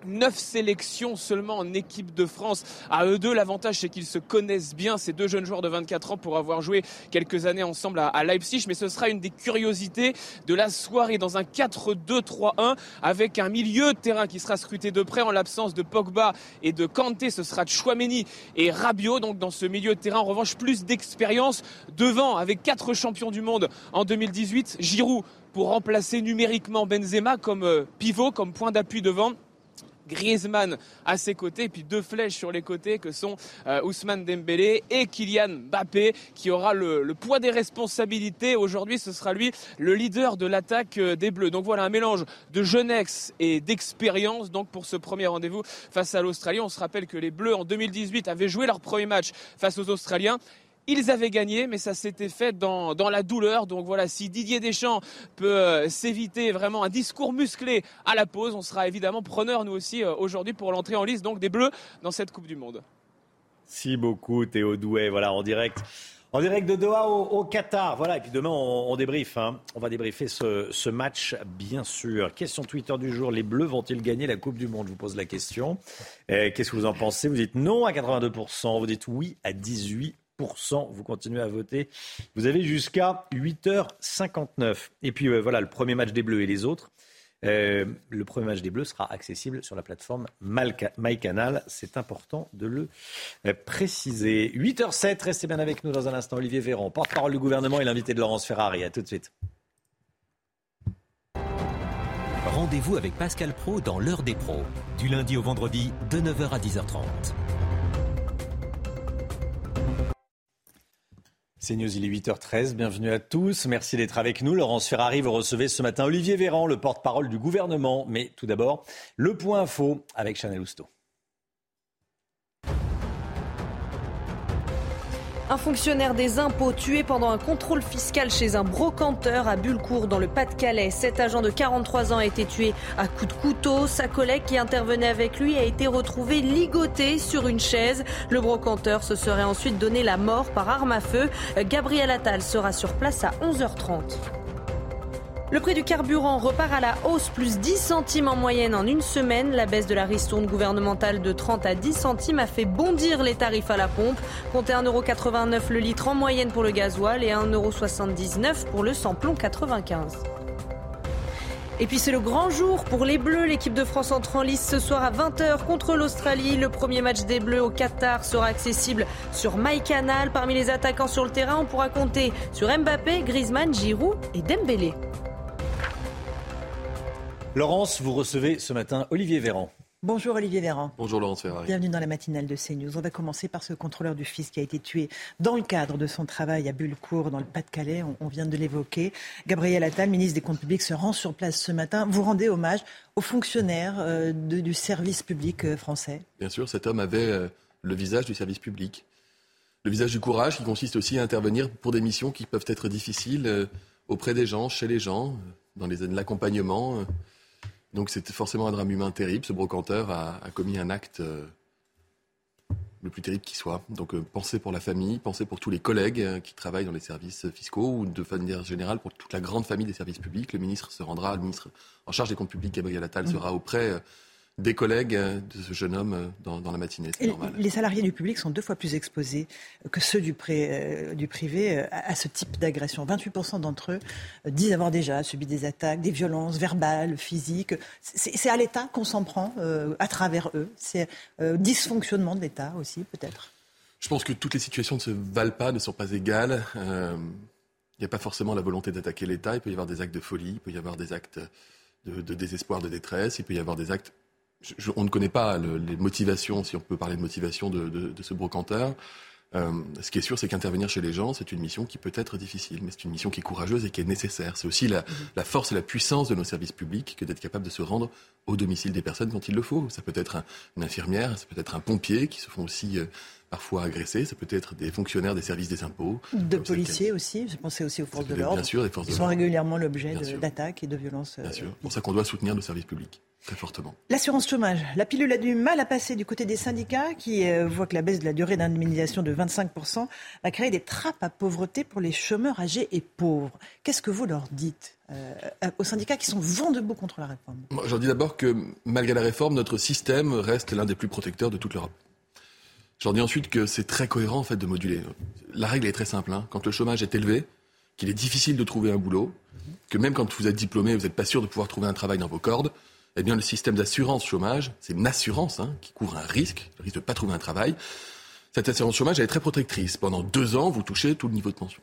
Neuf sélections seulement en équipe de France. À eux deux, l'avantage c'est qu'ils se connaissent bien, ces deux jeunes joueurs de 24 ans, pour avoir joué quelques années ensemble à, Leipzig. Mais ce sera une des curiosités de la soirée dans un 4-2-3-1 avec un milieu de terrain qui sera scruté de près en l'absence de Pogba et de Kanté. Ce sera Chouameni et Rabiot. Donc dans ce milieu de terrain, en revanche, plus d'expérience devant avec quatre champions du monde en 2018. Giroud pour remplacer numériquement Benzema comme euh, pivot, comme point d'appui devant. Griezmann à ses côtés, puis deux flèches sur les côtés que sont euh, Ousmane Dembélé et Kylian Mbappé, qui aura le, poids des responsabilités. Aujourd'hui, ce sera lui le leader de l'attaque euh, des Bleus. Donc voilà, un mélange de jeunesse et d'expérience donc pour ce premier rendez-vous face à l'Australie. On se rappelle que les Bleus en 2018 avaient joué leur premier match face aux Australiens. Ils avaient gagné, mais ça s'était fait dans, dans, la douleur. Donc voilà, si Didier Deschamps peut euh, s'éviter vraiment un discours musclé à la pause, on sera évidemment preneur nous aussi euh, aujourd'hui pour l'entrée en liste donc des Bleus dans cette Coupe du Monde. Si beaucoup Théo Douet, voilà en direct. En direct de Doha au, Qatar. Voilà, et puis demain, on, débriefe. Hein. On va débriefer ce, ce, match, bien sûr. Question Twitter du jour. Les Bleus vont-ils gagner la Coupe du Monde? Je vous pose la question. Qu'est-ce que vous en pensez? Vous dites non à 82%. Vous dites oui à 18%. Vous continuez à voter. Vous avez jusqu'à 8h59. Et puis euh, voilà, le premier match des Bleus et les autres. Euh, le premier match des Bleus sera accessible sur la plateforme MyCanal. C'est important de le euh, préciser. 8h07, restez bien avec nous dans un instant. Olivier Véran, porte-parole du gouvernement et l'invité de Laurence Ferrari. À tout de suite. Rendez-vous avec Pascal Pro dans l'heure des pros, du lundi au vendredi de 9h à 10h30. C'est News, il est 8h13. Bienvenue à tous. Merci d'être avec nous. Laurence Ferrari, vous recevez ce matin Olivier Véran, le porte-parole du gouvernement. Mais tout d'abord, le point info avec Chanel Housteau. Un fonctionnaire des impôts tué pendant un contrôle fiscal chez un brocanteur à Bullecourt dans le Pas-de-Calais. Cet agent de 43 ans a été tué à coups de couteau. Sa collègue qui intervenait avec lui a été retrouvée ligotée sur une chaise. Le brocanteur se serait ensuite donné la mort par arme à feu. Gabriel Attal sera sur place à 11h30. Le prix du carburant repart à la hausse, plus 10 centimes en moyenne en une semaine. La baisse de la ristourne gouvernementale de 30 à 10 centimes a fait bondir les tarifs à la pompe. Comptez 1,89€ le litre en moyenne pour le gasoil et 1,79€ pour le samplon 95. Et puis c'est le grand jour pour les Bleus. L'équipe de France entre en lice ce soir à 20h contre l'Australie. Le premier match des Bleus au Qatar sera accessible sur MyCanal. Parmi les attaquants sur le terrain, on pourra compter sur Mbappé, Griezmann, Giroud et Dembélé. Laurence, vous recevez ce matin Olivier Véran. Bonjour Olivier Véran. Bonjour Laurence Ferrari. Bienvenue dans la matinale de CNews. On va commencer par ce contrôleur du fisc qui a été tué dans le cadre de son travail à Bullecourt, dans le Pas-de-Calais. On, vient de l'évoquer. Gabriel Attal, ministre des Comptes publics, se rend sur place ce matin. Vous rendez hommage aux fonctionnaires euh, du service public euh, français. Bien sûr, cet homme avait euh, le visage du service public. Le visage du courage qui consiste aussi à intervenir pour des missions qui peuvent être difficiles auprès des gens, chez les gens, dans l'accompagnement. Donc c'était forcément un drame humain terrible. Ce brocanteur a, commis un acte euh, le plus terrible qui soit. Donc euh, pensez pour la famille, pensez pour tous les collègues euh, qui travaillent dans les services fiscaux ou de manière générale pour toute la grande famille des services publics. Le ministre se rendra, le ministre en charge des comptes publics, Gabriel Attal, mmh. sera auprès des collègues de ce jeune homme euh, dans, la matinée. C'est normal. Les salariés du public sont deux fois plus exposés que ceux du, euh, du privé euh, à, ce type d'agression. 28% d'entre eux disent avoir déjà subi des attaques, des violences verbales, physiques. C'est à l'État qu'on s'en prend à travers eux. C'est dysfonctionnement de l'État aussi, peut-être. Je pense que toutes les situations ne se valent pas, ne sont pas égales. Il n'y a pas forcément la volonté d'attaquer l'État. Il peut y avoir des actes de folie, il peut y avoir des actes de, de désespoir, de détresse, il peut y avoir des actes on ne connaît pas les motivations, si on peut parler de motivation de, ce brocanteur. Euh, ce qui est sûr, c'est qu'intervenir chez les gens, c'est une mission qui peut être difficile, mais c'est une mission qui est courageuse et qui est nécessaire. C'est aussi la, force et la puissance de nos services publics que d'être capable de se rendre au domicile des personnes quand il le faut. Ça peut être une infirmière, ça peut être un pompier qui se font aussi euh, parfois agresser, ça peut être des fonctionnaires des services des impôts. De policiers aussi, je pensais aussi aux forces de l'ordre. Bien sûr, forces Ils sont régulièrement l'objet d'attaques et de violences. Bien sûr, c'est pour ça qu'on doit soutenir nos services publics. Très fortement. L'assurance chômage. La pilule a du mal à passer du côté des syndicats qui euh, voient que la baisse de la durée d'indemnisation de 25% va créer des trappes à pauvreté pour les chômeurs âgés et pauvres. Qu'est-ce que vous leur dites euh, aux syndicats qui sont vent debout contre la réforme? Moi, J'en dis d'abord que malgré la réforme, notre système reste l'un des plus protecteurs de toute l'Europe. J'en dis ensuite que c'est très cohérent en fait de moduler. La règle est très simple. Hein. Quand le chômage est élevé, qu'il est difficile de trouver un boulot, que même quand vous êtes diplômé, vous n'êtes pas sûr de pouvoir trouver un travail dans vos cordes, eh bien le système d'assurance chômage, c'est une assurance hein, qui couvre un risque, le risque de ne pas trouver un travail. Cette assurance chômage, elle est très protectrice. Pendant deux ans, vous touchez tout le niveau de pension.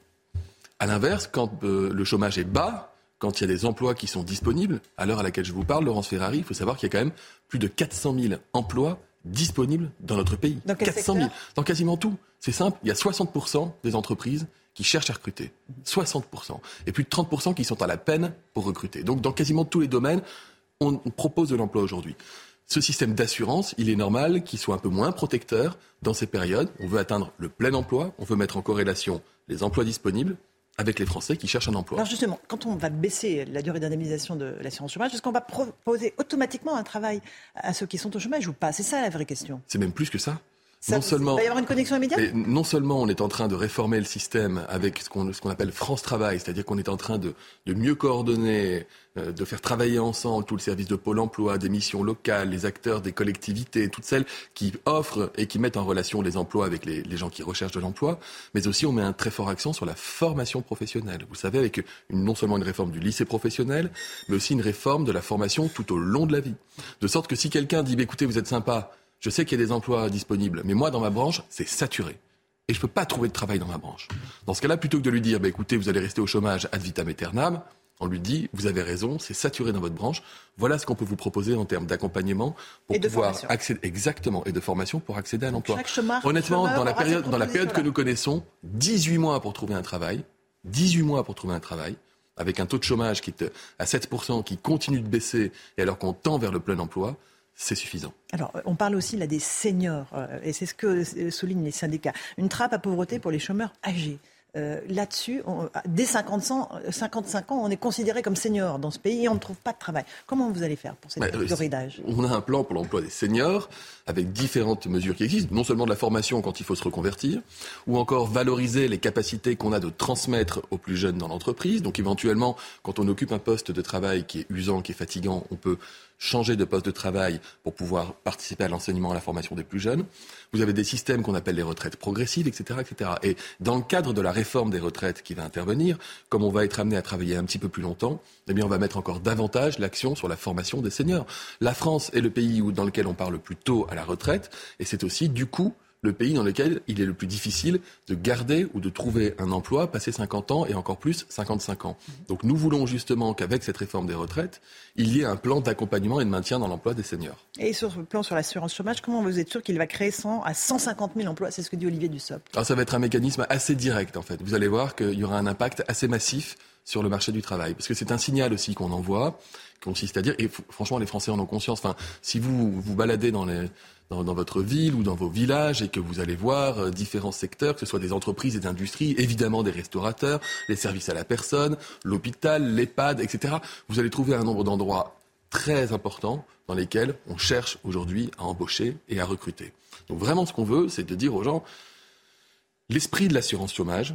À l'inverse, quand euh, le chômage est bas, quand il y a des emplois qui sont disponibles, à l'heure à laquelle je vous parle, Laurence Ferrari, il faut savoir qu'il y a quand même plus de 400 000 emplois disponibles dans notre pays. Dans quel 400 000. secteur? Dans quasiment tout. C'est simple, il y a 60% des entreprises qui cherchent à recruter. 60%. Et plus de 30% qui sont à la peine pour recruter. Donc dans quasiment tous les domaines, on propose de l'emploi aujourd'hui. Ce système d'assurance, il est normal qu'il soit un peu moins protecteur dans ces périodes. On veut atteindre le plein emploi, on veut mettre en corrélation les emplois disponibles avec les Français qui cherchent un emploi. Alors justement, quand on va baisser la durée d'indemnisation de l'assurance chômage, est-ce qu'on va proposer automatiquement un travail à ceux qui sont au chômage ou pas? C'est ça la vraie question. C'est même plus que ça. Ça, non seulement, Il va y avoir une connexion immédiate? Mais non seulement on est en train de réformer le système avec ce qu'on appelle France Travail, c'est-à-dire qu'on est en train de, de mieux coordonner, euh, de faire travailler ensemble tout le service de Pôle emploi, des missions locales, les acteurs des collectivités, toutes celles qui offrent et qui mettent en relation les emplois avec les, les gens qui recherchent de l'emploi, mais aussi on met un très fort accent sur la formation professionnelle. Vous savez, avec une, non seulement une réforme du lycée professionnel, mais aussi une réforme de la formation tout au long de la vie. De sorte que si quelqu'un dit, bah, écoutez, vous êtes sympa, je sais qu'il y a des emplois disponibles, mais moi, dans ma branche, c'est saturé. Et je ne peux pas trouver de travail dans ma branche. Dans ce cas-là, plutôt que de lui dire, bah, écoutez, vous allez rester au chômage ad vitam aeternam, on lui dit, vous avez raison, c'est saturé dans votre branche. Voilà ce qu'on peut vous proposer en termes d'accompagnement pour Et de pouvoir formation. accéder, exactement, et de formation pour accéder à l'emploi. Honnêtement, dans la période, dans la période que nous connaissons, 18 mois pour trouver un travail, 18 mois pour trouver un travail, avec un taux de chômage qui est à 7%, qui continue de baisser, et alors qu'on tend vers le plein emploi, c'est suffisant. Alors, euh, on parle aussi là des seniors, euh, et c'est ce que euh, soulignent les syndicats. Une trappe à pauvreté pour les chômeurs âgés. Euh, Là-dessus, dès 50 ans, euh, 55 ans, on est considéré comme senior dans ce pays et on ne trouve pas de travail. Comment vous allez faire pour cette catégorie euh, d'âge? On a un plan pour l'emploi des seniors avec différentes mesures qui existent, non seulement de la formation quand il faut se reconvertir, ou encore valoriser les capacités qu'on a de transmettre aux plus jeunes dans l'entreprise. Donc éventuellement, quand on occupe un poste de travail qui est usant, qui est fatigant, on peut changer de poste de travail pour pouvoir participer à l'enseignement à la formation des plus jeunes. Vous avez des systèmes qu'on appelle les retraites progressives, etc., etc. Et dans le cadre de la réforme des retraites qui va intervenir, comme on va être amené à travailler un petit peu plus longtemps, eh bien, on va mettre encore davantage l'action sur la formation des seniors. La France est le pays où, dans lequel on parle le plus tôt à la retraite, et c'est aussi, du coup, le pays dans lequel il est le plus difficile de garder ou de trouver un emploi passé 50 ans et encore plus 55 ans. Donc nous voulons justement qu'avec cette réforme des retraites, il y ait un plan d'accompagnement et de maintien dans l'emploi des seniors. Et sur le plan sur l'assurance chômage, comment vous êtes sûr qu'il va créer 100 à 150 000 emplois? C'est ce que dit Olivier Dussopt. Alors ça va être un mécanisme assez direct en fait. Vous allez voir qu'il y aura un impact assez massif sur le marché du travail. Parce que c'est un signal aussi qu'on envoie, qui consiste à dire, et franchement les Français en ont conscience, enfin, si vous vous baladez dans, les, dans, votre ville ou dans vos villages et que vous allez voir euh, différents secteurs, que ce soit des entreprises et des industries, évidemment des restaurateurs, les services à la personne, l'hôpital, l'EHPAD, etc., vous allez trouver un nombre d'endroits très importants dans lesquels on cherche aujourd'hui à embaucher et à recruter. Donc vraiment ce qu'on veut, c'est de dire aux gens, L'esprit de l'assurance chômage,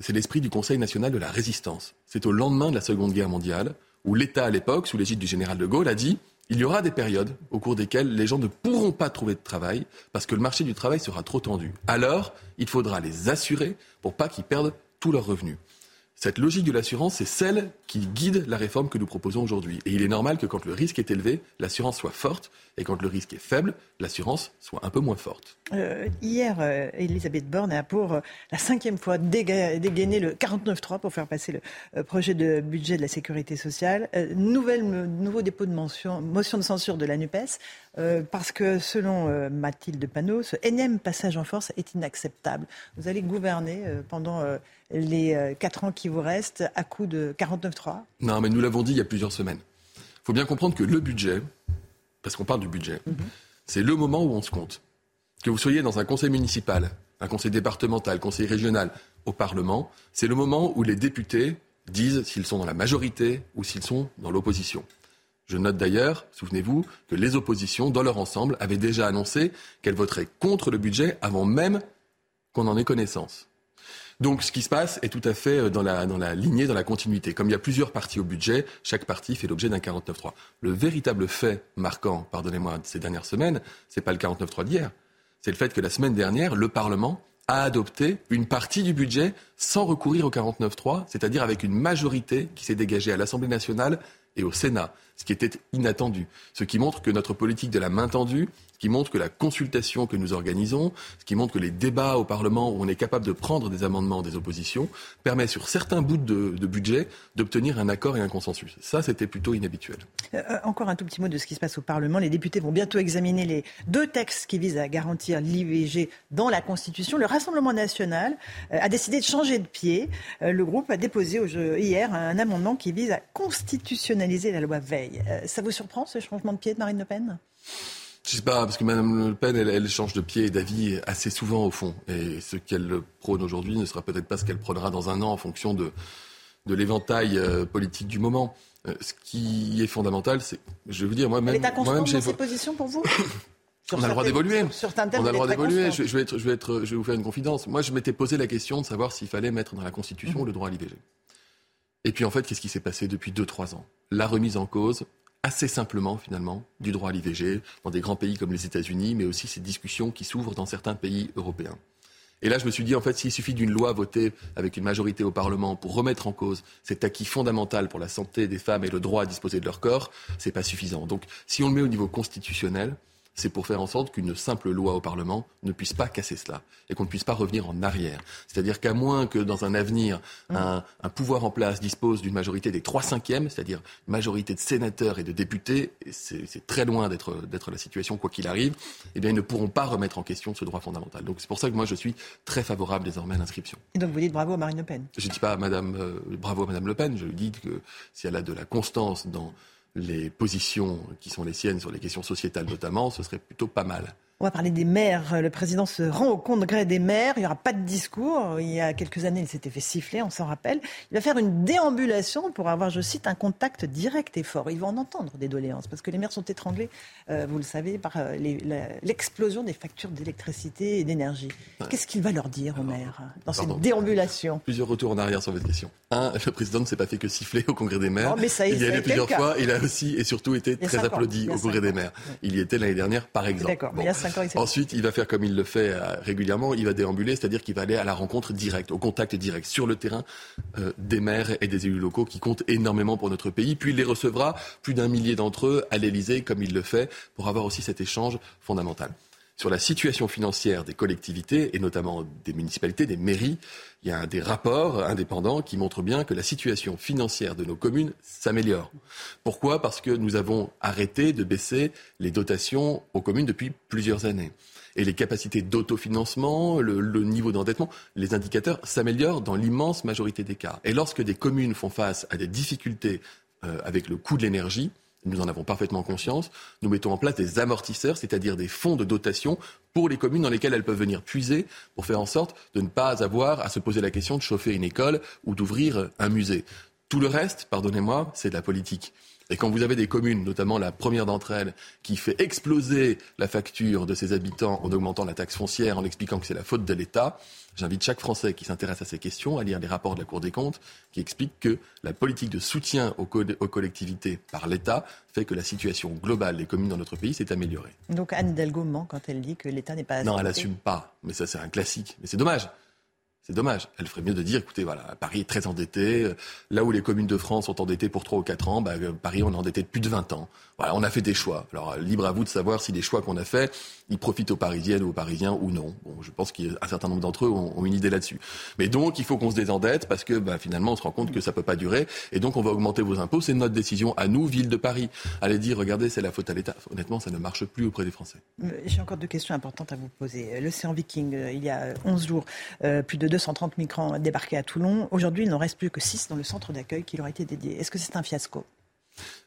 c'est l'esprit du Conseil national de la résistance. C'est au lendemain de la Seconde Guerre mondiale où l'État, à l'époque, sous l'égide du général de Gaulle, a dit il y aura des périodes au cours desquelles les gens ne pourront pas trouver de travail parce que le marché du travail sera trop tendu. Alors, il faudra les assurer pour pas qu'ils perdent tous leurs revenus. Cette logique de l'assurance, c'est celle qui guide la réforme que nous proposons aujourd'hui. Et il est normal que quand le risque est élevé, l'assurance soit forte, et quand le risque est faible, l'assurance soit un peu moins forte. Euh, hier, euh, Elisabeth Borne a pour euh, la cinquième fois déga- dégainé le 49.3 pour faire passer le projet de budget de la sécurité sociale. Nouveau dépôt de motion de censure de la NUPES, parce que selon Mathilde Panot, ce énième passage en force est inacceptable. Vous allez gouverner pendant les euh, quatre ans qui vous restent à coup de 49.3. Non, mais nous l'avons dit il y a plusieurs semaines. Il faut bien comprendre que le budget, parce qu'on parle du budget, c'est le moment où on se compte. Que vous soyez dans un conseil municipal, un conseil départemental, conseil régional, au Parlement, c'est le moment où les députés disent s'ils sont dans la majorité ou s'ils sont dans l'opposition. Je note d'ailleurs, souvenez-vous, que les oppositions, dans leur ensemble, avaient déjà annoncé qu'elles voteraient contre le budget avant même qu'on en ait connaissance. Donc ce qui se passe est tout à fait euh, dans la, dans la lignée, dans la continuité. Comme il y a plusieurs parties au budget, chaque partie fait l'objet d'un 49.3. Le véritable fait marquant, pardonnez-moi, de ces dernières semaines, c'est pas le 49.3 d'hier, c'est le fait que la semaine dernière, le Parlement a adopté une partie du budget sans recourir au 49.3, c'est-à-dire avec une majorité qui s'est dégagée à l'Assemblée nationale et au Sénat, ce qui était inattendu. Ce qui montre que notre politique de la main tendue ce qui montre que la consultation que nous organisons, ce qui montre que les débats au Parlement où on est capable de prendre des amendements des oppositions, permet sur certains bouts de, budget d'obtenir un accord et un consensus. Ça, c'était plutôt inhabituel. Euh, euh, encore un tout petit mot de ce qui se passe au Parlement. Les députés vont bientôt examiner les deux textes qui visent à garantir l'IVG dans la Constitution. Le Rassemblement national euh, a décidé de changer de pied. le groupe a déposé hier un amendement qui vise à constitutionnaliser la loi Veil. Ça vous surprend ce changement de pied de Marine Le Pen? Je sais pas, parce que Mme Le Pen, elle, change de pied et d'avis assez souvent au fond. Et ce qu'elle prône aujourd'hui ne sera peut-être pas ce qu'elle prônera dans un an en fonction de, de l'éventail euh, politique du moment. Euh, ce qui est fondamental, c'est, je vais vous dire, moi-même... Elle est moi-même, j'ai... ses positions pour vous? [coughs] On a le droit d'évoluer. On a le droit d'évoluer. Je, vais être, je, vais être, je vais vous faire une confidence. Moi, je m'étais posé la question de savoir s'il fallait mettre dans la Constitution mmh. le droit à l'IVG. Et puis, en fait, qu'est-ce qui s'est passé depuis 2-3 ans? La remise en cause assez simplement finalement du droit à l'IVG dans des grands pays comme les États-Unis, mais aussi ces discussions qui s'ouvrent dans certains pays européens. Et là, je me suis dit, en fait, s'il suffit d'une loi votée avec une majorité au Parlement pour remettre en cause cet acquis fondamental pour la santé des femmes et le droit à disposer de leur corps, c'est pas suffisant. Donc, si on le met au niveau constitutionnel, c'est pour faire en sorte qu'une simple loi au Parlement ne puisse pas casser cela et qu'on ne puisse pas revenir en arrière. C'est-à-dire qu'à moins que dans un avenir, mmh. un, pouvoir en place dispose d'une majorité des trois cinquièmes, c'est-à-dire majorité de sénateurs et de députés, et c'est très loin d'être la situation quoi qu'il arrive, eh bien ils ne pourront pas remettre en question ce droit fondamental. Donc c'est pour ça que moi je suis très favorable désormais à l'inscription. Et donc vous dites bravo à Marine Le Pen Je ne dis pas Madame, euh, bravo à Madame Le Pen, je dis que si elle a de la constance dans les positions qui sont les siennes sur les questions sociétales notamment, ce serait plutôt pas mal. On va parler des maires. Le président se rend au congrès des maires. Il n'y aura pas de discours. Il y a quelques années, il s'était fait siffler, on s'en rappelle. Il va faire une déambulation pour avoir, je cite, un contact direct et fort. Il va en entendre des doléances parce que les maires sont étranglés, euh, vous le savez, par euh, l'explosion des factures d'électricité et d'énergie. Qu'est-ce qu'il va leur dire aux maires dans cette déambulation? Plusieurs retours en arrière sur votre question. Un, le président ne s'est pas fait que siffler au congrès des maires. Oh, mais ça, il y allé plusieurs fois. Il a aussi et surtout été très applaudi au congrès des maires. Il y était l'année dernière, par exemple. D'accord. Ensuite, il va faire comme il le fait euh, régulièrement, il va déambuler, c'est-à-dire qu'il va aller à la rencontre directe, au contact direct, sur le terrain euh, des maires et des élus locaux qui comptent énormément pour notre pays. Puis il les recevra, plus d'un millier d'entre eux, à l'Élysée, comme il le fait, pour avoir aussi cet échange fondamental sur la situation financière des collectivités et notamment des municipalités, des mairies. Il y a des rapports indépendants qui montrent bien que la situation financière de nos communes s'améliore. Pourquoi? Parce que nous avons arrêté de baisser les dotations aux communes depuis plusieurs années. Et les capacités d'autofinancement, le, niveau d'endettement, les indicateurs s'améliorent dans l'immense majorité des cas. Et lorsque des communes font face à des difficultés euh, avec le coût de l'énergie, nous en avons parfaitement conscience, nous mettons en place des amortisseurs, c'est-à-dire des fonds de dotation pour les communes dans lesquelles elles peuvent venir puiser pour faire en sorte de ne pas avoir à se poser la question de chauffer une école ou d'ouvrir un musée. Tout le reste, pardonnez-moi, c'est de la politique. Et quand vous avez des communes, notamment la première d'entre elles, qui fait exploser la facture de ses habitants en augmentant la taxe foncière, en expliquant que c'est la faute de l'État, j'invite chaque Français qui s'intéresse à ces questions à lire les rapports de la Cour des comptes qui expliquent que la politique de soutien aux, collectivités par l'État fait que la situation globale des communes dans notre pays s'est améliorée. Donc Anne Hidalgo ment quand elle dit que l'État n'est pas... Non, elle n'assume pas. Mais ça, c'est un classique. Mais c'est dommage. C'est dommage. Elle ferait mieux de dire, écoutez, voilà, Paris est très endetté. Là où les communes de France sont endettées pour 3 ou 4 ans, bah, Paris, on est endetté depuis plus de 20 ans. On a fait des choix. Alors, libre à vous de savoir si les choix qu'on a faits, ils profitent aux Parisiennes ou aux Parisiens ou non. Bon, je pense qu'un certain nombre d'entre eux ont, une idée là-dessus. Mais donc, il faut qu'on se désendette parce que bah, finalement, on se rend compte que ça peut pas durer. Et donc, on va augmenter vos impôts. C'est notre décision à nous, ville de Paris. Allez dire, regardez, c'est la faute à l'État. Honnêtement, ça ne marche plus auprès des Français. Euh, j'ai encore deux questions importantes à vous poser. L'océan Viking, euh, il y a 11 jours, euh, plus de 230 migrants débarqués à Toulon. Aujourd'hui, il n'en reste plus que 6 dans le centre d'accueil qui leur a été dédié. Est-ce que c'est un fiasco?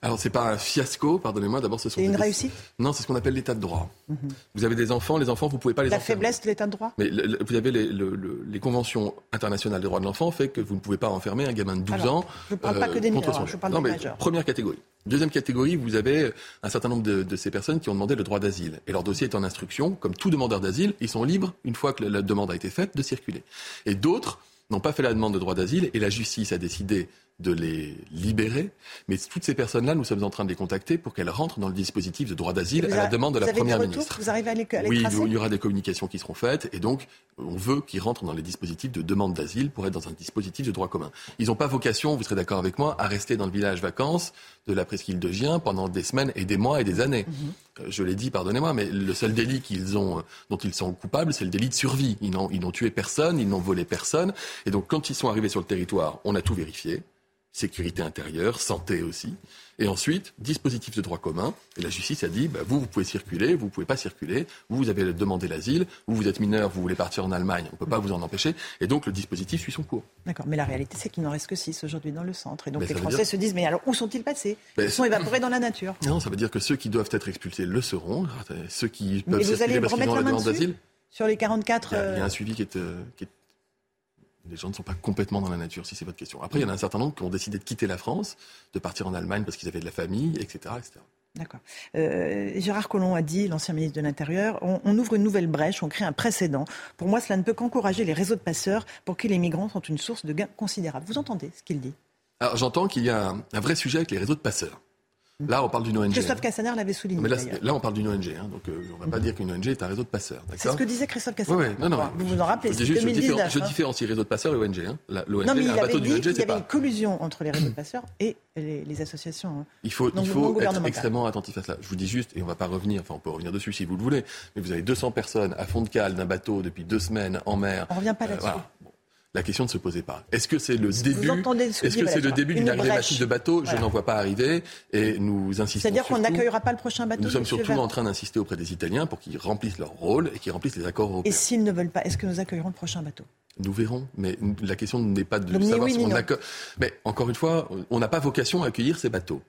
Alors, c'est pas un fiasco, pardonnez-moi. D'abord, ce sont. Une réussite Non, c'est ce qu'on appelle l'état de droit. Mhm. Vous avez des enfants, les enfants, vous pouvez pas les. La faiblesse de l'état de droit Mais vous avez les, conventions internationales des droits de l'enfant fait que vous ne pouvez pas enfermer un gamin de 12 ans. Je ne parle pas que des mineurs, je parle non, des majeurs. Première catégorie. Deuxième catégorie, vous avez un certain nombre de, de, ces personnes qui ont demandé le droit d'asile. Et leur dossier est en instruction. Comme tout demandeur d'asile, ils sont libres, une fois que la demande a été faite, de circuler. Et d'autres n'ont pas fait la demande de droit d'asile et la justice a décidé de les libérer. Mais toutes ces personnes-là, nous sommes en train de les contacter pour qu'elles rentrent dans le dispositif de droit d'asile à la demande de la Première ministre. Vous arrivez à les, à les oui, il y aura des communications qui seront faites et donc on veut qu'ils rentrent dans les dispositifs de demande d'asile pour être dans un dispositif de droit commun. Ils n'ont pas vocation, vous serez d'accord avec moi, à rester dans le village vacances de la presqu'île de Gien pendant des semaines et des mois et des années. Euh, Je l'ai dit, pardonnez-moi, mais le seul délit qu'ils ont, euh, dont ils sont coupables, c'est le délit de survie. Ils n'ont tué personne, ils n'ont volé personne. Et donc, quand ils sont arrivés sur le territoire, on a tout vérifié sécurité intérieure, santé aussi. Et ensuite, dispositif de droit commun. Et la justice a dit, bah, vous, vous pouvez circuler, vous ne pouvez pas circuler. Vous, vous avez demandé l'asile. Vous, vous êtes mineur, vous voulez partir en Allemagne. On ne peut pas vous en empêcher. Et donc, le dispositif suit son cours. D'accord, mais la réalité, c'est qu'il n'en reste que 6 aujourd'hui dans le centre. Et donc Mais les Français dire- se disent, mais alors où sont-ils passés? Ils sont évaporés dans la nature. Non, ça veut dire que ceux qui doivent être expulsés le seront. Ceux qui peuvent circuler parce qu'ils ont la demande d'asile? Sur les 44... Il y, a, il y a euh, un suivi qui est, euh, qui est- Les gens ne sont pas complètement dans la nature, si c'est votre question. Après, il y en a un certain nombre qui ont décidé de quitter la France, de partir en Allemagne parce qu'ils avaient de la famille, etc. etc. D'accord. Euh, Gérard Collomb a dit, l'ancien ministre de l'Intérieur, on, on ouvre une nouvelle brèche, on crée un précédent. Pour moi, cela ne peut qu'encourager les réseaux de passeurs pour qui les migrants sont une source de gains considérables. Vous entendez ce qu'il dit? Alors, j'entends qu'il y a un, un vrai sujet avec les réseaux de passeurs. Là, on parle d'une ONG. Christophe. Cassaner l'avait souligné. Mais là, on parle d'une ONG, hein, donc euh, on ne va pas dire qu'une ONG est un réseau de passeurs. C'est ce que disait Christophe Cassaner. Ouais, ouais, non, non, Vous vous en rappelez, je c'est dis juste, je, 2019. différen- je hein. différencie réseau de passeurs et ONG. Hein. L'ONG, Non, mais il un bateau d'une ONG, qu'il y avait une collusion entre les réseaux de passeurs et les, les associations. hein. Il faut, il faut être extrêmement attentif à cela. Je vous dis juste, et on va pas revenir, enfin on peut revenir dessus si vous le voulez, mais vous avez 200 personnes à fond de cale d'un bateau depuis deux semaines en mer. On revient pas Euh, là-dessus. La question ne se posait pas. Est-ce que c'est le début ce Est-ce que c'est le début d'une Une arrivée massive de bateaux Je n'en vois pas arriver et nous insistons. C'est-à-dire qu'on n'accueillera pas le prochain bateau Nous sommes surtout en train d'insister auprès des Italiens pour qu'ils remplissent leur rôle et qu'ils remplissent les accords Et européens. s'ils ne veulent pas, est-ce que nous accueillerons le prochain bateau? Nous verrons, mais la question n'est pas de Donc, savoir oui, si on accueille. Mais encore une fois, on n'a pas vocation à accueillir ces bateaux.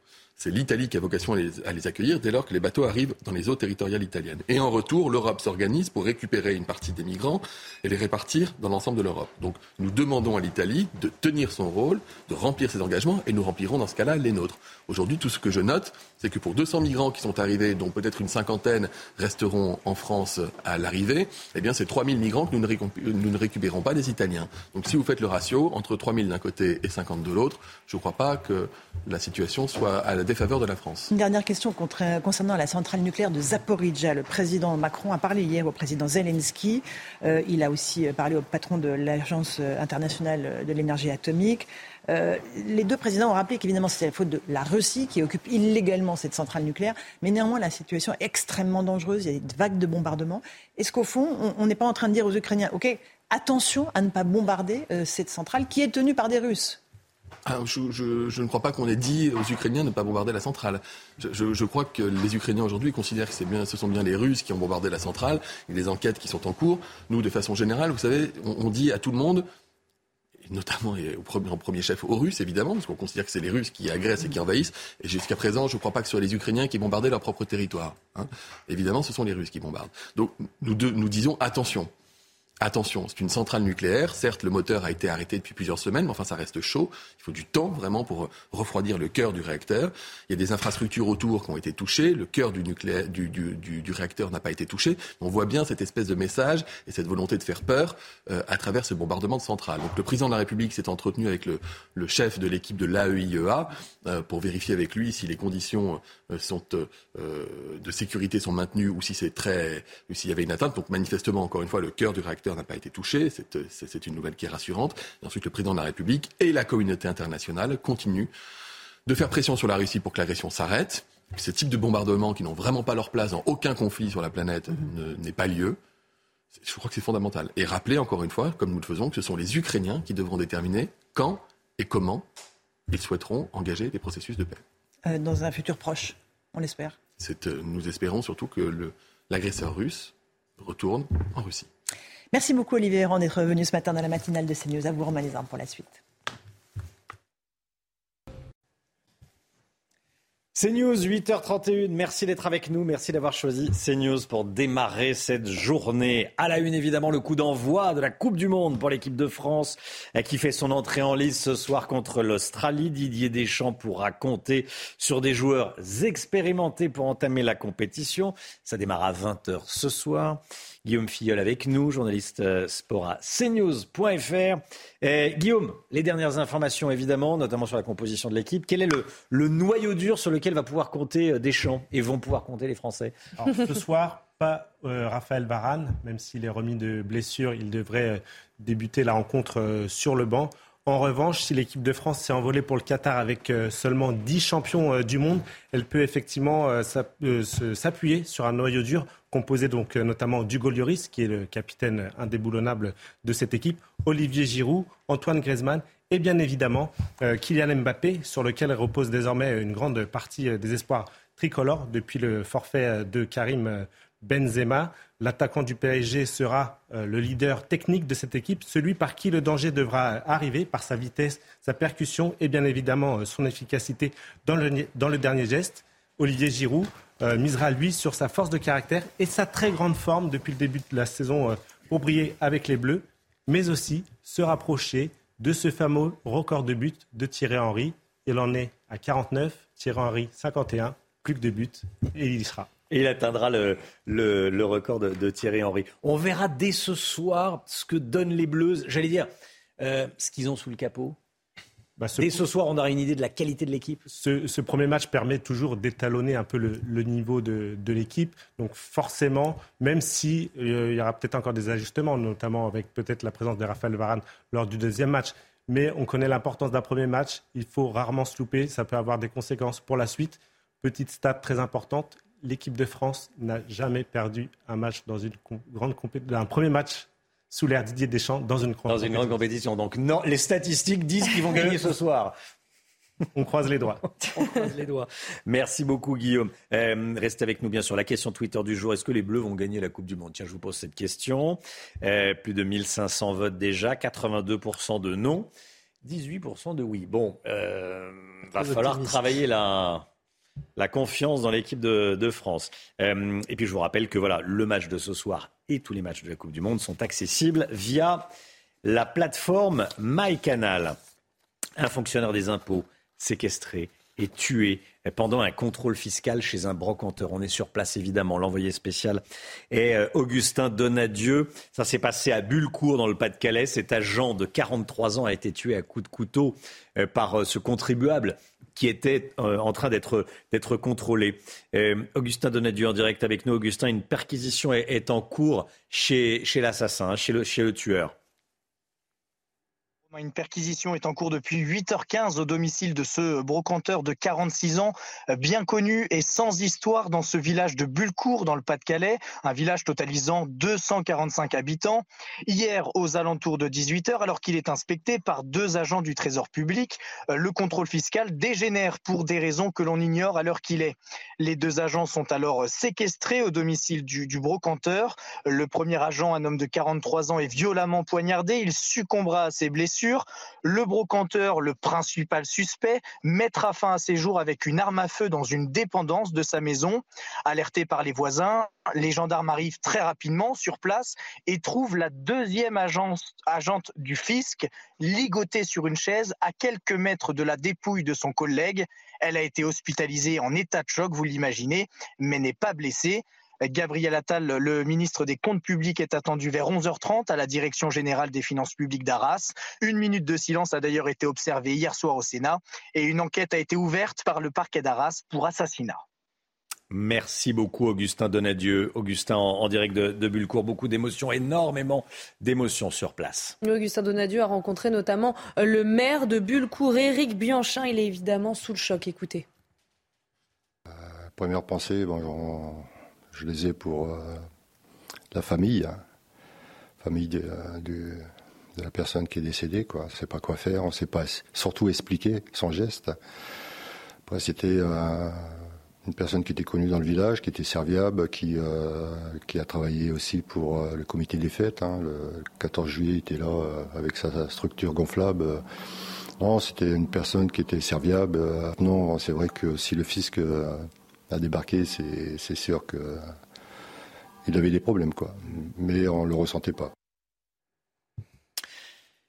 C'est l'Italie qui a vocation à les, accueillir dès lors que les bateaux arrivent dans les eaux territoriales italiennes. Et en retour, l'Europe s'organise pour récupérer une partie des migrants et les répartir dans l'ensemble de l'Europe. Donc nous demandons à l'Italie de tenir son rôle, de remplir ses engagements et nous remplirons dans ce cas-là les nôtres. Aujourd'hui, tout ce que je note, c'est que pour 200 migrants qui sont arrivés, dont peut-être une cinquantaine resteront en France à l'arrivée, eh bien c'est 3000 migrants que nous ne, récupérons pas des Italiens. Donc si vous faites le ratio entre 3000 d'un côté et 50 de l'autre, je ne crois pas que la situation soit à la défaveur de la France. Une dernière question concernant la centrale nucléaire de Zaporizhia. Le président Macron a parlé hier au président Zelensky. Euh, il a aussi euh, parlé au patron de l'Agence euh, internationale de l'énergie atomique. Euh, les deux présidents ont rappelé qu'évidemment c'est la faute de la Russie qui occupe illégalement cette centrale nucléaire, mais néanmoins la situation est extrêmement dangereuse, il y a des vagues de bombardements. Est-ce qu'au fond on- n'est pas en train de dire aux Ukrainiens, ok, attention à ne pas bombarder euh, cette centrale qui est tenue par des Russes? Ah, je, ne crois pas qu'on ait dit aux Ukrainiens de ne pas bombarder la centrale. Je, crois que les Ukrainiens aujourd'hui considèrent que ce sont bien les Russes qui ont bombardé la centrale. A des enquêtes qui sont en cours. Nous, de façon générale, vous savez, on, dit à tout le monde, et notamment en premier chef aux Russes, évidemment, parce qu'on considère que c'est les Russes qui agressent et qui envahissent. Et jusqu'à présent, je ne crois pas que ce soit les Ukrainiens qui bombardaient leur propre territoire. hein. Évidemment, ce sont les Russes qui bombardent. Donc, nous, nous disons attention. Attention, c'est une centrale nucléaire. Certes, le moteur a été arrêté depuis plusieurs semaines, mais enfin, ça reste chaud. Il faut du temps vraiment pour refroidir le cœur du réacteur. Il y a des infrastructures autour qui ont été touchées. Le cœur du, réacteur n'a pas été touché. On voit bien cette espèce de message et cette volonté de faire peur euh, à travers ce bombardement de centrale. Donc, le président de la République s'est entretenu avec le, chef de l'équipe de l'AEIEA euh, pour vérifier avec lui si les conditions sont, euh, euh, de sécurité sont maintenues ou si c'est très, s'il y avait une atteinte. Donc, manifestement, encore une fois, le cœur du réacteur n'a pas été touché. C'est, euh, une nouvelle qui est rassurante. Et ensuite, le président de la République et la communauté internationale continuent de faire pression sur la Russie pour que l'agression s'arrête. Ce type de bombardements qui n'ont vraiment pas leur place dans aucun conflit sur la planète ne- n'est pas lieu. Je crois que c'est fondamental. Et rappeler encore une fois, comme nous le faisons, que ce sont les Ukrainiens qui devront déterminer quand et comment ils souhaiteront engager des processus de paix. euh, dans un futur proche, on l'espère. Euh, nous espérons surtout que l'agresseur russe retourne en Russie. Merci beaucoup Olivier Véran d'être venu ce matin dans la matinale de CNews. À vous Romain Lézard pour la suite. CNews, 8h31. Merci d'être avec nous. Merci d'avoir choisi CNews pour démarrer cette journée. À la une, évidemment, le coup d'envoi de la Coupe du Monde pour l'équipe de France euh, qui fait son entrée en lice ce soir contre l'Australie. Didier Deschamps pourra compter sur des joueurs expérimentés pour entamer la compétition. Ça démarre à 20h ce soir. Guillaume Filleul avec nous, journaliste euh, sport à cnews.fr. Guillaume, les dernières informations évidemment, notamment sur la composition de l'équipe. Quel est le, noyau dur sur lequel va pouvoir compter Deschamps et vont pouvoir compter les Français? Ce soir, pas Raphaël Varane, même s'il est remis de blessure, il devrait débuter la rencontre sur le banc. En revanche, si l'équipe de France s'est envolée pour le Qatar avec euh, seulement 10 champions euh, du monde, elle peut effectivement euh, s'appuyer sur un noyau dur composé donc notamment d'Hugo Lloris, qui est le capitaine indéboulonnable de cette équipe, Olivier Giroud, Antoine Griezmann et bien évidemment Kylian Mbappé, sur lequel repose désormais une grande partie des espoirs tricolores depuis le forfait de Karim Benzema. L'attaquant du PSG sera euh, le leader technique de cette équipe, celui par qui le danger devra arriver par sa vitesse, sa percussion et bien évidemment euh, son efficacité dans le, dernier geste. Olivier Giroud euh, misera lui sur sa force de caractère et sa très grande forme depuis le début de la saison pour briller avec les Bleus, mais aussi se rapprocher de ce fameux record de buts de Thierry Henry. Il en est à 49, Thierry Henry 51, plus que de buts et il y sera. Et il atteindra le, le, record de, Thierry Henry. On verra dès ce soir ce que donnent les Bleus. J'allais dire, euh, ce qu'ils ont sous le capot. Bah, Dès ce soir, on aura une idée de la qualité de l'équipe. Ce, premier match permet toujours d'étalonner un peu le, niveau de, de l'équipe. Donc forcément, même s'il si, euh, il y aura peut-être encore des ajustements, notamment avec peut-être la présence de Raphaël Varane lors du deuxième match. Mais on connaît l'importance d'un premier match. Il faut rarement se louper. Ça peut avoir des conséquences pour la suite. Petite stat très importante, l'équipe de France n'a jamais perdu un match dans une grande compétition, un premier match sous l'ère Didier Deschamps dans une grande dans une grande compétition. Donc non, les statistiques disent qu'ils vont gagner ce [laughs] soir. On croise les doigts. [laughs] On croise les doigts. Merci beaucoup, Guillaume. Euh, restez avec nous, bien sûr. La question Twitter du jour est-ce que les Bleus vont gagner la Coupe du Monde? Tiens, je vous pose cette question. Euh, plus de 1500 votes déjà, 82% de non, 18% de oui. Bon, euh, va falloir travailler la, la confiance dans l'équipe de, France. Euh, et puis je vous rappelle que voilà, le match de ce soir et tous les matchs de la Coupe du Monde sont accessibles via la plateforme MyCanal. Un fonctionnaire des impôts séquestré et tué pendant un contrôle fiscal chez un brocanteur. On est sur place évidemment. L'envoyé spécial est euh, Augustin Donadieu. Ça s'est passé à Bullecourt dans le Pas-de-Calais. Cet agent de 43 ans a été tué à coups de couteau euh, par ce contribuable qui était euh, en train d'être contrôlé. Euh, Augustin Donadieu en direct avec nous. Augustin, une perquisition est, en cours chez, l'assassin, hein, chez le tueur. Une perquisition est en cours depuis 8h15 au domicile de ce brocanteur de 46 ans, bien connu et sans histoire dans ce village de Bulcourt dans le Pas-de-Calais, un village totalisant 245 habitants. Hier, aux alentours de 18h, alors qu'il est inspecté par deux agents du Trésor public, le contrôle fiscal dégénère pour des raisons que l'on ignore à l'heure qu'il est. Les deux agents sont alors séquestrés au domicile du, du brocanteur. Le premier agent, un homme de 43 ans, est violemment poignardé. Il succombera à ses blessures le brocanteur, le principal suspect, mettra fin à ses jours avec une arme à feu dans une dépendance de sa maison. Alerté par les voisins, les gendarmes arrivent très rapidement sur place et trouvent la deuxième agente du fisc ligotée sur une chaise à quelques mètres de la dépouille de son collègue. Elle a été hospitalisée en état de choc, vous l'imaginez, mais n'est pas blessée. Gabriel Attal, le ministre des Comptes publics, est attendu vers 11h30 à la Direction générale des finances publiques d'Arras. Une minute de silence a d'ailleurs été observée hier soir au Sénat et une enquête a été ouverte par le parquet d'Arras pour assassinat. Merci beaucoup Augustin Donadieu. Augustin en, direct de, de Bulcourt, beaucoup d'émotions, énormément d'émotions sur place. Augustin Donadieu a rencontré notamment le maire de Bulcourt, Éric Bianchin. Il est évidemment sous le choc. Écoutez. Euh, première pensée, bon, je les ai pour euh, la famille, hein. famille euh, de, la personne qui est décédée. Quoi. On ne sait pas quoi faire, on ne sait pas surtout expliquer son geste. Après, c'était euh, une personne qui était connue dans le village, qui était serviable, qui, a travaillé aussi pour le comité des fêtes. Hein. Le 14 juillet, il était là avec sa structure gonflable. Non, c'était une personne qui était serviable. Non, c'est vrai que si le fisc a débarqué, c'est sûr que il avait des problèmes, quoi. Mais on ne le ressentait pas.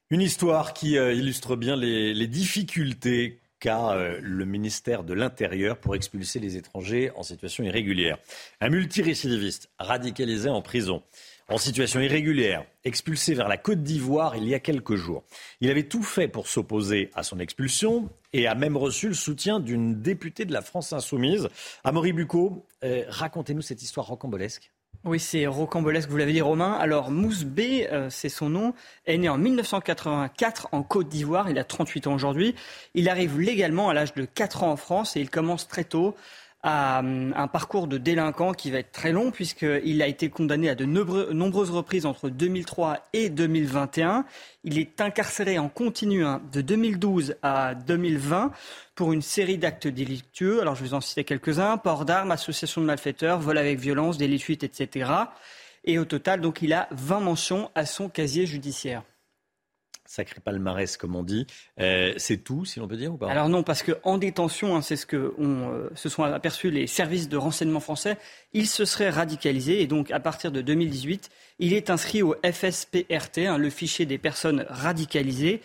Une histoire qui euh, illustre bien les, difficultés qu'a euh, le ministère de l'Intérieur pour expulser les étrangers en situation irrégulière. Un multirécidiviste radicalisé en prison en situation irrégulière, expulsé vers la Côte d'Ivoire il y a quelques jours. Il avait tout fait pour s'opposer à son expulsion et a même reçu le soutien d'une députée de la France insoumise. Amaury Bucco, euh, racontez-nous cette histoire rocambolesque. Oui, c'est rocambolesque, vous l'avez dit Romain. Alors Mousse B, euh, c'est son nom, est né en 1984 en Côte d'Ivoire, il a 38 ans aujourd'hui. Il arrive légalement à l'âge de 4 ans en France et il commence très tôt à hum, un parcours de délinquant qui va être très long puisqu'il a été condamné à de nombreuses reprises entre 2003 et 2021. Il est incarcéré en continu hein, de 2012 à 2020 pour une série d'actes délictueux. Alors je vais en citer quelques-uns. Port d'armes, association de malfaiteurs, vol avec violence, délit de fuite, etc. Et au total, donc, il a 20 mentions à son casier judiciaire sacré palmarès, comme on dit. Euh, c'est tout, si l'on peut dire, ou pas? Alors non, parce qu'en détention, hein, c'est ce que euh, se sont aperçus les services de renseignement français, il se serait radicalisé et donc à partir de 2018, il est inscrit au FSPRT, hein, le fichier des personnes radicalisées.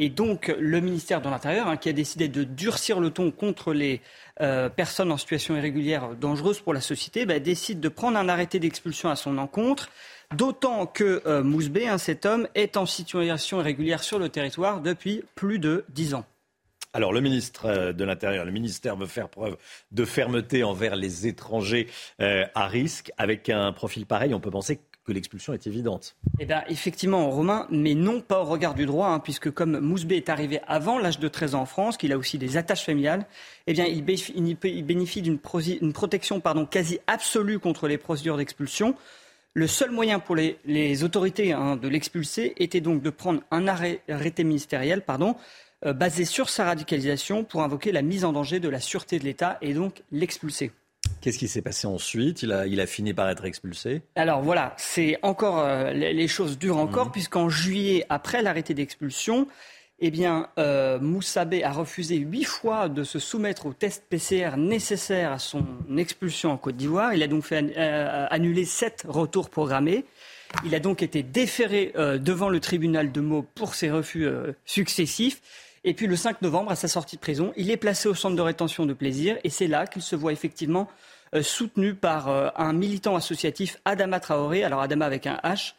Et donc le ministère de l'Intérieur, hein, qui a décidé de durcir le ton contre les euh, personnes en situation irrégulière dangereuse pour la société, bah, décide de prendre un arrêté d'expulsion à son encontre. D'autant que euh, Mousbé, hein, cet homme, est en situation irrégulière sur le territoire depuis plus de dix ans. Alors le ministre euh, de l'Intérieur, le ministère veut faire preuve de fermeté envers les étrangers euh, à risque. Avec un profil pareil, on peut penser que l'expulsion est évidente. Eh bien, effectivement, Romain, mais non pas au regard du droit, hein, puisque comme Mousbé est arrivé avant l'âge de 13 ans en France, qu'il a aussi des attaches familiales, eh bien, il bénéficie d'une protection pardon, quasi absolue contre les procédures d'expulsion. Le seul moyen pour les, autorités hein, de l'expulser était donc de prendre un arrêté ministériel pardon, euh, basé sur sa radicalisation pour invoquer la mise en danger de la sûreté de l'État et donc l'expulser. Qu'est-ce qui s'est passé ensuite? Il a, fini par être expulsé? Alors voilà, c'est encore euh, les, choses durent encore mmh. puisqu'en juillet, après l'arrêté d'expulsion, eh bien, euh, Moussabé a refusé huit fois de se soumettre au test PCR nécessaire à son expulsion en Côte d'Ivoire. Il a donc fait euh, annuler sept retours programmés. Il a donc été déféré euh, devant le tribunal de Meaux pour ses refus euh, successifs. Et puis le 5 novembre, à sa sortie de prison, il est placé au centre de rétention de plaisir. Et c'est là qu'il se voit effectivement soutenu par un militant associatif, Adama Traoré. Alors Adama avec un H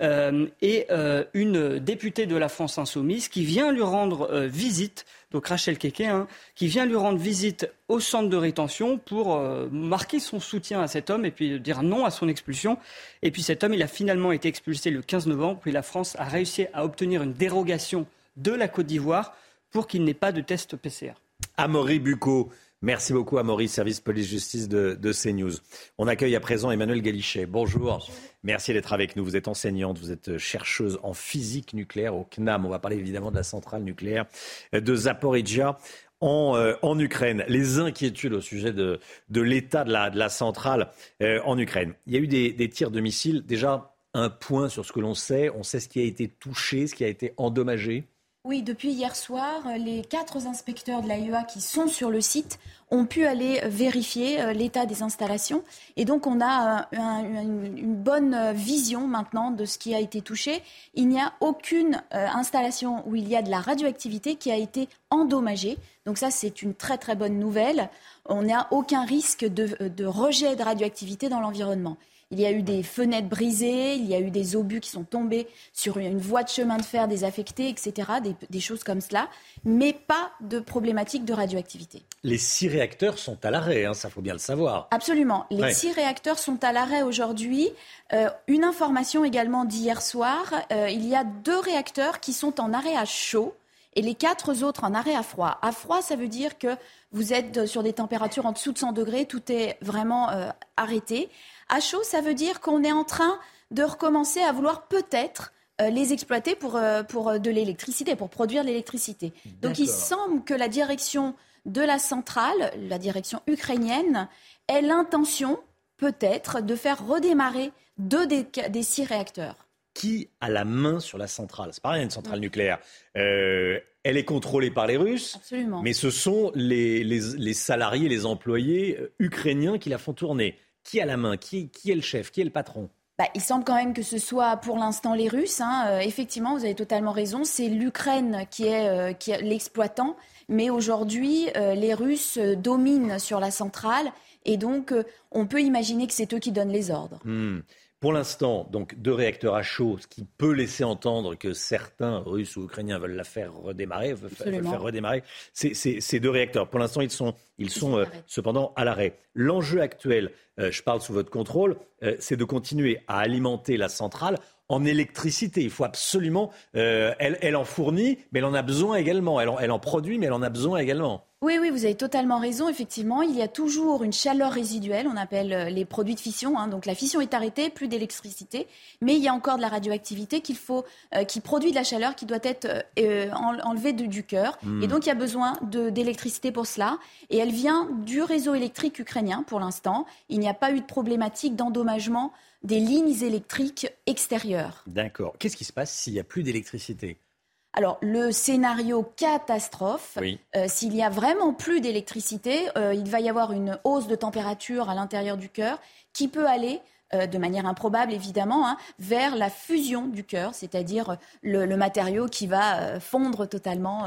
euh, et euh, une députée de la France insoumise qui vient lui rendre euh, visite, donc Rachel Keke, hein, qui vient lui rendre visite au centre de rétention pour marquer son soutien à cet homme et puis dire non à son expulsion. Et puis cet homme, il a finalement été expulsé le 15 novembre, puis la France a réussi à obtenir une dérogation de la Côte d'Ivoire pour qu'il n'ait pas de test PCR. Amaury Bucco. Merci beaucoup à Maurice, service police-justice de, CNews. On accueille à présent Emmanuel Galichet. Bonjour. Merci d'être avec nous. Vous êtes enseignante, vous êtes chercheuse en physique nucléaire au CNAM. On va parler évidemment de la centrale nucléaire de Zaporizhia. En, euh, en, Ukraine, les inquiétudes au sujet de, l'état de la, centrale euh, en Ukraine. Il y a eu des tirs de missiles. Déjà, un point sur ce que l'on sait. On sait ce qui a été touché, ce qui a été endommagé. Oui, depuis hier soir, les quatre inspecteurs de l'AIEA qui sont sur le site ont pu aller vérifier euh, l'état des installations. Et donc, on a euh, une bonne vision maintenant de ce qui a été touché. Il n'y a aucune euh, installation où il y a de la radioactivité qui a été endommagée. Donc ça, c'est une très très bonne nouvelle. On n'a aucun risque de rejet de radioactivité dans l'environnement. Il y a eu des fenêtres brisées, il y a eu des obus qui sont tombés sur une voie de chemin de fer désaffectée, etc. Des, choses comme cela, mais pas de problématique de radioactivité. Les six réacteurs sont à l'arrêt, hein, ça faut bien le savoir. Absolument. Les six réacteurs sont à l'arrêt aujourd'hui. Euh, une information également d'hier soir, euh, il y a deux réacteurs qui sont en arrêt à chaud et les quatre autres en arrêt à froid. À froid, ça veut dire que vous êtes sur des températures en dessous de 100 degrés, tout est vraiment euh, arrêté. À chaud, ça veut dire qu'on est en train de recommencer à vouloir peut-être euh, les exploiter pour, euh, pour euh, de l'électricité, pour produire de l'électricité. Donc il semble que la direction de la centrale, la direction ukrainienne, ait l'intention peut-être de faire redémarrer deux des, six réacteurs. Qui a la main sur la centrale? C'est pas rien une centrale nucléaire. elle est contrôlée par les Russes. Absolument. Mais ce sont les, les salariés, les employés ukrainiens qui la font tourner. Qui a la main? Qui, est le chef? Qui est le patron? Bah, il semble quand même que ce soit pour l'instant les Russes. Hein. Euh, effectivement, vous avez totalement raison. C'est l'Ukraine qui est, euh, qui est l'exploitant. Mais aujourd'hui, euh, les Russes dominent sur la centrale. Et donc, on peut imaginer que c'est eux qui donnent les ordres. Hmm. Pour l'instant, donc deux réacteurs à chaud, ce qui peut laisser entendre que certains Russes ou Ukrainiens veulent la faire redémarrer, veulent faire redémarrer ces deux réacteurs. Pour l'instant, ils sont, ils sont euh, cependant à l'arrêt. L'enjeu actuel, euh, je parle sous votre contrôle, euh, c'est de continuer à alimenter la centrale en électricité. Il faut absolument, elle, elle, en fournit, mais elle en a besoin également. Elle en, elle en produit, mais elle en a besoin également. Oui, oui, vous avez totalement raison. Effectivement, il y a toujours une chaleur résiduelle, on appelle euh, les produits de fission. Hein. Donc la fission est arrêtée, plus d'électricité, mais il y a encore de la radioactivité qu'il faut, euh, qui produit de la chaleur, qui doit être euh, enlevée du cœur. Hmm. Et donc il y a besoin d'électricité pour cela. Et elle vient du réseau électrique ukrainien pour l'instant. Il n'y a pas eu de problématique d'endommagement des lignes électriques extérieures. D'accord. Qu'est-ce qui se passe s'il n'y a plus d'électricité? Alors, le scénario catastrophe, euh, s'il y a vraiment plus d'électricité, euh, il va y avoir une hausse de température à l'intérieur du cœur qui peut aller euh, de manière improbable évidemment, hein, vers la fusion du cœur, c'est-à-dire le, matériau qui va fondre totalement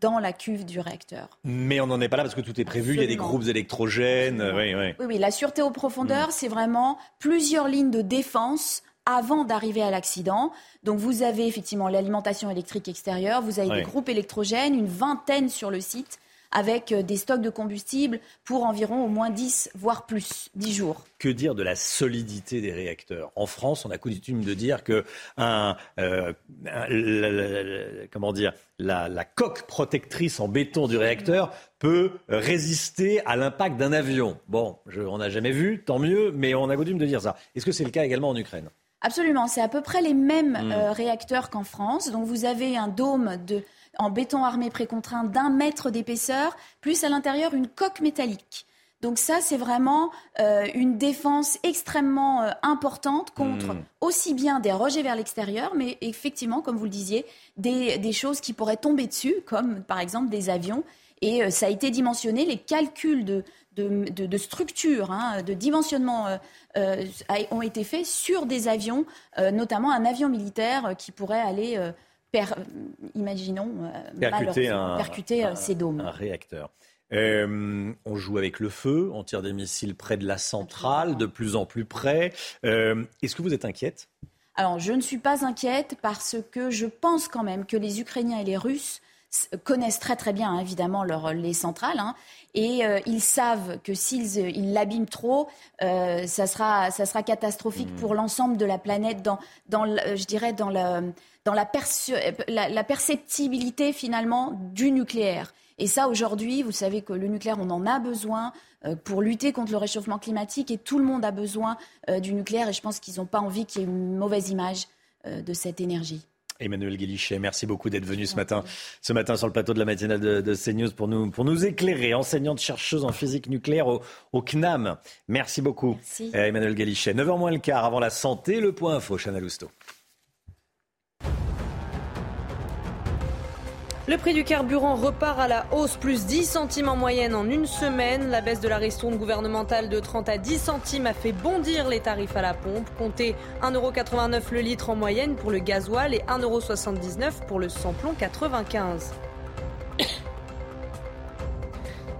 dans la cuve du réacteur. Mais on n'en est pas là parce que tout est prévu, il y a des groupes électrogènes. Oui, oui. oui, la sûreté aux profondeurs, mm. c'est vraiment plusieurs lignes de défense avant d'arriver à l'accident. Donc vous avez effectivement l'alimentation électrique extérieure, vous avez des groupes électrogènes, une vingtaine sur le site avec euh, des stocks de combustible pour environ au moins 10, voire plus, 10 jours. Que dire de la solidité des réacteurs? En France, on a coutume de dire que un, euh, comment dire, la, coque protectrice en béton du réacteur peut résister à l'impact d'un avion. Bon, je, on n'a jamais vu, tant mieux, mais on a coutume de dire ça. Est-ce que c'est le cas également en Ukraine? Absolument, c'est à peu près les mêmes hmm. euh, réacteurs qu'en France. Donc vous avez un dôme de, en béton armé précontraint d'un mètre d'épaisseur, plus à l'intérieur une coque métallique. Donc ça, c'est vraiment euh, une défense extrêmement euh, importante contre hmm. aussi bien des rejets vers l'extérieur, mais effectivement, comme vous le disiez, des, des, choses qui pourraient tomber dessus, comme par exemple des avions. Et ça a été dimensionné, les calculs de, de, structure, hein, de dimensionnement euh, euh, ont été faits sur des avions, euh, notamment un avion militaire qui pourrait aller, imaginons, percuter, ces dômes. Un réacteur. on joue avec le feu, on tire des missiles près de la centrale, de plus en plus près. Est-ce que vous êtes inquiète? Alors, je ne suis pas inquiète parce que je pense quand même que les Ukrainiens et les Russes connaissent très très bien évidemment leur, les centrales hein, et euh, ils savent que s'ils euh, ils l'abîment trop, euh, ça, sera, ça sera catastrophique pour mmh. l'ensemble de la planète dans, dans je dirais dans, la, dans la, la, perceptibilité finalement du nucléaire. Et ça, aujourd'hui, vous savez que le nucléaire, on en a besoin pour lutter contre le réchauffement climatique et tout le monde a besoin du nucléaire et je pense qu'ils n'ont pas envie qu'il y ait une mauvaise image de cette énergie. Emmanuel Guélichet, merci beaucoup d'être venu ce matin, ce matin sur le plateau de la matinale de, CNews pour nous, pour nous éclairer, enseignante chercheuse en physique nucléaire au, CNAM. Merci beaucoup, euh, Emmanuel Guélichet. 9h moins le quart avant la santé, le point info, Chana Lousteau. Le prix du carburant repart à la hausse, plus 10 centimes en moyenne en une semaine. La baisse de la ristourne gouvernementale de 30 à 10 centimes a fait bondir les tarifs à la pompe. Comptez 1,89€ le litre en moyenne pour le gasoil et 1,79€ pour le samplon 95.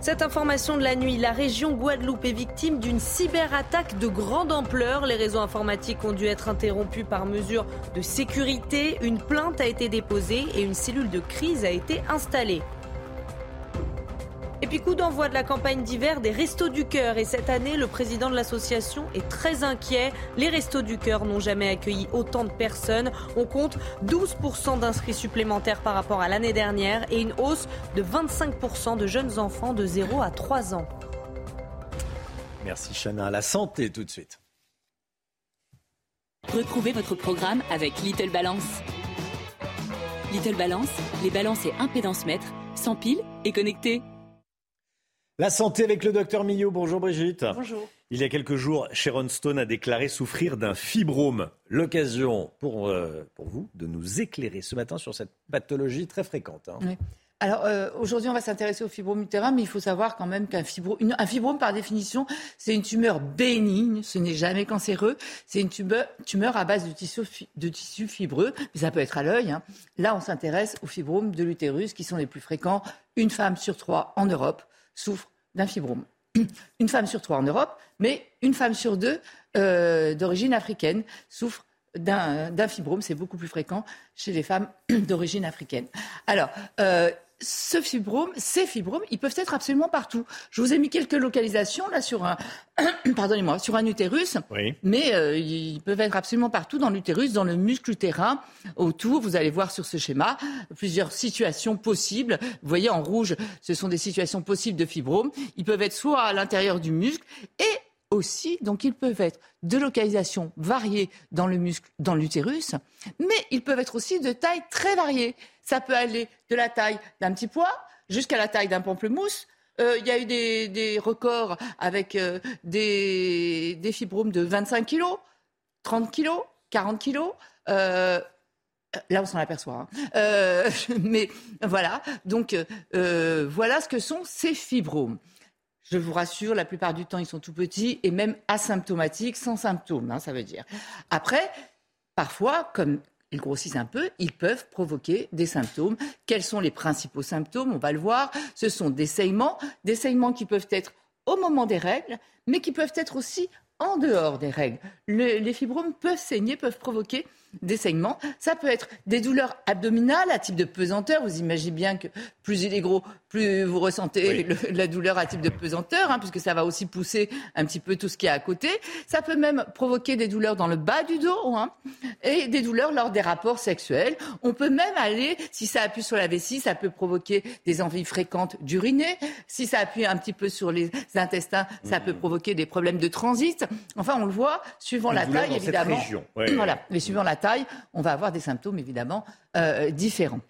Cette information de la nuit, la région Guadeloupe est victime d'une cyberattaque de grande ampleur. Les réseaux informatiques ont dû être interrompus par mesure de sécurité. Une plainte a été déposée et une cellule de crise a été installée. Et puis coup d'envoi de la campagne d'hiver des Restos du Cœur. Et cette année, le président de l'association est très inquiet. Les Restos du Cœur n'ont jamais accueilli autant de personnes. On compte 12% d'inscrits supplémentaires par rapport à l'année dernière et une hausse de 25% de jeunes enfants de 0 à 3 ans. Merci Chana. La santé tout de suite. Retrouvez votre programme avec Little Balance. Little Balance, les balances et impédance mètres, sans pile et connectés. La santé avec le docteur Millot. Bonjour Brigitte. Bonjour. Il y a quelques jours, Sharon Stone a déclaré souffrir d'un fibrome. L'occasion pour, euh, pour vous de nous éclairer ce matin sur cette pathologie très fréquente. Hein. Alors euh, aujourd'hui, on va s'intéresser au fibrome utérin, mais il faut savoir quand même qu'un fibrome, un fibrome par définition, c'est une tumeur bénigne, ce n'est jamais cancéreux, c'est une tumeur, tumeur, à base de tissu, de tissu fibreux, mais ça peut être à l'œil. Hein. Là, on s'intéresse aux fibromes de l'utérus qui sont les plus fréquents. Une femme sur trois en Europe souffre d'un fibrome. [clears throat] Une femme sur trois en Europe, mais une femme sur deux euh, d'origine africaine souffre d'un fibrome. C'est beaucoup plus fréquent chez les femmes [clears throat] d'origine africaine. Alors, euh, ce fibrome, ces fibromes, ils peuvent être absolument partout. Je vous ai mis quelques localisations là sur un, [coughs] pardonnez-moi, sur un utérus, mais euh, ils peuvent être absolument partout dans l'utérus, dans le muscle utérin, autour. Vous allez voir sur ce schéma plusieurs situations possibles. Vous voyez en rouge, ce sont des situations possibles de fibromes. Ils peuvent être soit à l'intérieur du muscle et aussi, donc ils peuvent être de localisation variée dans le muscle, dans l'utérus, mais ils peuvent être aussi de taille très variée. Ça peut aller de la taille d'un petit pois jusqu'à la taille d'un pamplemousse. Euh, il y a eu des, records avec euh, des, fibromes de 25 kg, 30 kg, 40 kg. là, on s'en aperçoit. Hein. [laughs] mais voilà, donc voilà ce que sont ces fibromes. Je vous rassure, la plupart du temps, ils sont tout petits et même asymptomatiques, sans symptômes, hein, ça veut dire. Après, parfois, comme ils grossissent un peu, ils peuvent provoquer des symptômes. Quels sont les principaux symptômes? On va le voir. Ce sont des saignements, des saignements qui peuvent être au moment des règles, mais qui peuvent être aussi en dehors des règles. les fibromes peuvent saigner, peuvent provoquer des saignements. Ça peut être des douleurs abdominales à type de pesanteur. Vous imaginez bien que plus il est gros, plus vous ressentez la douleur à type de pesanteur, hein, puisque ça va aussi pousser un petit peu tout ce qui est à côté. Ça peut même provoquer des douleurs dans le bas du dos hein, et des douleurs lors des rapports sexuels. On peut même aller, si ça appuie sur la vessie, ça peut provoquer des envies fréquentes d'uriner. Si ça appuie un petit peu sur les intestins, ça peut mmh. provoquer des problèmes de transit. Enfin, on le voit, suivant la taille, évidemment. Voilà, mais suivant la taille, on va avoir des symptômes évidemment euh, différents.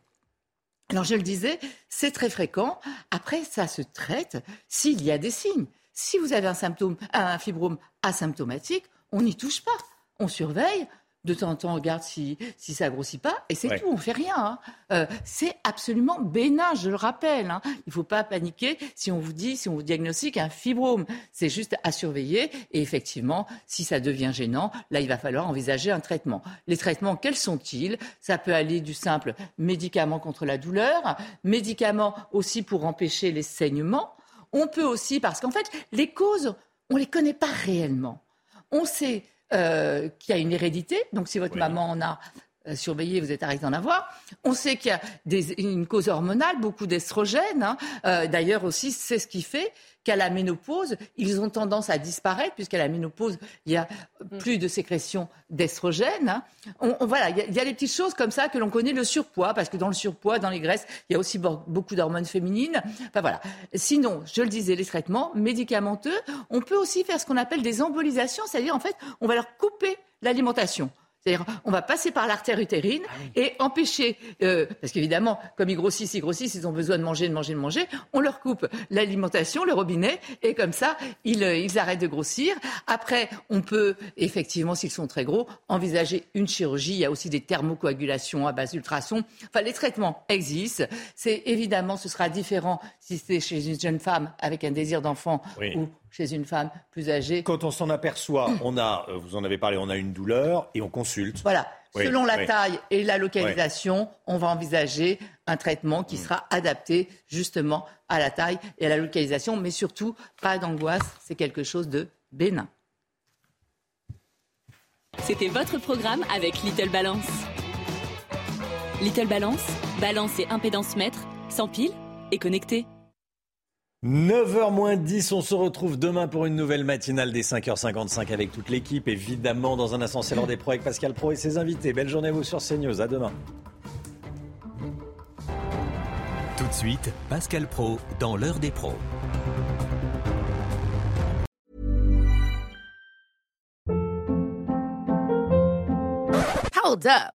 Alors je le disais, c'est très fréquent. Après, ça se traite s'il y a des signes. Si vous avez un symptôme, un fibrome asymptomatique, on n'y touche pas. On surveille, de temps en temps, on regarde si, si ça grossit pas, et c'est tout, on fait rien. Hein. Euh, c'est absolument bénin, je le rappelle. Hein. Il ne faut pas paniquer si on vous dit, si on vous diagnostique un fibrome. C'est juste à surveiller, et effectivement, si ça devient gênant, là, il va falloir envisager un traitement. Les traitements, quels sont-ils? Ça peut aller du simple médicament contre la douleur, médicament aussi pour empêcher les saignements. On peut aussi, parce qu'en fait, les causes, on ne les connaît pas réellement. On sait euh, qui a une hérédité. Donc si votre maman en a surveillé, vous êtes arrêté d'en avoir. On sait qu'il y a une cause hormonale, beaucoup d'estrogènes. Hein. Euh, d'ailleurs aussi, c'est ce qui fait qu'à la ménopause, ils ont tendance à disparaître, puisqu'à la ménopause, il y a plus de sécrétion d'estrogène. Hein. voilà, il y, a, des petites choses comme ça que l'on connaît, le surpoids, parce que dans le surpoids, dans les graisses, il y a aussi beaucoup d'hormones féminines. Enfin voilà. Sinon, je le disais, les traitements médicamenteux, on peut aussi faire ce qu'on appelle des embolisations, c'est-à-dire en fait, on va leur couper l'alimentation. C'est-à-dire, on va passer par l'artère utérine ah et empêcher, euh, parce qu'évidemment, comme ils grossissent, ils grossissent, ils ont besoin de manger, de manger, de manger, on leur coupe l'alimentation, le robinet, et comme ça, ils, euh, ils arrêtent de grossir. Après, on peut, effectivement, s'ils sont très gros, envisager une chirurgie. Il y a aussi des thermocoagulations à base d'ultrasons. Enfin, les traitements existent. C'est évidemment, ce sera différent si c'est chez une jeune femme avec un désir d'enfant ou chez une femme plus âgée. Quand on s'en aperçoit, on a, euh, vous en avez parlé, on a une douleur et on consulte. Voilà. Selon la taille et la localisation, on va envisager un traitement qui mm. sera adapté justement à la taille et à la localisation, mais surtout pas d'angoisse, c'est quelque chose de bénin. C'était votre programme avec Little Balance. Little Balance, balance et impédance mètre, sans pile et connecté. 9h moins 10, on se retrouve demain pour une nouvelle matinale des 5h55 avec toute l'équipe. Évidemment, dans un instant, c'est l'heure des pros avec Pascal Pro et ses invités. Belle journée à vous sur CNews. À demain. Tout de suite, Pascal Pro dans l'heure des pros. Hold up.